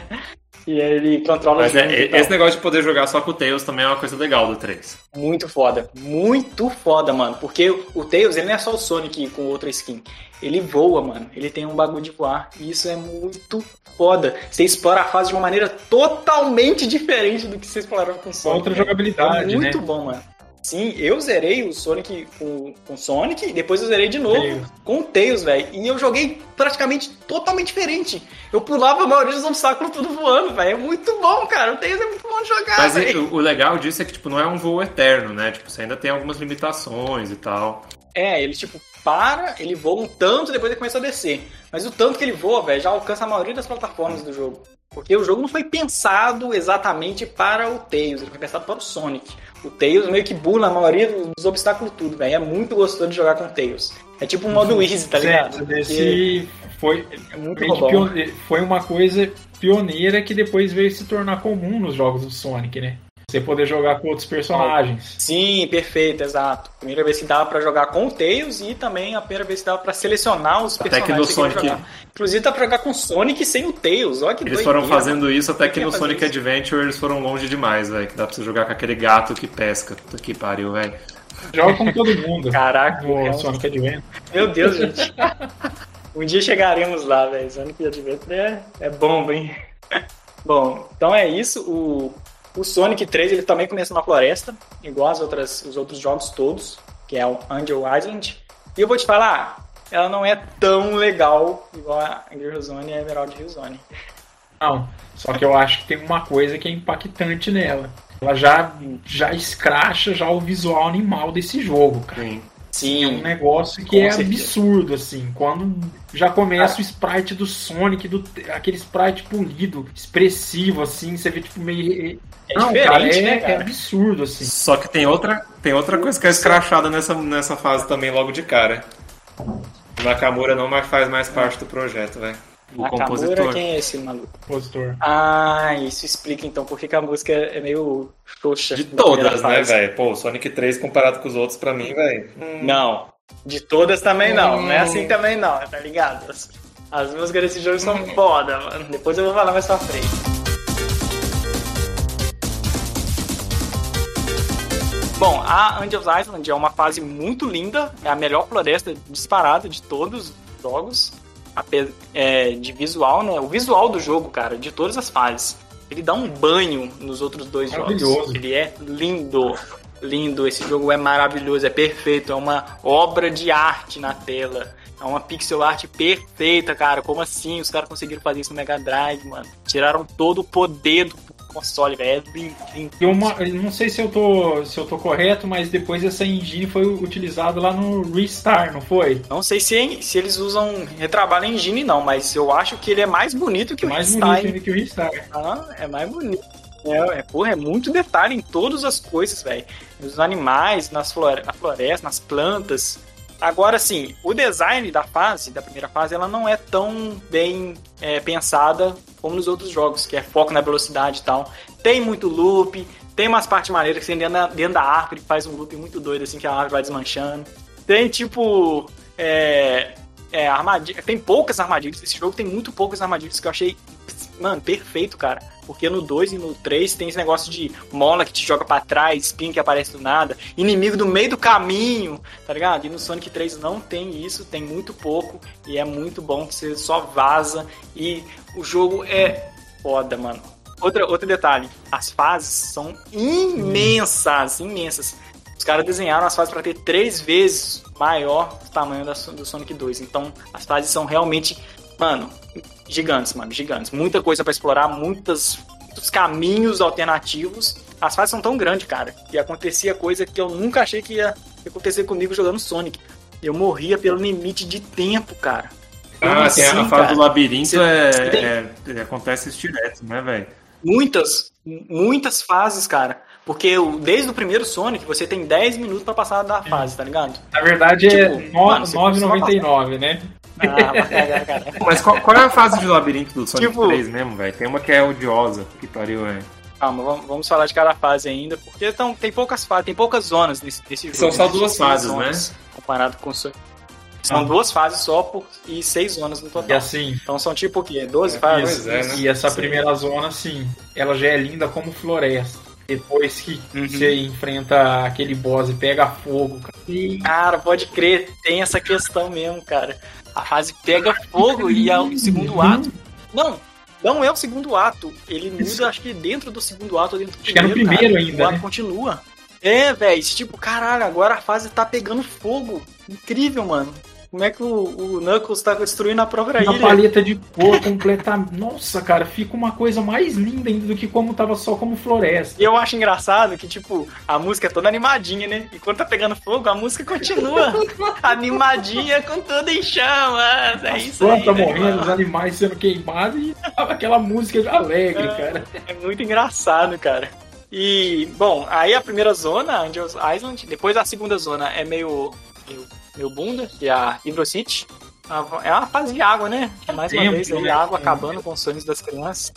E aí ele controla Mas junto é, tal. esse negócio de poder jogar só com o Tails também é uma coisa legal do 3. Muito foda. Muito foda, mano. Porque o Tails, ele não é só o Sonic com outra skin. Ele voa, mano. Ele tem um bagulho de voar. E isso é muito foda. Você explora a fase de uma maneira totalmente diferente do que você explorava com o Sonic. Outra velho. jogabilidade, É muito né? bom, mano. Sim, eu zerei o Sonic com, com Sonic e depois eu zerei de novo com o Tails, velho. E eu joguei praticamente totalmente diferente. Eu pulava a maioria dos obstáculos tudo voando, velho. É muito bom, cara. O Tails é muito bom de jogar, Mas velho. o, o legal disso é que, tipo, não é um voo eterno, né? Tipo, você ainda tem algumas limitações e tal. É, ele tipo para, ele voa um tanto, depois ele começa a descer. Mas o tanto que ele voa, velho, já alcança a maioria das plataformas do jogo. Porque o jogo não foi pensado exatamente para o Tails, ele foi pensado para o Sonic. O Tails meio que bula a maioria dos obstáculos tudo, velho. É muito gostoso de jogar com o Tails. É tipo um modo easy, tá ligado? Certo, Esse foi, é muito pione- foi uma coisa pioneira que depois veio se tornar comum nos jogos do Sonic, né? Você poder jogar com outros personagens. Sim, perfeito, exato. Primeira vez que dava pra jogar com o Tails e também a primeira vez que dava pra selecionar os Até personagens que no Sonic- jogar. Inclusive dá pra jogar com o Sonic sem o Tails, olha que Eles doideira, foram fazendo isso até que no Sonic isso? Adventure eles foram longe demais, velho. Que dá pra você jogar com aquele gato que pesca. Puta que pariu, velho. Joga com todo mundo. Caraca, no é um- Sonic Adventure. Meu Deus, gente. um dia chegaremos lá, velho. Sonic Adventure é, é bomba, hein? Bom, então é isso. O, o Sonic 3 ele também começa na floresta, igual as outras, os outros jogos todos, que é o Angel Island. E eu vou te falar, ela não é tão legal igual a Gear Zone e a Emerald Hill Zone. Não, só que eu acho que tem uma coisa que é impactante nela. Ela já, já escracha já o visual animal desse jogo, cara. Sim. É um Sim, negócio que é certeza. absurdo, assim. Quando já começa o sprite do Sonic, do, aquele sprite polido, expressivo, assim, você vê tipo meio. É Não, diferente, cara, é, né, cara? é absurdo, assim. Só que tem outra, tem outra coisa que é escrachada nessa, nessa fase também logo de cara. O Nakamura não mais faz mais parte do projeto, velho. O Nakamura, compositor. quem é esse maluco? Compositor. Ah, isso explica então por que a música é meio xoxa. De todas, né, velho? Pô, Sonic 3 comparado com os outros, pra mim, velho. Não. De todas também não. Não é assim também não, tá ligado? As, as músicas desse jogo são foda, mano. Depois eu vou falar mais pra frente. Bom, a Angels Island é uma fase muito linda, é a melhor floresta disparada de todos os jogos, é, de visual, né? O visual do jogo, cara, de todas as fases. Ele dá um banho nos outros dois jogos. Ele é lindo, lindo. Esse jogo é maravilhoso, é perfeito, é uma obra de arte na tela. É uma pixel art perfeita, cara. Como assim? Os caras conseguiram fazer isso no Mega Drive, mano. Tiraram todo o poder do console, velho. É lindo, lindo. E uma, eu não sei se eu, tô, se eu tô correto, mas depois essa engine foi utilizada lá no Restar, não foi? Não sei se, se eles usam retrabalho em engine, não, mas eu acho que ele é mais bonito que o Mais Stein. bonito que o Restar. Ah, é mais bonito. É, é, porra, é muito detalhe em todas as coisas, velho. Nos animais, nas flore na floresta, nas plantas. Agora, sim, o design da fase, da primeira fase, ela não é tão bem é, pensada como nos outros jogos, que é foco na velocidade e tal. Tem muito loop, tem umas partes maneiras que você anda dentro da árvore, faz um loop muito doido, assim, que a árvore vai desmanchando. Tem, tipo, é, é, armadilha. Tem poucas armadilhas. Esse jogo tem muito poucas armadilhas que eu achei, mano, perfeito, cara. Porque no 2 e no 3 tem esse negócio de mola que te joga pra trás, spin que aparece do nada, inimigo do meio do caminho, tá ligado? E no Sonic 3 não tem isso, tem muito pouco e é muito bom que você só vaza e o jogo é foda, mano. Outra, outro detalhe, as fases são imensas, imensas. Os caras desenharam as fases para ter três vezes maior o tamanho da, do Sonic 2. Então, as fases são realmente, mano, gigantes, mano, gigantes. Muita coisa para explorar, muitas, muitos caminhos alternativos. As fases são tão grandes, cara, que acontecia coisa que eu nunca achei que ia acontecer comigo jogando Sonic. Eu morria pelo limite de tempo, cara. Como Ah, tem a assim, fase cara? do labirinto Você- é, é- é- acontece isso direto, né, velho? Muitas, muitas fases, cara. Porque o- desde o primeiro Sonic você tem 10 minutos pra passar da fase, tá ligado? Na verdade é Tipo, você 9,99, né? Ah, pra cagar, cara. Mas qual, qual é a fase de labirinto do Sonic Tipo- 3 mesmo, velho? Tem uma que é odiosa, que pariu, velho. Calma, vamos, vamos falar de cada fase ainda, porque então, tem poucas fases, tem poucas zonas nesse, nesse jogo. São só né? duas fases, zonas, Comparado com o Sonic. São Ah. duas fases só por, e seis zonas no E total. assim, Então são tipo o quê? 12 fases? pois é, né? e essa Sim. primeira zona, assim, ela já é linda como floresta. Depois que Uhum. você enfrenta aquele boss e pega fogo, cara. E Cara, pode crer, tem essa questão mesmo, cara. A fase pega fogo e é o segundo ato. Não, não é o segundo ato. Ele muda, Isso. acho que dentro do segundo ato, ou dentro do Acho que no primeiro. primeiro cara. ainda, O ato né? continua. É, velho, tipo, caralho, agora a fase tá pegando fogo. Incrível, mano. Como é que o, o Knuckles tá destruindo a própria uma ilha? paleta de cor completa. Nossa, cara, fica uma coisa mais linda ainda do que como tava só como floresta. E eu acho engraçado que, tipo, a música é toda animadinha, né? E quando tá pegando fogo, a música continua animadinha com tudo em chamas. É As isso aí. plantas né, morrendo, mano? os animais sendo queimados e tava aquela música alegre, cara. É muito engraçado, cara. E, bom, aí a primeira zona, Angels Island, depois a segunda zona é meio, meio, meio bunda, que é a Hydro City. É uma fase de água, né? Mais uma vez aí, né? água É. acabando com os sonhos das crianças.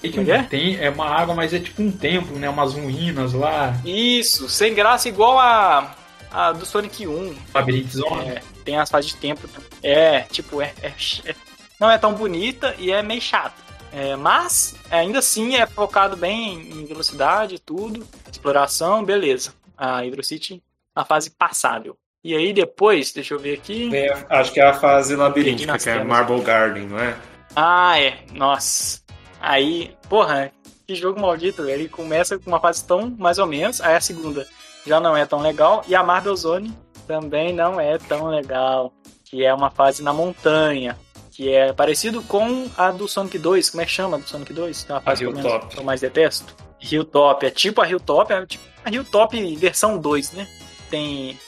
Tem, que Como é que é? tem é uma água, mas é tipo um templo, né? Umas ruínas lá, Isso, sem graça igual a, a do Sonic 1. labirinto zona. É, tem as fases de tempo. É, tipo, é, é- é- não é tão bonita e é meio chata. É, mas, ainda assim, é focado bem em velocidade e tudo. Exploração, beleza. A Hydro City, a fase passável. E aí depois, deixa eu ver aqui. É, acho que é a fase labiríntica, Nas que é. Marble Garden, não é? Ah, é. Nossa. Aí, porra, que jogo maldito, velho. Ele começa com uma fase tão mais ou menos, aí a segunda já não é tão legal, e a Marble Zone também não é tão legal. Que é uma fase na montanha. Que é parecido com a do Sonic 2. Como é que chama do Sonic 2? Que é uma fase que eu mais detesto. Hilltop. É tipo a Hilltop, é tipo a Hilltop versão 2, né? Tem.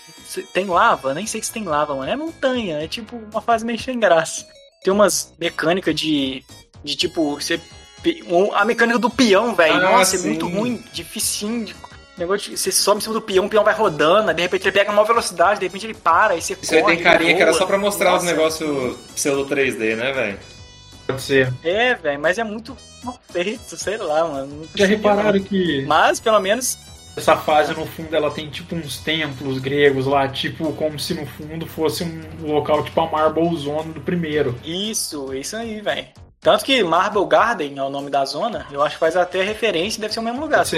Tem lava? Nem sei se tem lava, mano. É montanha. É tipo uma fase meio sem graça. Tem umas mecânicas de. De tipo. Você, a mecânica do peão, velho. Ah, Nossa, sim. é muito ruim. Dificinho. De, negócio de, você sobe em cima do peão, o peão vai rodando. aí De repente ele pega uma maior velocidade, de repente ele para. Aí você Isso aí corre, tem carinha que era só pra mostrar os Nossa. negócios pseudo 3D, né, velho? Pode ser. É, velho, mas é muito mal feito, sei lá, mano. Já repararam que Mas, pelo menos, essa fase, no fundo, ela tem tipo uns templos gregos lá, tipo, como se no fundo fosse um local tipo a Marble Zone do primeiro. isso, isso aí, velho. Tanto que Marble Garden é o nome da zona, eu acho que faz até referência, deve ser o mesmo lugar, se.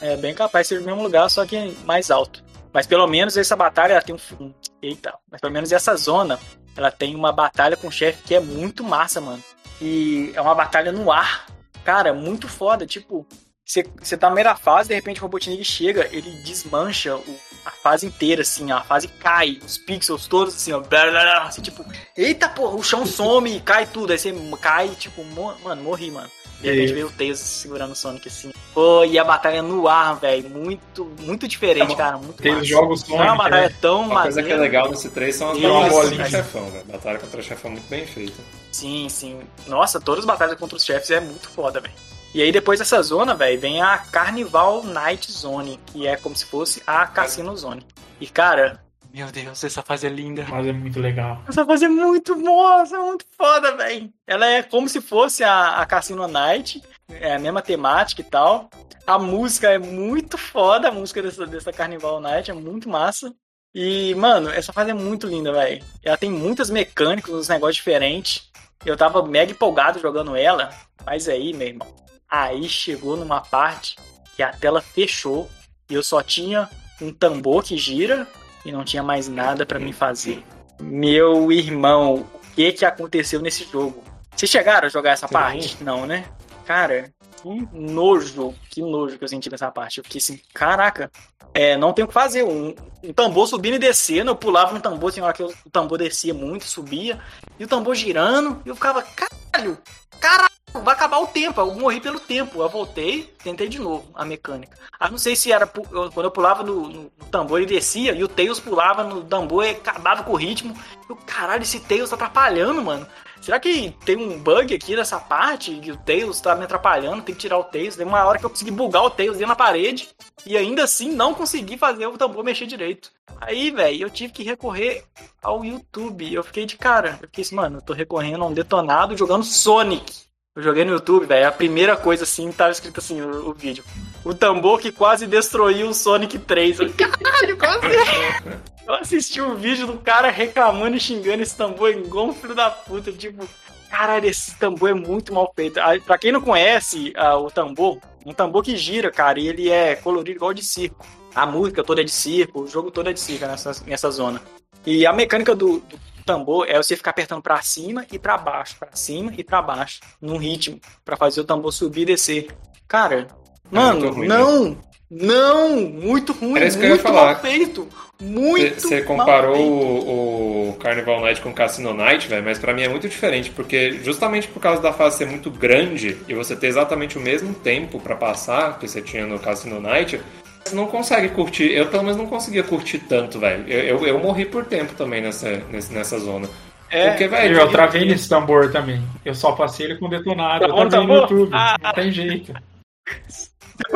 É bem capaz de ser o mesmo lugar, só que mais alto. Mas pelo menos essa batalha ela tem um. Eita, mas pelo menos essa zona ela tem uma batalha com o chefe que é muito massa, mano. E é uma batalha no ar. Cara, muito foda. Tipo, você você tá na primeira fase, de repente o Robotnik chega, ele desmancha o- a fase inteira, assim, ó, a fase cai, os pixels todos, assim, ó, blá, blá, blá, assim, tipo, eita porra, o chão some, cai tudo, aí você cai, tipo, mo- mano, morri, mano. De repente veio o Tails segurando o Sonic, assim. Pô, e a batalha no ar, velho, muito, muito diferente, É, cara, muito Tem os massa. jogos Não é uma Sonic, batalha né? tão Uma coisa que é legal nesse 3 são as bolinha. o chefão, velho. Batalha contra o chefão muito bem feita. Sim, sim. Nossa, todas as batalhas contra os chefes é muito foda, velho. E aí depois dessa zona, velho, vem a Carnival Night Zone, que é como se fosse a Cassino Zone. E cara, meu Deus, essa fase é linda. Mas é muito legal. Essa fase é muito boa, essa é muito foda, velho. Ela é como se fosse a, a Cassino Night, é a mesma temática e tal. A música é muito foda, a música dessa, dessa Carnival Night é muito massa. E, mano, essa fase é muito linda, velho. Ela tem muitas mecânicas, uns negócios diferentes. Eu tava mega empolgado jogando ela, mas aí, meu irmão, aí chegou numa parte que a tela fechou e eu só tinha um tambor que gira e não tinha mais nada pra mim fazer. Meu irmão, o que que aconteceu nesse jogo? Vocês chegaram a jogar essa parte? Não, né? Cara, que nojo, que nojo que eu senti nessa parte. Eu fiquei assim, caraca, é, não tem o que fazer. Um, um tambor subindo e descendo, eu pulava no tambor, tinha hora que o tambor descia muito, subia, e o tambor girando, e eu ficava, caralho, caralho, vai acabar o tempo. Eu morri pelo tempo. Eu voltei, tentei de novo a mecânica. Ah, não sei se era eu- quando eu pulava no, no- tambor e descia, e o Tails pulava no tambor e acabava com o ritmo. Eu, caralho, esse Tails tá atrapalhando, mano. Será que tem um bug aqui nessa parte que o Tails tá me atrapalhando? Tem que tirar o Tails. Tem uma hora que eu consegui bugar o Tails dentro na parede e ainda assim não consegui fazer o tambor mexer direito. Aí, velho, eu tive que recorrer ao YouTube. Eu fiquei de cara. Eu fiquei assim, mano, eu tô recorrendo a um detonado jogando Sonic. Eu joguei no YouTube, velho. A primeira coisa assim, tava escrito assim o, o vídeo. O tambor que quase destruiu o Sonic 3. Eu, caralho, quase. Eu assisti um vídeo do cara reclamando e xingando esse tambor igual um filho da puta. Tipo, caralho, esse tambor é muito mal feito. Ah, Pra quem não conhece ah, o tambor, um tambor que gira, cara, e ele é colorido igual de circo. A música toda é de circo, o jogo todo é de circo nessa, nessa zona. E a mecânica do, do tambor é você ficar apertando pra cima e pra baixo, pra cima e pra baixo, num ritmo, pra fazer o tambor subir e descer. Cara, mano, muito ruim, não, não, muito ruim, Era isso que eu ia muito falar. mal feito, muito Você comparou o, o Carnival Night com Cassino Night, velho, mas pra mim é muito diferente, porque justamente por causa da fase ser muito grande e você ter exatamente o mesmo tempo pra passar que você tinha no Cassino Night, não consegue curtir. Eu pelo menos não conseguia curtir tanto, velho. Eu, eu, eu morri por tempo também nessa, nessa, nessa zona. É, Porque, velho, Eu travei nesse tambor também. Eu só passei ele com detonado. Eu Travou no tambor? YouTube. Ah. Não tem jeito.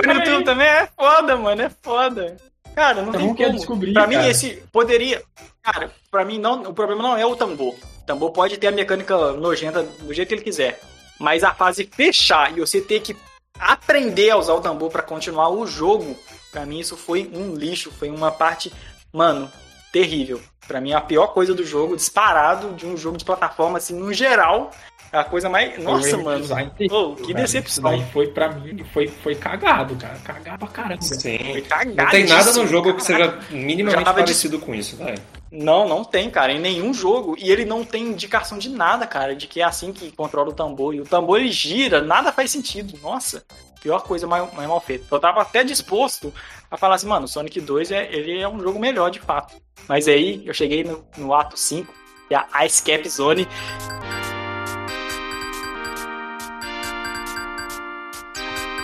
No YouTube também é foda, mano, é foda. Cara, não Eu tem como. descobrir, Pra mim, cara. esse poderia. Cara, pra mim, não, o problema não é o tambor. tambor pode ter a mecânica nojenta do jeito que ele quiser. Mas a fase fechar e você ter que aprender a usar o tambor para continuar o jogo, para mim isso foi um lixo, foi uma parte, mano, terrível. Para mim a pior coisa do jogo, disparado de um jogo de plataforma assim, no geral, é a coisa mais. Nossa, mano. Oh, que cara, decepção. foi pra mim, foi, foi cagado, cara. Cagado pra caramba. Sim. Foi cagado. Não tem nada no jogo que seja minimamente parecido de... com isso, velho. Não, não tem, cara, em nenhum jogo. E ele não tem indicação de nada, cara, de que é assim que controla o tambor. E o tambor ele gira, nada faz sentido. Nossa, pior coisa mais, mais mal feita. Eu tava até disposto a falar assim, mano, Sonic 2 é, ele é um jogo melhor de fato. Mas aí eu cheguei no, no ato 5, e a Ice Cap Zone.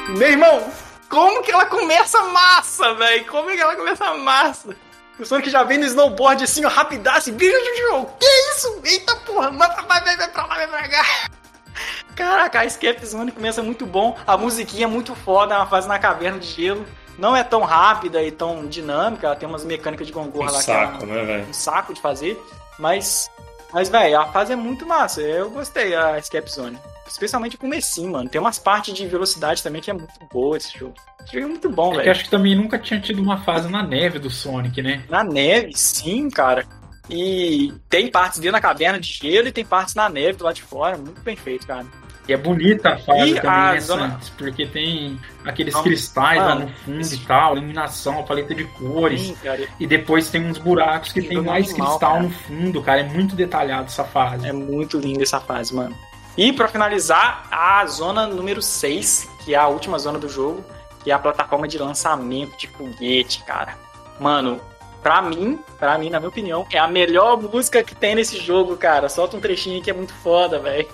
Meu irmão, como que ela começa massa, velho? Como é que ela começa massa? O Sonic já vem no snowboard assim, ó, rapidaço. Que isso? Eita porra, vai, vai, vai, vai pra lá, vai pra cá. Caraca, a Escape Zone começa muito bom. A musiquinha é muito foda, é uma fase na caverna de gelo. Não é tão rápida e tão dinâmica, ela tem umas mecânicas de gongorra um lá saco, que é né, velho? um saco de fazer, mas mas velho, a fase é muito massa. Eu gostei a Escape Zone. Especialmente o comecinho, mano. Tem umas partes de velocidade também que é muito boa esse jogo. Esse jogo é muito bom, é velho. acho que também nunca tinha tido uma fase na neve do Sonic, né? Na neve, sim, cara. E tem partes dentro da caverna de gelo e tem partes na neve do lado de fora. Muito bem feito, cara. E é bonita a fase e também, né, zona... porque tem aqueles cristais mano, lá no fundo e tal, iluminação, a paleta de cores. Sim, e depois tem uns buracos que tem mais cristal cara. no fundo, cara. É muito detalhado essa fase. É muito linda essa fase, mano. E para finalizar, a zona número 6, que é a última zona do jogo, que é a plataforma de lançamento de foguete, cara. Mano, pra mim, pra mim, na minha opinião, é a melhor música que tem nesse jogo, cara. Solta um trechinho que é muito foda, velho.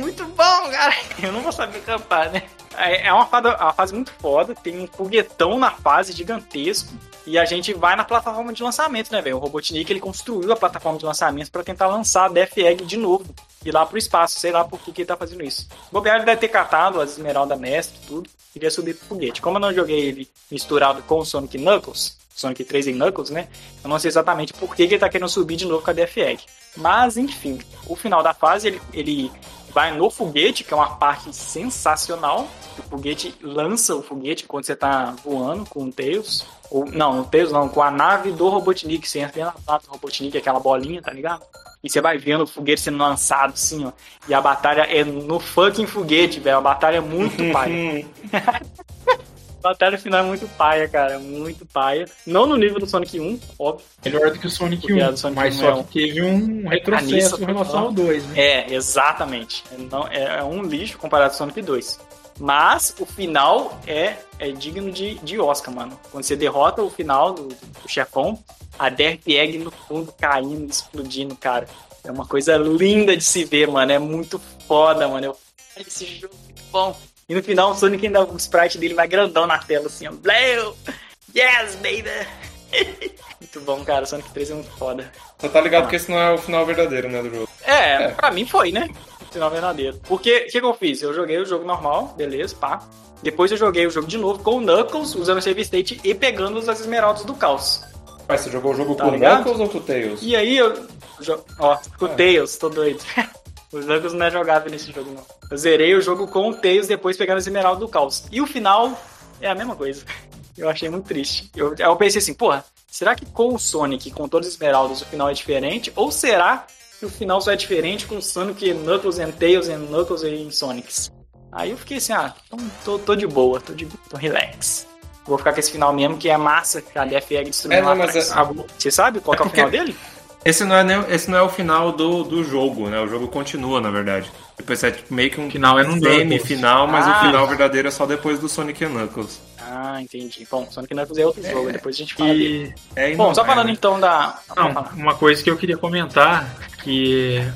Muito bom, cara. Eu não vou saber cantar, né? É, é uma fase, uma fase muito foda, tem um foguetão na fase gigantesco. E a gente vai na plataforma de lançamento, né, velho? O Robotnik ele construiu a plataforma de lançamento para tentar lançar a Death Egg de novo. Ir lá pro espaço, sei lá por que, ele tá fazendo isso. O Bobear deve ter catado as Esmeralda Mestre e tudo. Queria subir pro foguete. Como eu não joguei ele misturado com o Sonic Knuckles, Sonic 3 e Knuckles, né? Eu não sei exatamente por que, ele tá querendo subir de novo com a Death Egg. Mas, enfim, o final da fase ele, ele vai no foguete, que é uma parte sensacional. O foguete lança o foguete quando você tá voando com o Tails. Ou, não, o Tails não, com a nave do Robotnik. Você entra na nave do Robotnik, aquela bolinha, tá ligado? E você vai vendo o foguete sendo lançado, assim, ó. E a batalha é no fucking foguete, velho. A batalha é muito pai. batalha final é muito paia, cara. Muito paia. Não no nível do Sonic 1, óbvio. Melhor do que o Sonic 1. Sonic mas 1 só é que teve um retrocesso em relação ao 2, né? É, exatamente. Não, é, é um lixo comparado ao Sonic 2. Mas o final é, é digno de, de Oscar, mano. Quando você derrota o final do, do chefão, a Derp Egg no fundo caindo, explodindo, cara. É uma coisa linda de se ver, mano. É muito foda, mano. Eu... Esse jogo é muito bom. E no final o Sonic ainda, o sprite dele vai grandão na tela, assim, ó. Bleu! Yes, baby! muito bom, cara. Sonic 3 é muito foda. Você tá ligado ah. que esse não é o final verdadeiro, né, do jogo? É, é. pra mim foi, né? O final verdadeiro. Porque, o que, que eu fiz? Eu joguei o jogo normal, beleza, pá. Depois eu joguei o jogo de novo com o Knuckles, usando o save state e pegando as esmeraldas do caos. Mas você jogou o jogo tá com o Knuckles ou com o Tails? E aí eu... Ó, com o é. Tails, tô doido. Os Knuckles não é jogável nesse jogo, não. Eu zerei o jogo com o Tails, depois pegando as esmeraldas do caos. E o final é a mesma coisa. Eu achei muito triste. Eu, eu pensei assim, porra, será que com o Sonic, com todas as esmeraldas, o final é diferente? Ou será que o final só é diferente com Sonic, Knuckles and Tails and Knuckles e Sonics? Aí eu fiquei assim, ah, então tô, tô de boa, tô de tô relax. Vou ficar com esse final mesmo, que é massa, que a DFR destruiu é, não, mas é... Você sabe qual é, é, o final dele? Esse não, é nem, esse não é o final do, do jogo, né? O jogo continua, na verdade. Depois é tipo, meio que um final é um semi-final, mas ah, o final verdadeiro é só depois do Sonic Knuckles. Ah, entendi. Bom, Sonic Knuckles é outro é, jogo, depois a gente fala e... É, Bom, só falando é, então da... Não, uma coisa que eu queria comentar, que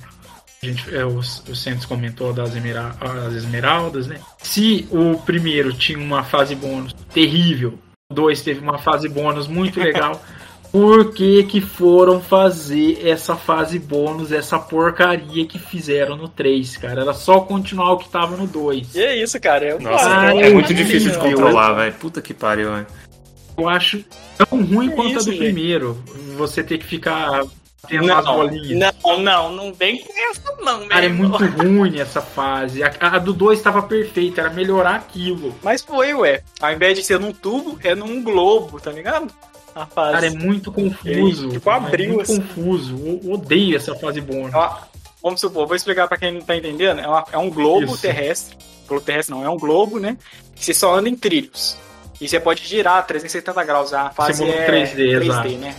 a gente, é, o, o Santos comentou das esmera, esmeraldas, né? Se o primeiro tinha uma fase bônus terrível, o dois teve uma fase bônus muito legal... por que, que foram fazer essa fase bônus, essa porcaria que fizeram no 3, cara. Era só continuar o que tava no 2. E é isso, cara. É, Nossa, Ah, é, é muito difícil de controlar, velho. Puta que pariu, velho. Eu acho tão ruim É quanto isso, a do gente. primeiro. Você ter que ficar tendo as Não, bolinhas. não, não, não vem com essa não, Cara, é velho. muito ruim essa fase. A, a do 2 tava perfeita, era melhorar aquilo. Mas foi, ué. Ao invés de ser num tubo, é num globo, tá ligado? Cara, é muito confuso. Ele, tipo, abriu, é muito assim. confuso. Eu odeio essa fase bônus. É uma- vamos supor, vou explicar pra quem não tá entendendo. É, uma- é um globo Isso. terrestre. Globo terrestre não, é um globo, né? Que você só anda em trilhos. E você pode girar 370 graus. A fase Simula é 3D, 3D exato. né?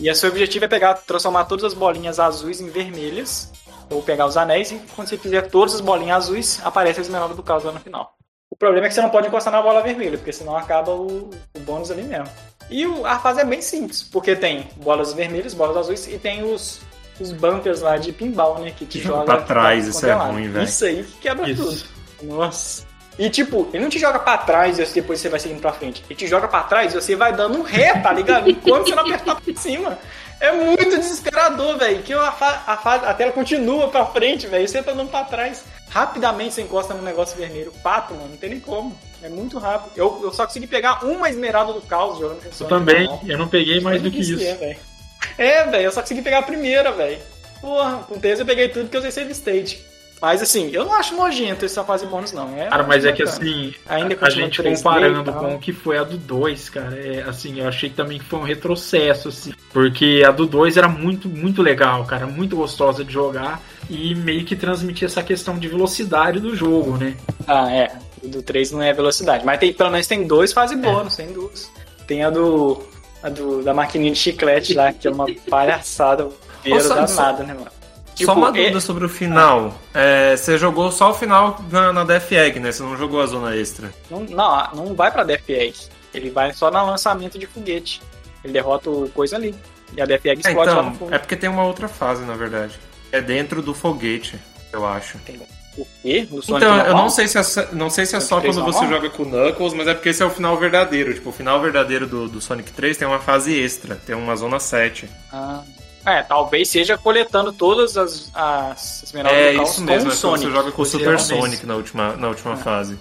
E o seu objetivo é pegar, transformar todas as bolinhas azuis em vermelhas. Ou pegar os anéis e quando você fizer todas as bolinhas azuis, aparece a esmeralda do caos lá no final. O problema é que você não pode encostar na bola vermelha, porque senão acaba o, o bônus ali mesmo. E o- a fase é bem simples, porque tem bolas vermelhas, bolas azuis e tem os, os bumpers lá de pinball, né? Que te Que joga pra trás, isso é ruim, velho. Isso aí que quebra tudo. Isso. Nossa. E tipo, ele não te joga pra trás e depois você vai seguindo pra frente. Ele te joga pra trás e você vai dando um ré, tá ligado? Enquanto você não apertar pra cima. É muito desesperador, velho. Que a, a, a tela continua pra frente, velho. e Você tá andando pra trás. Rapidamente você encosta no negócio vermelho. Pato, mano, não tem nem como. É muito rápido. Eu, eu só consegui pegar uma esmeralda do caos jogando com Eu também, eu não peguei mais do que Isso isso. É, velho. Eu só consegui pegar a primeira, velho. Porra, com Tails eu peguei tudo que eu usei save stage. Mas assim, eu não acho nojento essa fase bônus, não. É Cara, mas é que bacana. assim, Ainda a continua gente 3D comparando com o que foi a do 2, cara, é, assim, eu achei também que foi um retrocesso, assim, porque a do 2 era muito, muito legal, cara, muito gostosa de jogar e meio que transmitia essa questão de velocidade do jogo, né? Ah, é. Do 3 não é velocidade. Mas tem, pelo menos tem dois fase bônus, tem duas. Tem a do. A do da maquininha de chiclete lá, que é uma palhaçada. Vieira só- danada, né, mano? Só uma é- dúvida sobre o final. É, você jogou só o final na, na Death Egg, né? Você não jogou a zona extra. Não, não, não vai pra Death Egg. Ele vai só no lançamento de foguete. Ele derrota o coisa ali. E a Death Egg É, explode lá então, no fundo. é porque tem uma outra fase, na verdade. É dentro do foguete, eu acho. O quê? No Sonic Então, eu normal? não sei se é, só- não sei se é só Sonic 3 quando você normal? joga com o Knuckles, mas é porque esse é o final verdadeiro. Tipo, o final verdadeiro do, do Sonic 3 tem uma fase extra, tem uma zona 7. Ah. É, talvez seja coletando todas as, as esmeraldas É do caos isso com mesmo, o é quando Sonic. você joga com o Super. Sonic na última, na última fase.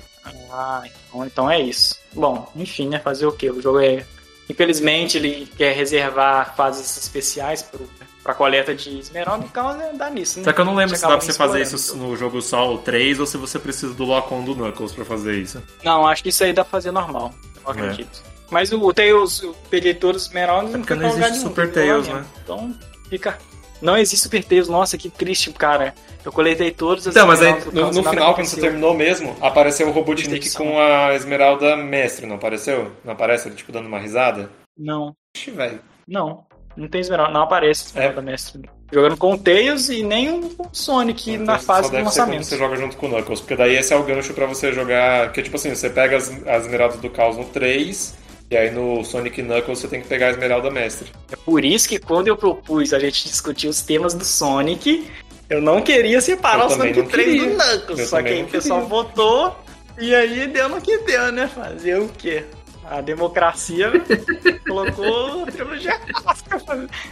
Ah, então, então é isso. Bom, enfim, né? Fazer o quê? O jogo é. Infelizmente, ele quer reservar fases especiais pro, pra coleta de esmeralda, então é, dá nisso, né? Só que eu não lembro se dá pra você fazer isso no jogo só o 3 ou se você precisa do lock-on do Knuckles pra fazer isso. Não, acho que isso aí dá pra fazer normal. Eu acredito. Mas o, o Tails, eu peguei todos os esmeraldas É porque não lugar existe nenhum, Super lá Tails, mesmo. né? Então, fica. Não existe Super Tails, nossa, que triste, cara. Eu coletei todas as Então, mas aí no, no final, quando você terminou mesmo, apareceu o Robotnik com a Esmeralda Mestre, não apareceu? Não aparece ele, tipo, dando uma risada? Não, Ixi, velho. não. Não tem esmeralda, não aparece esmeralda mestre. Jogando com o Tails e nem o Sonic Então, na fase do lançamento. você joga junto com o Knuckles, porque daí esse é o gancho pra você jogar. Que tipo assim, você pega as, as Esmeraldas do Caos no 3, e aí no Sonic Knuckles você tem que pegar a Esmeralda Mestre. É por isso que quando eu propus a gente discutir os temas do Sonic, eu não queria separar Eu o Sonic não 3 queria. do Knuckles. Eu Só que aí o pessoal votou e aí deu no que deu, né? Fazer o quê? A democracia colocou trilogia clássica.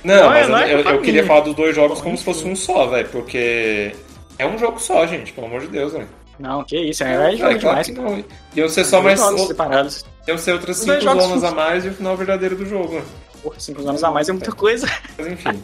Não, Não, mas não é eu, eu, queria falar dos dois jogos como se fosse um só, velho, porque é um jogo só, gente, pelo amor de Deus, velho. Não, que isso, é, é jogo claro demais. que não. Iam ser só mais. Jogos separados. Iam ser outras Os dois 5 jogos zonas a mais e o final verdadeiro do jogo. né? Porra, cinco anos a mais é muita coisa. Mas enfim.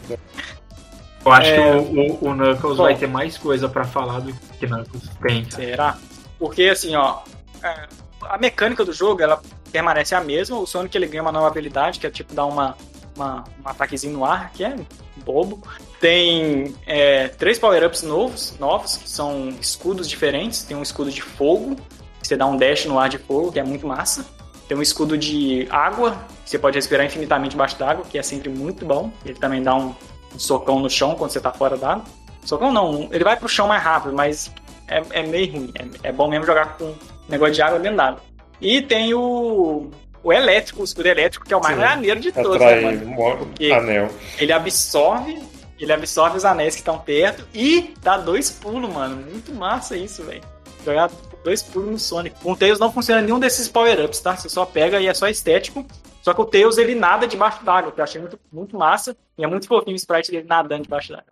Eu acho É. que o, o, o Knuckles Bom. vai ter mais coisa pra falar do que Knuckles tem. Será? Porque assim, ó, é, a mecânica do jogo ela permanece a mesma. O Sonic ele ganha uma nova habilidade que é tipo dar uma, uma um ataquezinho no ar, que é bobo. Tem é, três power-ups novos, novos, que são escudos diferentes. Tem um escudo de fogo, que você dá um dash no ar de fogo, que é muito massa. Tem um escudo de água, que você pode respirar infinitamente debaixo d'água, que é sempre muito bom. Ele também dá um, um socão no chão quando você tá fora d'água. Socão não, ele vai pro chão mais rápido, mas é, é meio ruim. É, é bom mesmo jogar com negócio de água dentro d'água. E tem o, o elétrico, o escudo elétrico, que é o mais Sim. maneiro de todos, né, Atrai Porque- anel. Ele absorve, ele absorve os anéis que estão perto e dá dois pulos, mano. Muito massa isso, velho. Jogar dois pulos no Sonic. Com o Tails não funciona nenhum desses power-ups, tá? Você só pega e é só estético. Só que o Tails, ele nada debaixo d'água, que eu achei muito, muito massa. E é muito fofinho o sprite dele nadando debaixo d'água.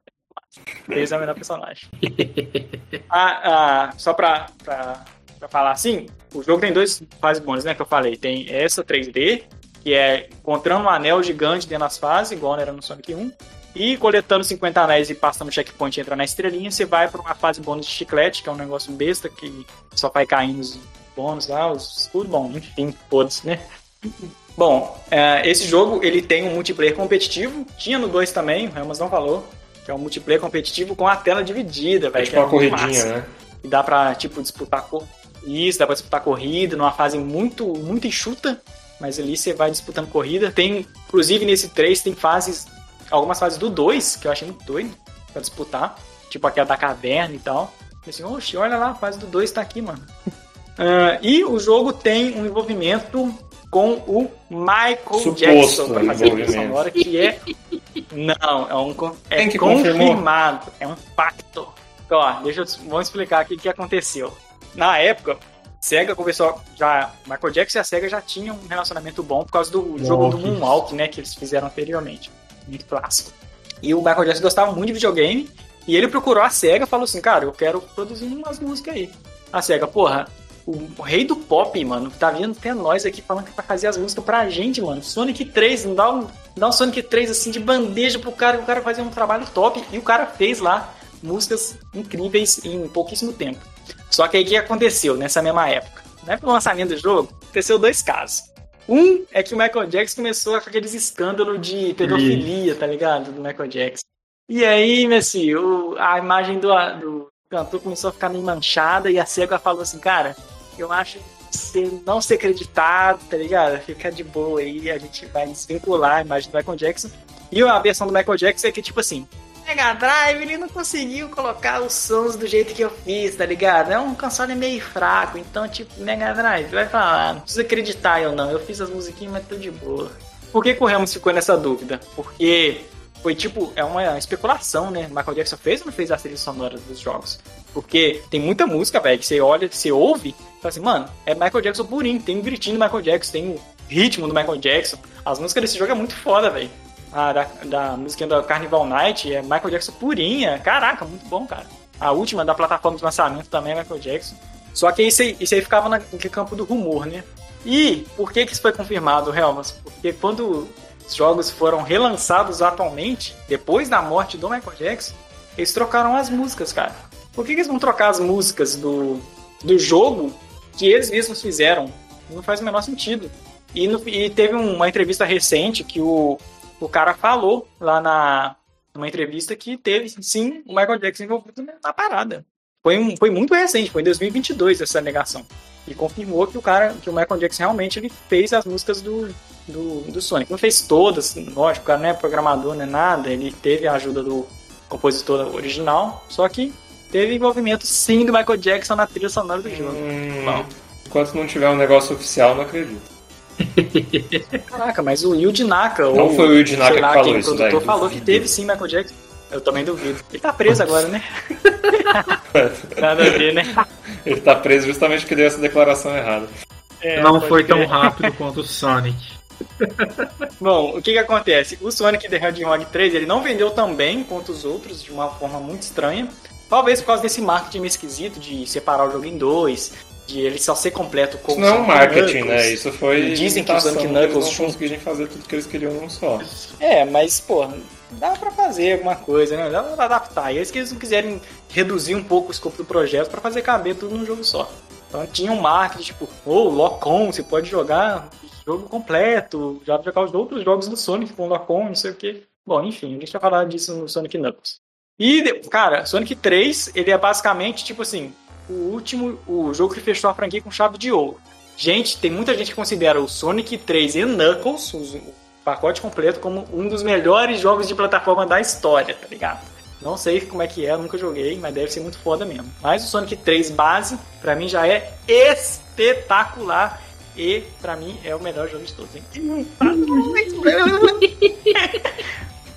Tails é o melhor personagem. ah, ah, só pra, pra, pra falar assim, o jogo tem dois fases bônus, né, que eu falei. Tem essa 3D, que é encontrando um anel gigante dentro das fases, igual era no Sonic 1. E coletando 50 anéis e passando o checkpoint e entra na estrelinha, você vai para uma fase bônus de chiclete, que é um negócio besta que só vai caindo os bônus lá, os tudo bom, enfim, todos, né? Bom, é, esse jogo ele tem um multiplayer competitivo, tinha no 2 também, o Helmas não falou, que é um multiplayer competitivo com a tela dividida, velho. É tipo uma é corridinha, massa. né? E dá pra, tipo, disputar cor. Isso, dá pra disputar corrida numa fase muito, muito enxuta, mas ali você vai disputando corrida. Tem, inclusive nesse 3, tem fases, algumas fases do 2, que eu achei muito doido pra disputar, tipo aquela da caverna e tal. E assim, oxe, olha lá, a fase do 2 tá aqui, mano. Ah, e o jogo tem um envolvimento com o Michael Suposto Jackson pra fazer a trilha sonora, que é. Não, é um. É Quem que confirmou? confirmado. É um facto. Ó, deixa eu. Vamos explicar aqui o que aconteceu. Na época, Sega começou já. Michael Jackson e a Sega já tinham um relacionamento bom por causa do jogo do Moonwalk. Moonwalk, né? Que eles fizeram anteriormente. Muito clássico. E o Michael Jackson gostava muito de videogame. E ele procurou a SEGA e falou assim, cara, eu quero produzir umas músicas aí. A SEGA, porra, o rei do pop, mano, tá vindo até nós aqui falando que vai fazer as músicas pra gente, mano. Sonic 3, não dá um, dá um Sonic 3 assim de bandeja pro cara, o cara fazer um trabalho top. E o cara fez lá músicas incríveis em pouquíssimo tempo. Só que aí o que aconteceu nessa mesma época? Na época do lançamento do jogo, aconteceu dois casos. Um é que o Michael Jackson começou com aqueles escândalos de pedofilia, tá ligado? Do Michael Jackson. E aí, Messi, o, a imagem do, do cantor começou a ficar meio manchada e a SEGA falou assim, cara, eu acho que você não ser acreditado, tá ligado? Fica de boa aí, a gente vai desvincular a imagem do Michael Jackson. E a versão do Michael Jackson é que, tipo assim, Mega Drive, ele não conseguiu colocar os sons do jeito que eu fiz, tá ligado? É um console meio fraco, então, tipo, Mega Drive, vai falar, não precisa acreditar eu não, eu fiz as musiquinhas, mas tô de boa. Por que, que o Ramos ficou nessa dúvida? Porque foi tipo, é uma especulação, né? Michael Jackson fez ou não fez as trilhas sonoras dos jogos? Porque tem muita música, velho, que você olha, você ouve, fala assim, mano, é Michael Jackson purinho, tem um gritinho do Michael Jackson, tem o ritmo do Michael Jackson. As músicas desse jogo é muito foda, velho. A da, da música da Carnival Night é Michael Jackson purinha. Caraca, muito bom, cara. A última da plataforma de lançamento também é Michael Jackson. Só que isso aí, isso aí ficava naquele campo do rumor, né? E por que, que isso foi confirmado, Helmas? Porque quando os jogos foram relançados atualmente, depois da morte do Michael Jackson, eles trocaram as músicas, cara. Por que, que eles vão trocar as músicas do, do jogo que eles mesmos fizeram? Não faz o menor sentido. E, no- e teve uma entrevista recente que o, o cara falou lá na numa entrevista que teve, sim, o Michael Jackson envolvido na parada. Foi, um, foi muito recente, foi em 2022 essa negação. E confirmou que o cara, que o Michael Jackson realmente ele fez as músicas do, do, do Sonic. Não fez todas, lógico, o cara não é programador, não é nada, ele teve a ajuda do compositor original, só que teve envolvimento sim do Michael Jackson na trilha sonora do jogo. Hum, Bom. enquanto não tiver um negócio oficial, não acredito. Caraca, mas o Yuji Naka, Não ou, foi o Yuji Naka lá, que falou quem, o isso, produtor daí. falou que teve sim Michael Jackson. Eu também duvido. Ele tá preso agora, né? Nada a ver, né? Ele tá preso justamente porque deu essa declaração errada. É, não foi tão rápido quanto o Sonic. Bom, o que que acontece? O Sonic The Hedgehog 3, ele não vendeu tão bem quanto os outros, de uma forma muito estranha. Talvez por causa desse marketing esquisito de separar o jogo em dois, de ele só ser completo com Isso não é um marketing, né? Isso foi. Dizem que o imitação, Sonic eles Knuckles não conseguirem fazer tudo que eles queriam num só. É, mas, pô, dá pra fazer alguma coisa, né? Dá pra adaptar. E eles que eles não quiserem reduzir um pouco o escopo do projeto pra fazer caber tudo num jogo só. Então tinha um marketing, tipo, ô, Lock-on, você pode jogar jogo completo, já jogar os outros jogos do Sonic com Lock-on, não sei o quê. Bom, enfim, a gente vai falar disso no Sonic Knuckles. E, cara, Sonic 3, ele é basicamente, tipo assim, o último, o jogo que fechou a franquia com chave de ouro. Gente, tem muita gente que considera o Sonic 3 e Knuckles, o pacote completo, como um dos melhores jogos de plataforma da história, tá ligado? Não sei como é que é, nunca joguei, mas deve ser muito foda mesmo. Mas o Sonic 3 base, pra mim já é espetacular. E pra mim é o melhor jogo de todos, hein?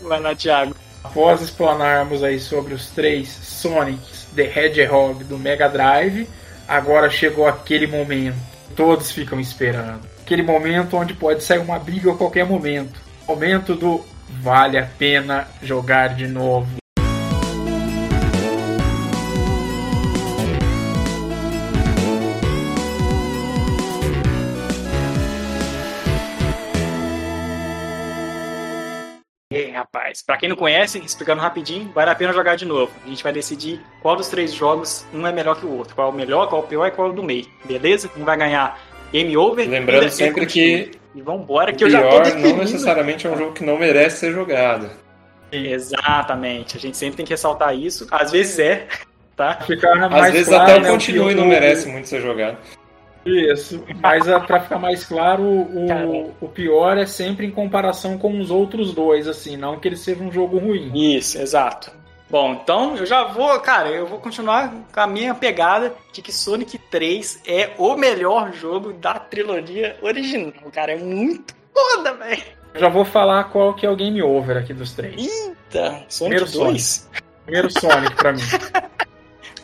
Vai lá, Thiago. Após explanarmos aí sobre os três Sonics The Hedgehog do Mega Drive, agora chegou aquele momento. Todos ficam esperando. Aquele momento onde pode sair uma briga a qualquer momento. Momento do vale a pena jogar de novo. Rapaz, pra quem não conhece, explicando rapidinho, vale a pena jogar de novo. A gente vai decidir qual dos três jogos um é melhor que o outro. Qual é o melhor, qual é o pior e qual é o do meio. Beleza? Um vai ganhar game over. Lembrando e sempre que E vambora, o que eu já tô pior não necessariamente é um jogo que não merece ser jogado. Exatamente. A gente sempre tem que ressaltar isso. Às vezes é, tá? Ficar Às mais vezes claro, até né, o continue o- não merece muito ser jogado. Isso, mas pra ficar mais claro, o, Cara. o pior é sempre em comparação com os outros dois, assim, não que ele seja um jogo ruim. Isso, exato. Bom, então eu já vou, cara, eu vou continuar com a minha pegada de que Sonic 3 é o melhor jogo da trilogia original, cara. É muito foda, velho. Eu já vou falar qual que é o game over aqui dos três. Eita, Sonic Primeiro 2? Primeiro Sonic pra mim.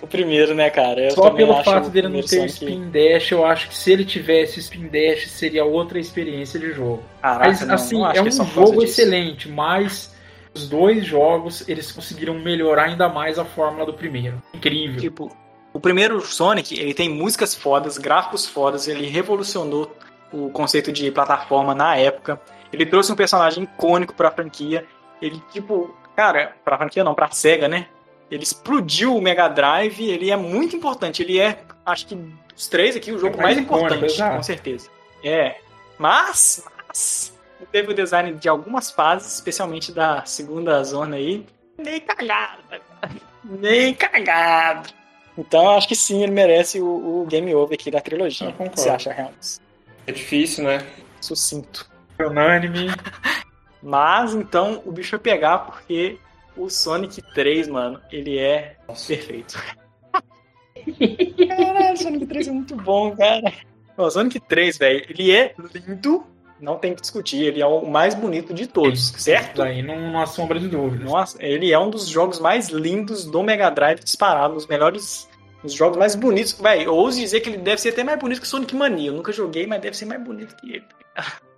O primeiro, né, cara? Eu Só pelo acho fato o dele não ter Sonic- Spin Dash, eu acho que se ele tivesse Spin Dash seria outra experiência de jogo. Caraca, Mas não, assim, não acho é que um causa jogo disso. excelente, mas os dois jogos eles conseguiram melhorar ainda mais a fórmula do primeiro. Incrível. Tipo, o primeiro Sonic, ele tem músicas fodas, gráficos fodas, ele revolucionou o conceito de plataforma na época. Ele trouxe um personagem icônico pra franquia. Ele, tipo, cara, pra franquia não, pra SEGA, né? Ele explodiu o Mega Drive, ele é muito importante. Ele é, acho que, dos três aqui, o jogo mais mais, icônico, importante, exato. com certeza. É. Mas, mas, teve o design de algumas fases, especialmente da segunda zona aí, nem cagado, cara. nem cagado. Então, acho que sim, ele merece o, o game over aqui da trilogia. Eu que concordo. você acha, Helms? É difícil, né? Sucinto. Unânime. Mas, então, o bicho vai pegar porque o Sonic 3, mano, ele é perfeito. Caralho, o Sonic 3 é muito bom, cara. O Sonic 3, velho, ele é lindo, não tem que discutir, ele é o mais bonito de todos, certo? Daí não, não há sombra de dúvida. Nossa, ele é um dos jogos mais lindos do Mega Drive disparado, os melhores, os jogos mais bonitos. Véi, eu ouso dizer que ele deve ser até mais bonito que Sonic Mania. Eu nunca joguei, mas deve ser mais bonito que ele.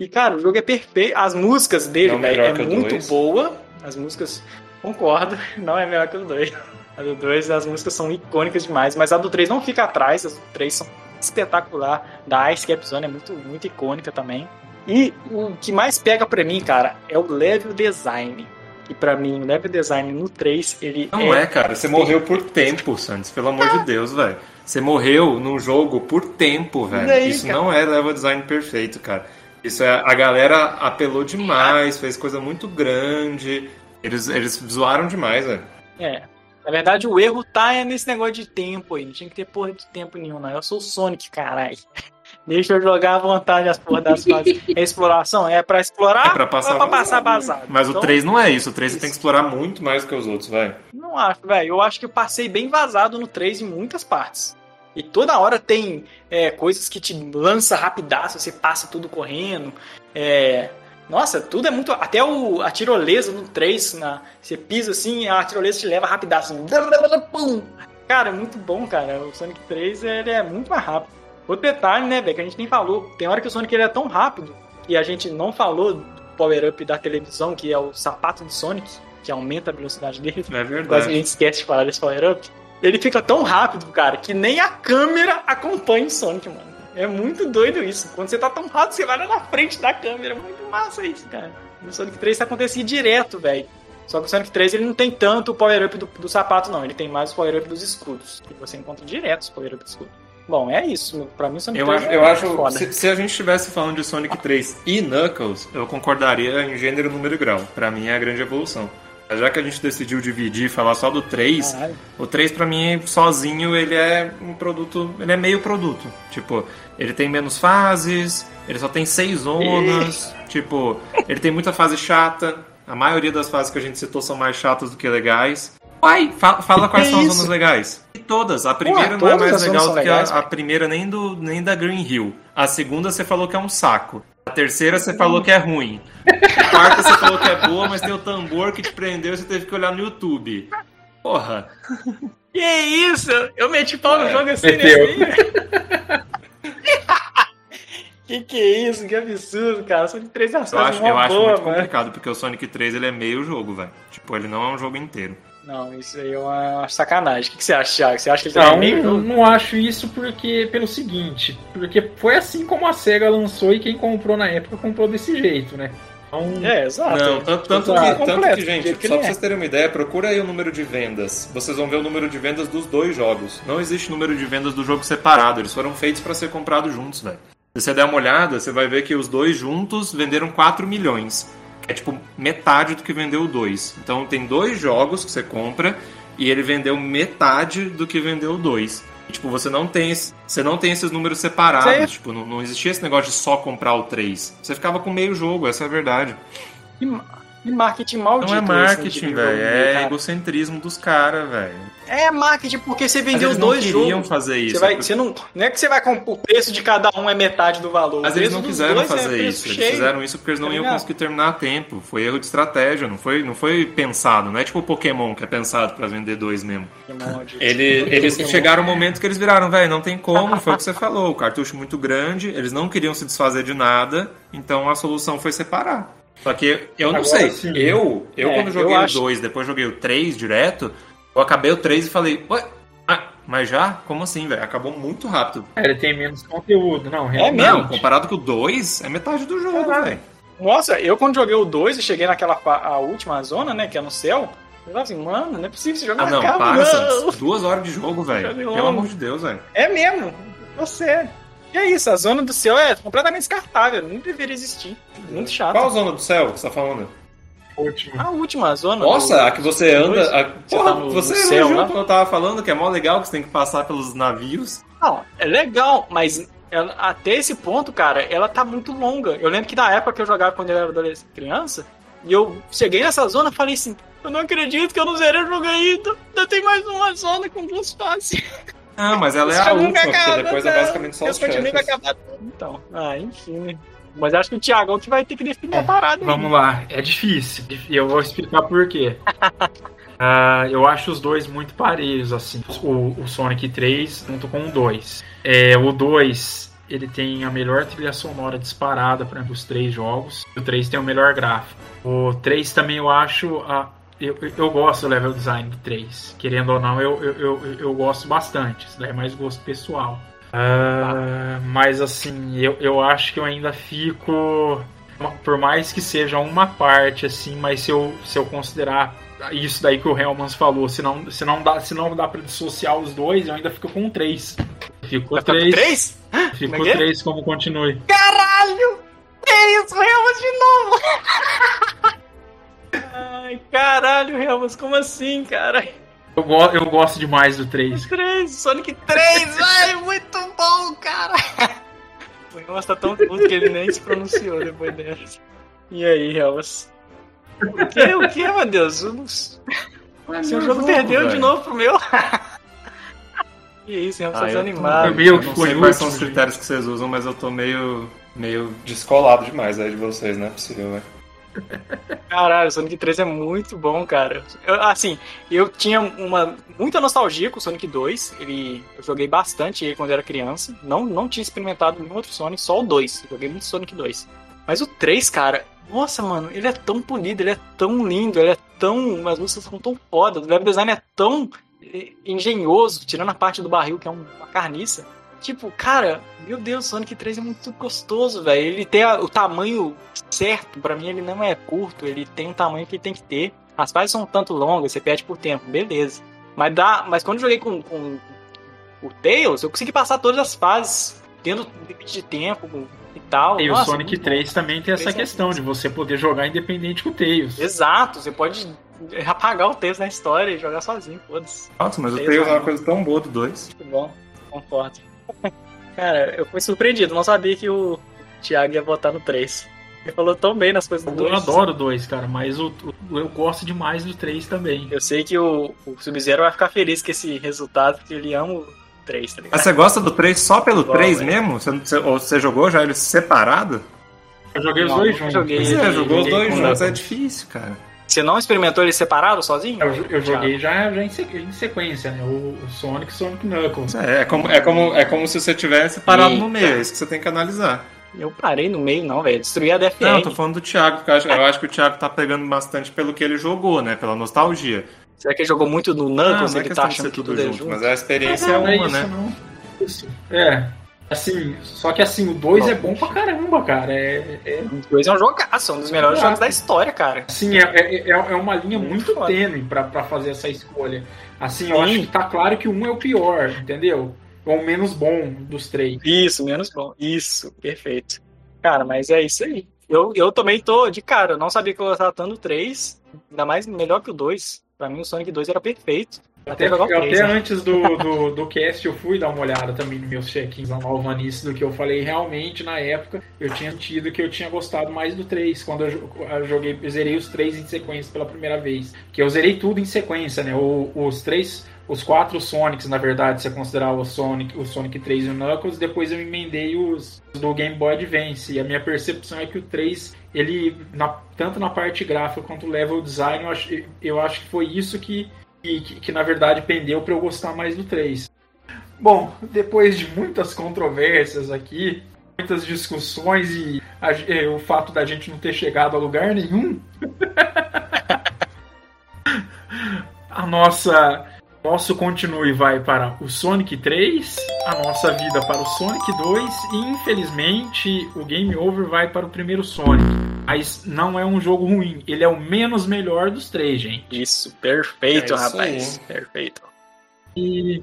E cara, o jogo é perfeito. As músicas dele, é que o muito dois. boa. As músicas, concordo, não é melhor que o 2. A do 2, as músicas são icônicas demais, mas a do 3 não fica atrás, as do 3 são espetacular. Da Ice Cap Zone é muito, muito icônica também. E o que mais pega pra mim, cara, é o level design. E pra mim, o level design no 3, ele Não é, cara. Você morreu por tempo, Santos. Pelo amor de Deus, velho. Você morreu num jogo por tempo, velho. Isso cara? não é level design perfeito, cara. Isso é. A galera apelou demais, fez coisa muito grande. Eles, eles zoaram demais, velho. É. Na verdade, o erro tá é nesse negócio de tempo aí. Não tinha que ter porra de tempo nenhum, não. Eu sou o Sonic, caralho. Deixa eu jogar à vontade as porra das fases. É exploração? É pra explorar? É pra passar ou é pra passar basado? Mas o Então, 3 não é isso. O 3 você tem que explorar muito mais que os outros, velho. Não acho, velho. Eu acho que eu passei bem vazado no 3 em muitas partes. E toda hora tem é, coisas que te lança rapidaço, você passa tudo correndo. É, Nossa, tudo é muito. Até o, a tirolesa no 3, na, você pisa assim, a tirolesa te leva rapidaço. Assim. Cara, é muito bom, cara. O Sonic 3 ele é muito mais rápido. Outro detalhe, né, velho, que a gente nem falou. Tem hora que o Sonic ele é tão rápido que a gente não falou do power-up da televisão, que é o sapato do Sonic, que aumenta a velocidade dele. É Quase que a verdade. gente esquece de falar desse power-up. Ele fica tão rápido, cara, que nem a câmera acompanha o Sonic, mano. É muito doido isso. Quando você tá tão rápido, você vai lá na frente da câmera. Muito massa isso, cara. No Sonic 3 isso acontecia direto, velho. Só que o Sonic 3 ele não tem tanto o power-up do, do sapato, não. Ele tem mais o power-up dos escudos. Que você encontra direto os power-up dos escudos. Bom, é isso. Pra mim, o Sonic Eu 3 acho, é eu acho foda. se, se a gente estivesse falando de Sonic 3 e Knuckles, eu concordaria em gênero, número e grau. Pra mim é a grande evolução. Já que a gente decidiu dividir e falar só do 3, Caralho. o 3 pra mim sozinho ele é um produto, ele é meio produto. Tipo, ele tem menos fases, ele só tem seis zonas, tipo, ele tem muita fase chata. A maioria das fases que a gente citou são mais chatas do que legais. Pai, fa- fala quais são as isso? zonas legais. E todas. A primeira não é mais as legal do que a, legais, a primeira nem, do, nem da Green Hill. A segunda você falou que é um saco. A terceira você falou que é ruim. A quarta você falou que é boa, mas tem o tambor que te prendeu e você teve que olhar no YouTube. Porra. Que isso? Eu meti pau no É, jogo assim, meteu. nesse aí. Que que é isso? Que absurdo, cara. Sonic 3 é uma Eu acho, eu acho boa, muito mano. complicado, porque o Sonic 3 ele é meio jogo, velho. Tipo, ele não é um jogo inteiro. Não, isso aí é uma, sacanagem. O que, você acha, Thiago? Você acha que ele tá Não, meio não, acho isso porque pelo seguinte, porque foi assim como a SEGA lançou e quem comprou na época comprou desse jeito, né? Então, É, exato. Não, tanto, tanto Exato. que, tanto Completo, que, gente, que só pra é. vocês terem uma ideia, procura aí o número de vendas. Vocês vão ver o número de vendas dos dois jogos. Não existe número de vendas do jogo separado, eles foram feitos pra ser comprados juntos, velho. Se você der uma olhada, você vai ver que os dois juntos venderam 4 milhões. É tipo metade do que vendeu o 2. Então tem dois jogos que você compra e ele vendeu metade do que vendeu o 2. E, tipo, você não tem, você não tem esses números separados. Tipo, não, não existia esse negócio de só comprar o 3. Você ficava com meio jogo, essa é a verdade. Que marketing maldito. Não é marketing, velho. É cara. egocentrismo dos caras, velho. É marketing porque você vendeu eles não dois queriam jogos. fazer isso. Você, vai, é porque- você não, não é que você vai comprar o preço de cada um é metade do valor. Mas O eles não quiseram é fazer preço isso. Eles cheio. fizeram isso porque eles não Tá iam ligado? conseguir terminar a tempo. Foi erro de estratégia, não foi, não foi pensado. Não é tipo o Pokémon que é pensado pra vender dois mesmo. Ele, eles chegaram um momento que eles viraram, velho, não tem como, foi o que você falou. O cartucho muito grande, eles não queriam se desfazer de nada, então a solução foi separar. Só que eu não Agora sei. sim. Eu, eu É, quando joguei eu o acho- 2, depois joguei o 3 direto, eu acabei o 3 e falei, ué, ah, mas já? Como assim, velho? Acabou muito rápido. é, ele tem menos conteúdo, não, É realmente. mesmo? Não, comparado com o 2, é metade do jogo, velho. Nossa, eu quando joguei o 2 e cheguei naquela a última zona, né, que é no céu, eu falava assim, mano, não é possível esse jogo Ah, não, acaba, para, não. Duas horas de jogo, velho. Pelo amor de Deus, velho. É mesmo, você. E é isso, a zona do céu é completamente descartável, não deveria existir. Muito chato. Qual zona do céu que você tá falando? Último. A última zona. Nossa, do- a que você anda. A... Porra, tá no- você no céu, né? eu tava falando que é mó legal que você tem que passar pelos navios. Não, é legal, mas ela- até esse ponto, cara, ela tá muito longa. Eu lembro que na época que eu jogava quando eu era adolescente, criança, e eu cheguei nessa zona e falei assim, eu não acredito que eu não zerei o jogo ainda. Ainda tem mais uma zona com duas fases. Ah, mas ela é a última, porque acaba, depois é não. basicamente só os Esse continua vai chefes. acabar. Então, ah, enfim. Mas acho que o Thiagão que vai ter que definir a parada aí. Vamos lá, é difícil. E eu vou explicar por quê. Ah, eu acho os dois muito parelhos, assim. O, o Sonic 3 junto com o 2. É, o 2, ele tem a melhor trilha sonora disparada para os três jogos. O 3 tem o melhor gráfico. O 3 também eu acho. ah, eu, eu- gosto do level design do 3. Querendo ou não, eu, eu, eu, eu gosto bastante. Isso daí é mais gosto pessoal. Ah, mas assim, eu, eu acho que eu ainda fico. Por mais que seja uma parte, assim, mas se eu, se eu considerar isso daí que o Helmans falou, se não, se não, dá, se não dá pra dissociar os dois, eu ainda fico com três. Fico com Vai com três. três? Fico Como é é? três como continue. Caralho! Que isso, Helmas de novo! Ai, caralho, Helmas, como assim, cara? Eu, go eu gosto demais do 3. 3, Sonic 3, velho, muito bom, cara! O Helmas tá tão puto que ele nem se pronunciou depois dessa. E aí, Helmas? O que, o que, meu Deus? Eu não- Seu jogo perdeu de velho. novo pro meu. que isso, Helmas tá Ah, eu tô- desanimado. eu- meu eu que não sei quais são os critérios que vocês usam, mas eu tô meio, meio descolado demais aí de vocês, não é possível, velho. Caralho, Sonic 3 é muito bom, cara. Eu, assim, eu tinha uma muita nostalgia com o Sonic 2. Ele, eu joguei bastante ele quando era criança. Não, não tinha experimentado nenhum outro Sonic, só o 2. Joguei muito Sonic 2. Mas o 3, cara, nossa, mano, ele é tão polido, ele é tão lindo, ele é tão. As músicas são tão foda. O level design é tão eh, engenhoso, tirando a parte do barril, que é um- uma carniça. Tipo, cara, meu Deus, Sonic 3 é muito gostoso, velho. Ele tem a- o tamanho certo, pra mim ele não é curto, ele tem um tamanho que ele tem que ter. As fases são tanto longas, você perde por tempo, beleza. Mas dá, mas quando eu joguei com, com o Tails, eu consegui passar todas as fases, tendo limite de tempo e tal. E o Nossa, Sonic muito bom. 3 também tem essa 3 é questão de você poder jogar independente com o Tails. Exato, você pode apagar o Tails na história e jogar sozinho, foda-se. Nossa, mas o Sei Tails é lá. uma coisa tão boa do 2. Muito bom, concordo. Cara, eu fui surpreendido, não sabia que o Thiago ia votar no 3. Ele falou tão bem nas coisas do Eu 2. adoro o 2, cara, mas o, o- eu gosto demais do 3 também. Eu sei que o, o Sub-Zero vai ficar feliz com esse resultado, porque ele ama o 3, tá ligado? Mas você gosta do 3 só pelo Bom, 3 velho. mesmo? Você, você- ou você jogou já ele separado? Eu joguei os dois juntos. joguei. Pois é, Ele- jogou os dois juntos, é difícil, cara. Você não experimentou ele separado, sozinho? Eu, eu joguei já, já em, sequ- em sequência, né? O, o Sonic e Sonic Knuckles. É, é como, é, como, é como se você tivesse parado Eita. no meio, é isso que você tem que analisar. Eu parei no meio, não, velho. Destruí a DFR. Não, eu tô falando do Thiago, porque eu acho, eu acho que o Thiago tá pegando bastante pelo que ele jogou, né? Pela nostalgia. Será que ele jogou muito no Knuckles? não é ele tá de achando que tudo tudo é junto, junto? mas a experiência é Não, não uma, isso, né? não. Isso. É. Assim, só que assim, o 2 é bom pra caramba, cara. É, é- O dois é um jogaço, um dos melhores Exato. jogos da história, cara. assim, é, é, é é uma linha Muito muito tênue pra, pra fazer essa escolha. Assim, eu Sim. acho que tá claro que um é o pior, entendeu? Ou o menos bom dos três. Isso, menos bom. Isso, perfeito. Cara, mas é isso aí. Eu, eu também tô de cara, eu não sabia que eu gostava tanto do 3, ainda mais melhor que o 2. Pra mim o Sonic 2 era perfeito. Até, jogar o eu 3, até né? antes do, do, do cast eu fui dar uma olhada também nos meus check-ins lá no Alvanice do que eu falei. Realmente, na época, eu tinha sentido que eu tinha gostado mais do 3. Quando eu, jo- eu joguei, eu zerei os três em sequência pela primeira vez. Que eu zerei tudo em sequência, né? O- os três. Os quatro Sonics, na verdade, se você considerar o Sonic, o Sonic 3 e o Knuckles, depois eu emendei os do Game Boy Advance. E a minha percepção é que o 3, ele, na- tanto na parte gráfica quanto o level design, eu acho, eu acho que foi isso que, que, que, na verdade pendeu para eu gostar mais do 3. Bom, depois de muitas controvérsias aqui, muitas discussões e a- o fato da gente não ter chegado a lugar nenhum, a nossa nosso continue vai para o Sonic 3, a nossa vida para o Sonic 2 e infelizmente o game over vai para o primeiro Sonic. Mas não é um jogo ruim, ele é o menos melhor dos três, gente. Isso, perfeito, É isso rapaz. Perfeito. E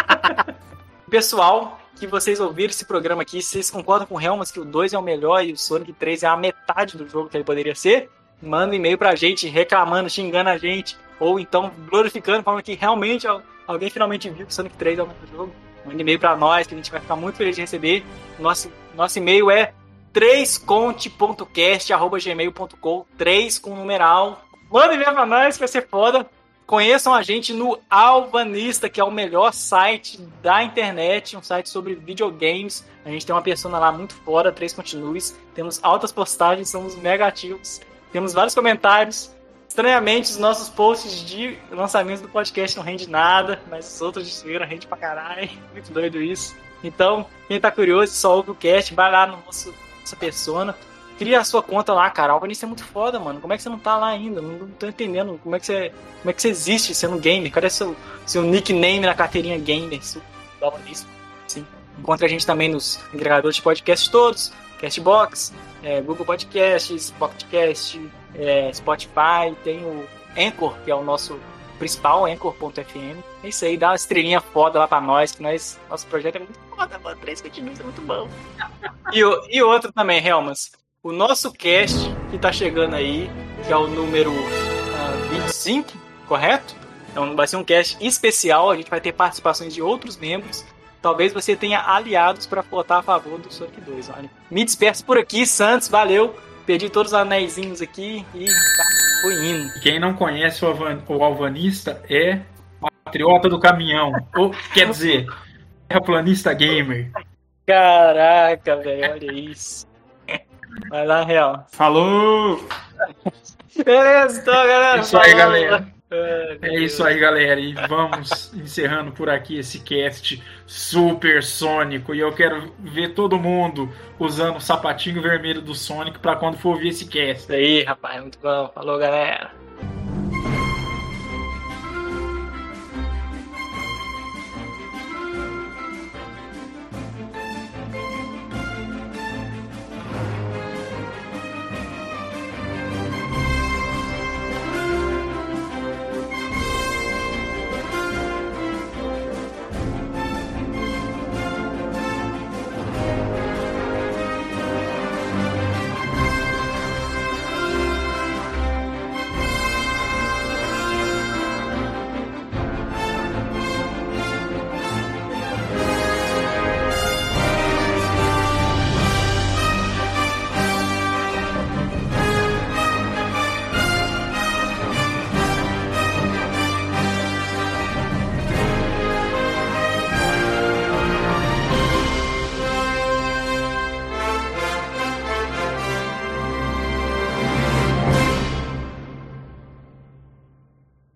Pessoal, que vocês ouviram esse programa aqui, vocês concordam com o Helmas que o 2 é o melhor e o Sonic 3 é a metade do jogo que ele poderia ser? Manda um e-mail pra gente reclamando, xingando a gente, ou então glorificando, falando que realmente al- alguém finalmente viu que Sonic 3 é o melhor jogo. Manda e-mail pra nós, que a gente vai ficar muito feliz de receber. Nosso, nosso e-mail é 3conte.cast.gmail.com 3 com numeral. Manda e-mail pra nós, que vai ser foda. Conheçam a gente no Alvanista, que é o melhor site da internet, um site sobre videogames. A gente tem uma persona lá muito fora, três continues. Temos altas postagens, somos mega ativos. Temos vários comentários. Estranhamente, os nossos posts de lançamentos do podcast não rende nada, mas os outros de zoeira rende pra caralho. Muito doido isso. Então, quem tá curioso, só ouve o cast, vai lá no nosso, nossa persona. Cria a sua conta lá, cara. Alvanista é muito foda, mano. Como é que você não tá lá ainda? Não, não tô entendendo. Como é que você, como é que você existe sendo gamer? Cadê seu, seu nickname na carteirinha gamer? Seu Alvanista? Sim. Encontre a gente também nos agregadores de podcast todos. Castbox, é, Google Podcasts, Pocketcast, é, Spotify. Tem o Anchor, que é o nosso principal, Anchor.fm. É isso aí, dá uma estrelinha foda lá pra nós, que nós, nosso projeto é muito foda, mano. Três continuos é muito bom. E, e outro também, Helmas. O nosso cast que tá chegando aí, que é o número ah, 25, correto? Então vai ser um cast especial, a gente vai ter participações de outros membros. Talvez você tenha aliados para votar a favor do Sonic 2, olha. Me despeço por aqui, Santos, valeu. Perdi todos os anéisinhos aqui e tá, fui indo. quem não conhece o, Alvan- o Alvanista é patriota do caminhão. Ou, quer dizer, terraplanista gamer. Caraca, velho, olha isso. Vai lá, real. Falou! Beleza, então, galera. Isso aí, galera. Meu É isso aí, galera. E vamos encerrando por aqui esse cast super sônico. E eu quero ver todo mundo usando o sapatinho vermelho do Sonic para quando for ouvir esse cast. Isso aí, rapaz, muito bom. Falou, galera.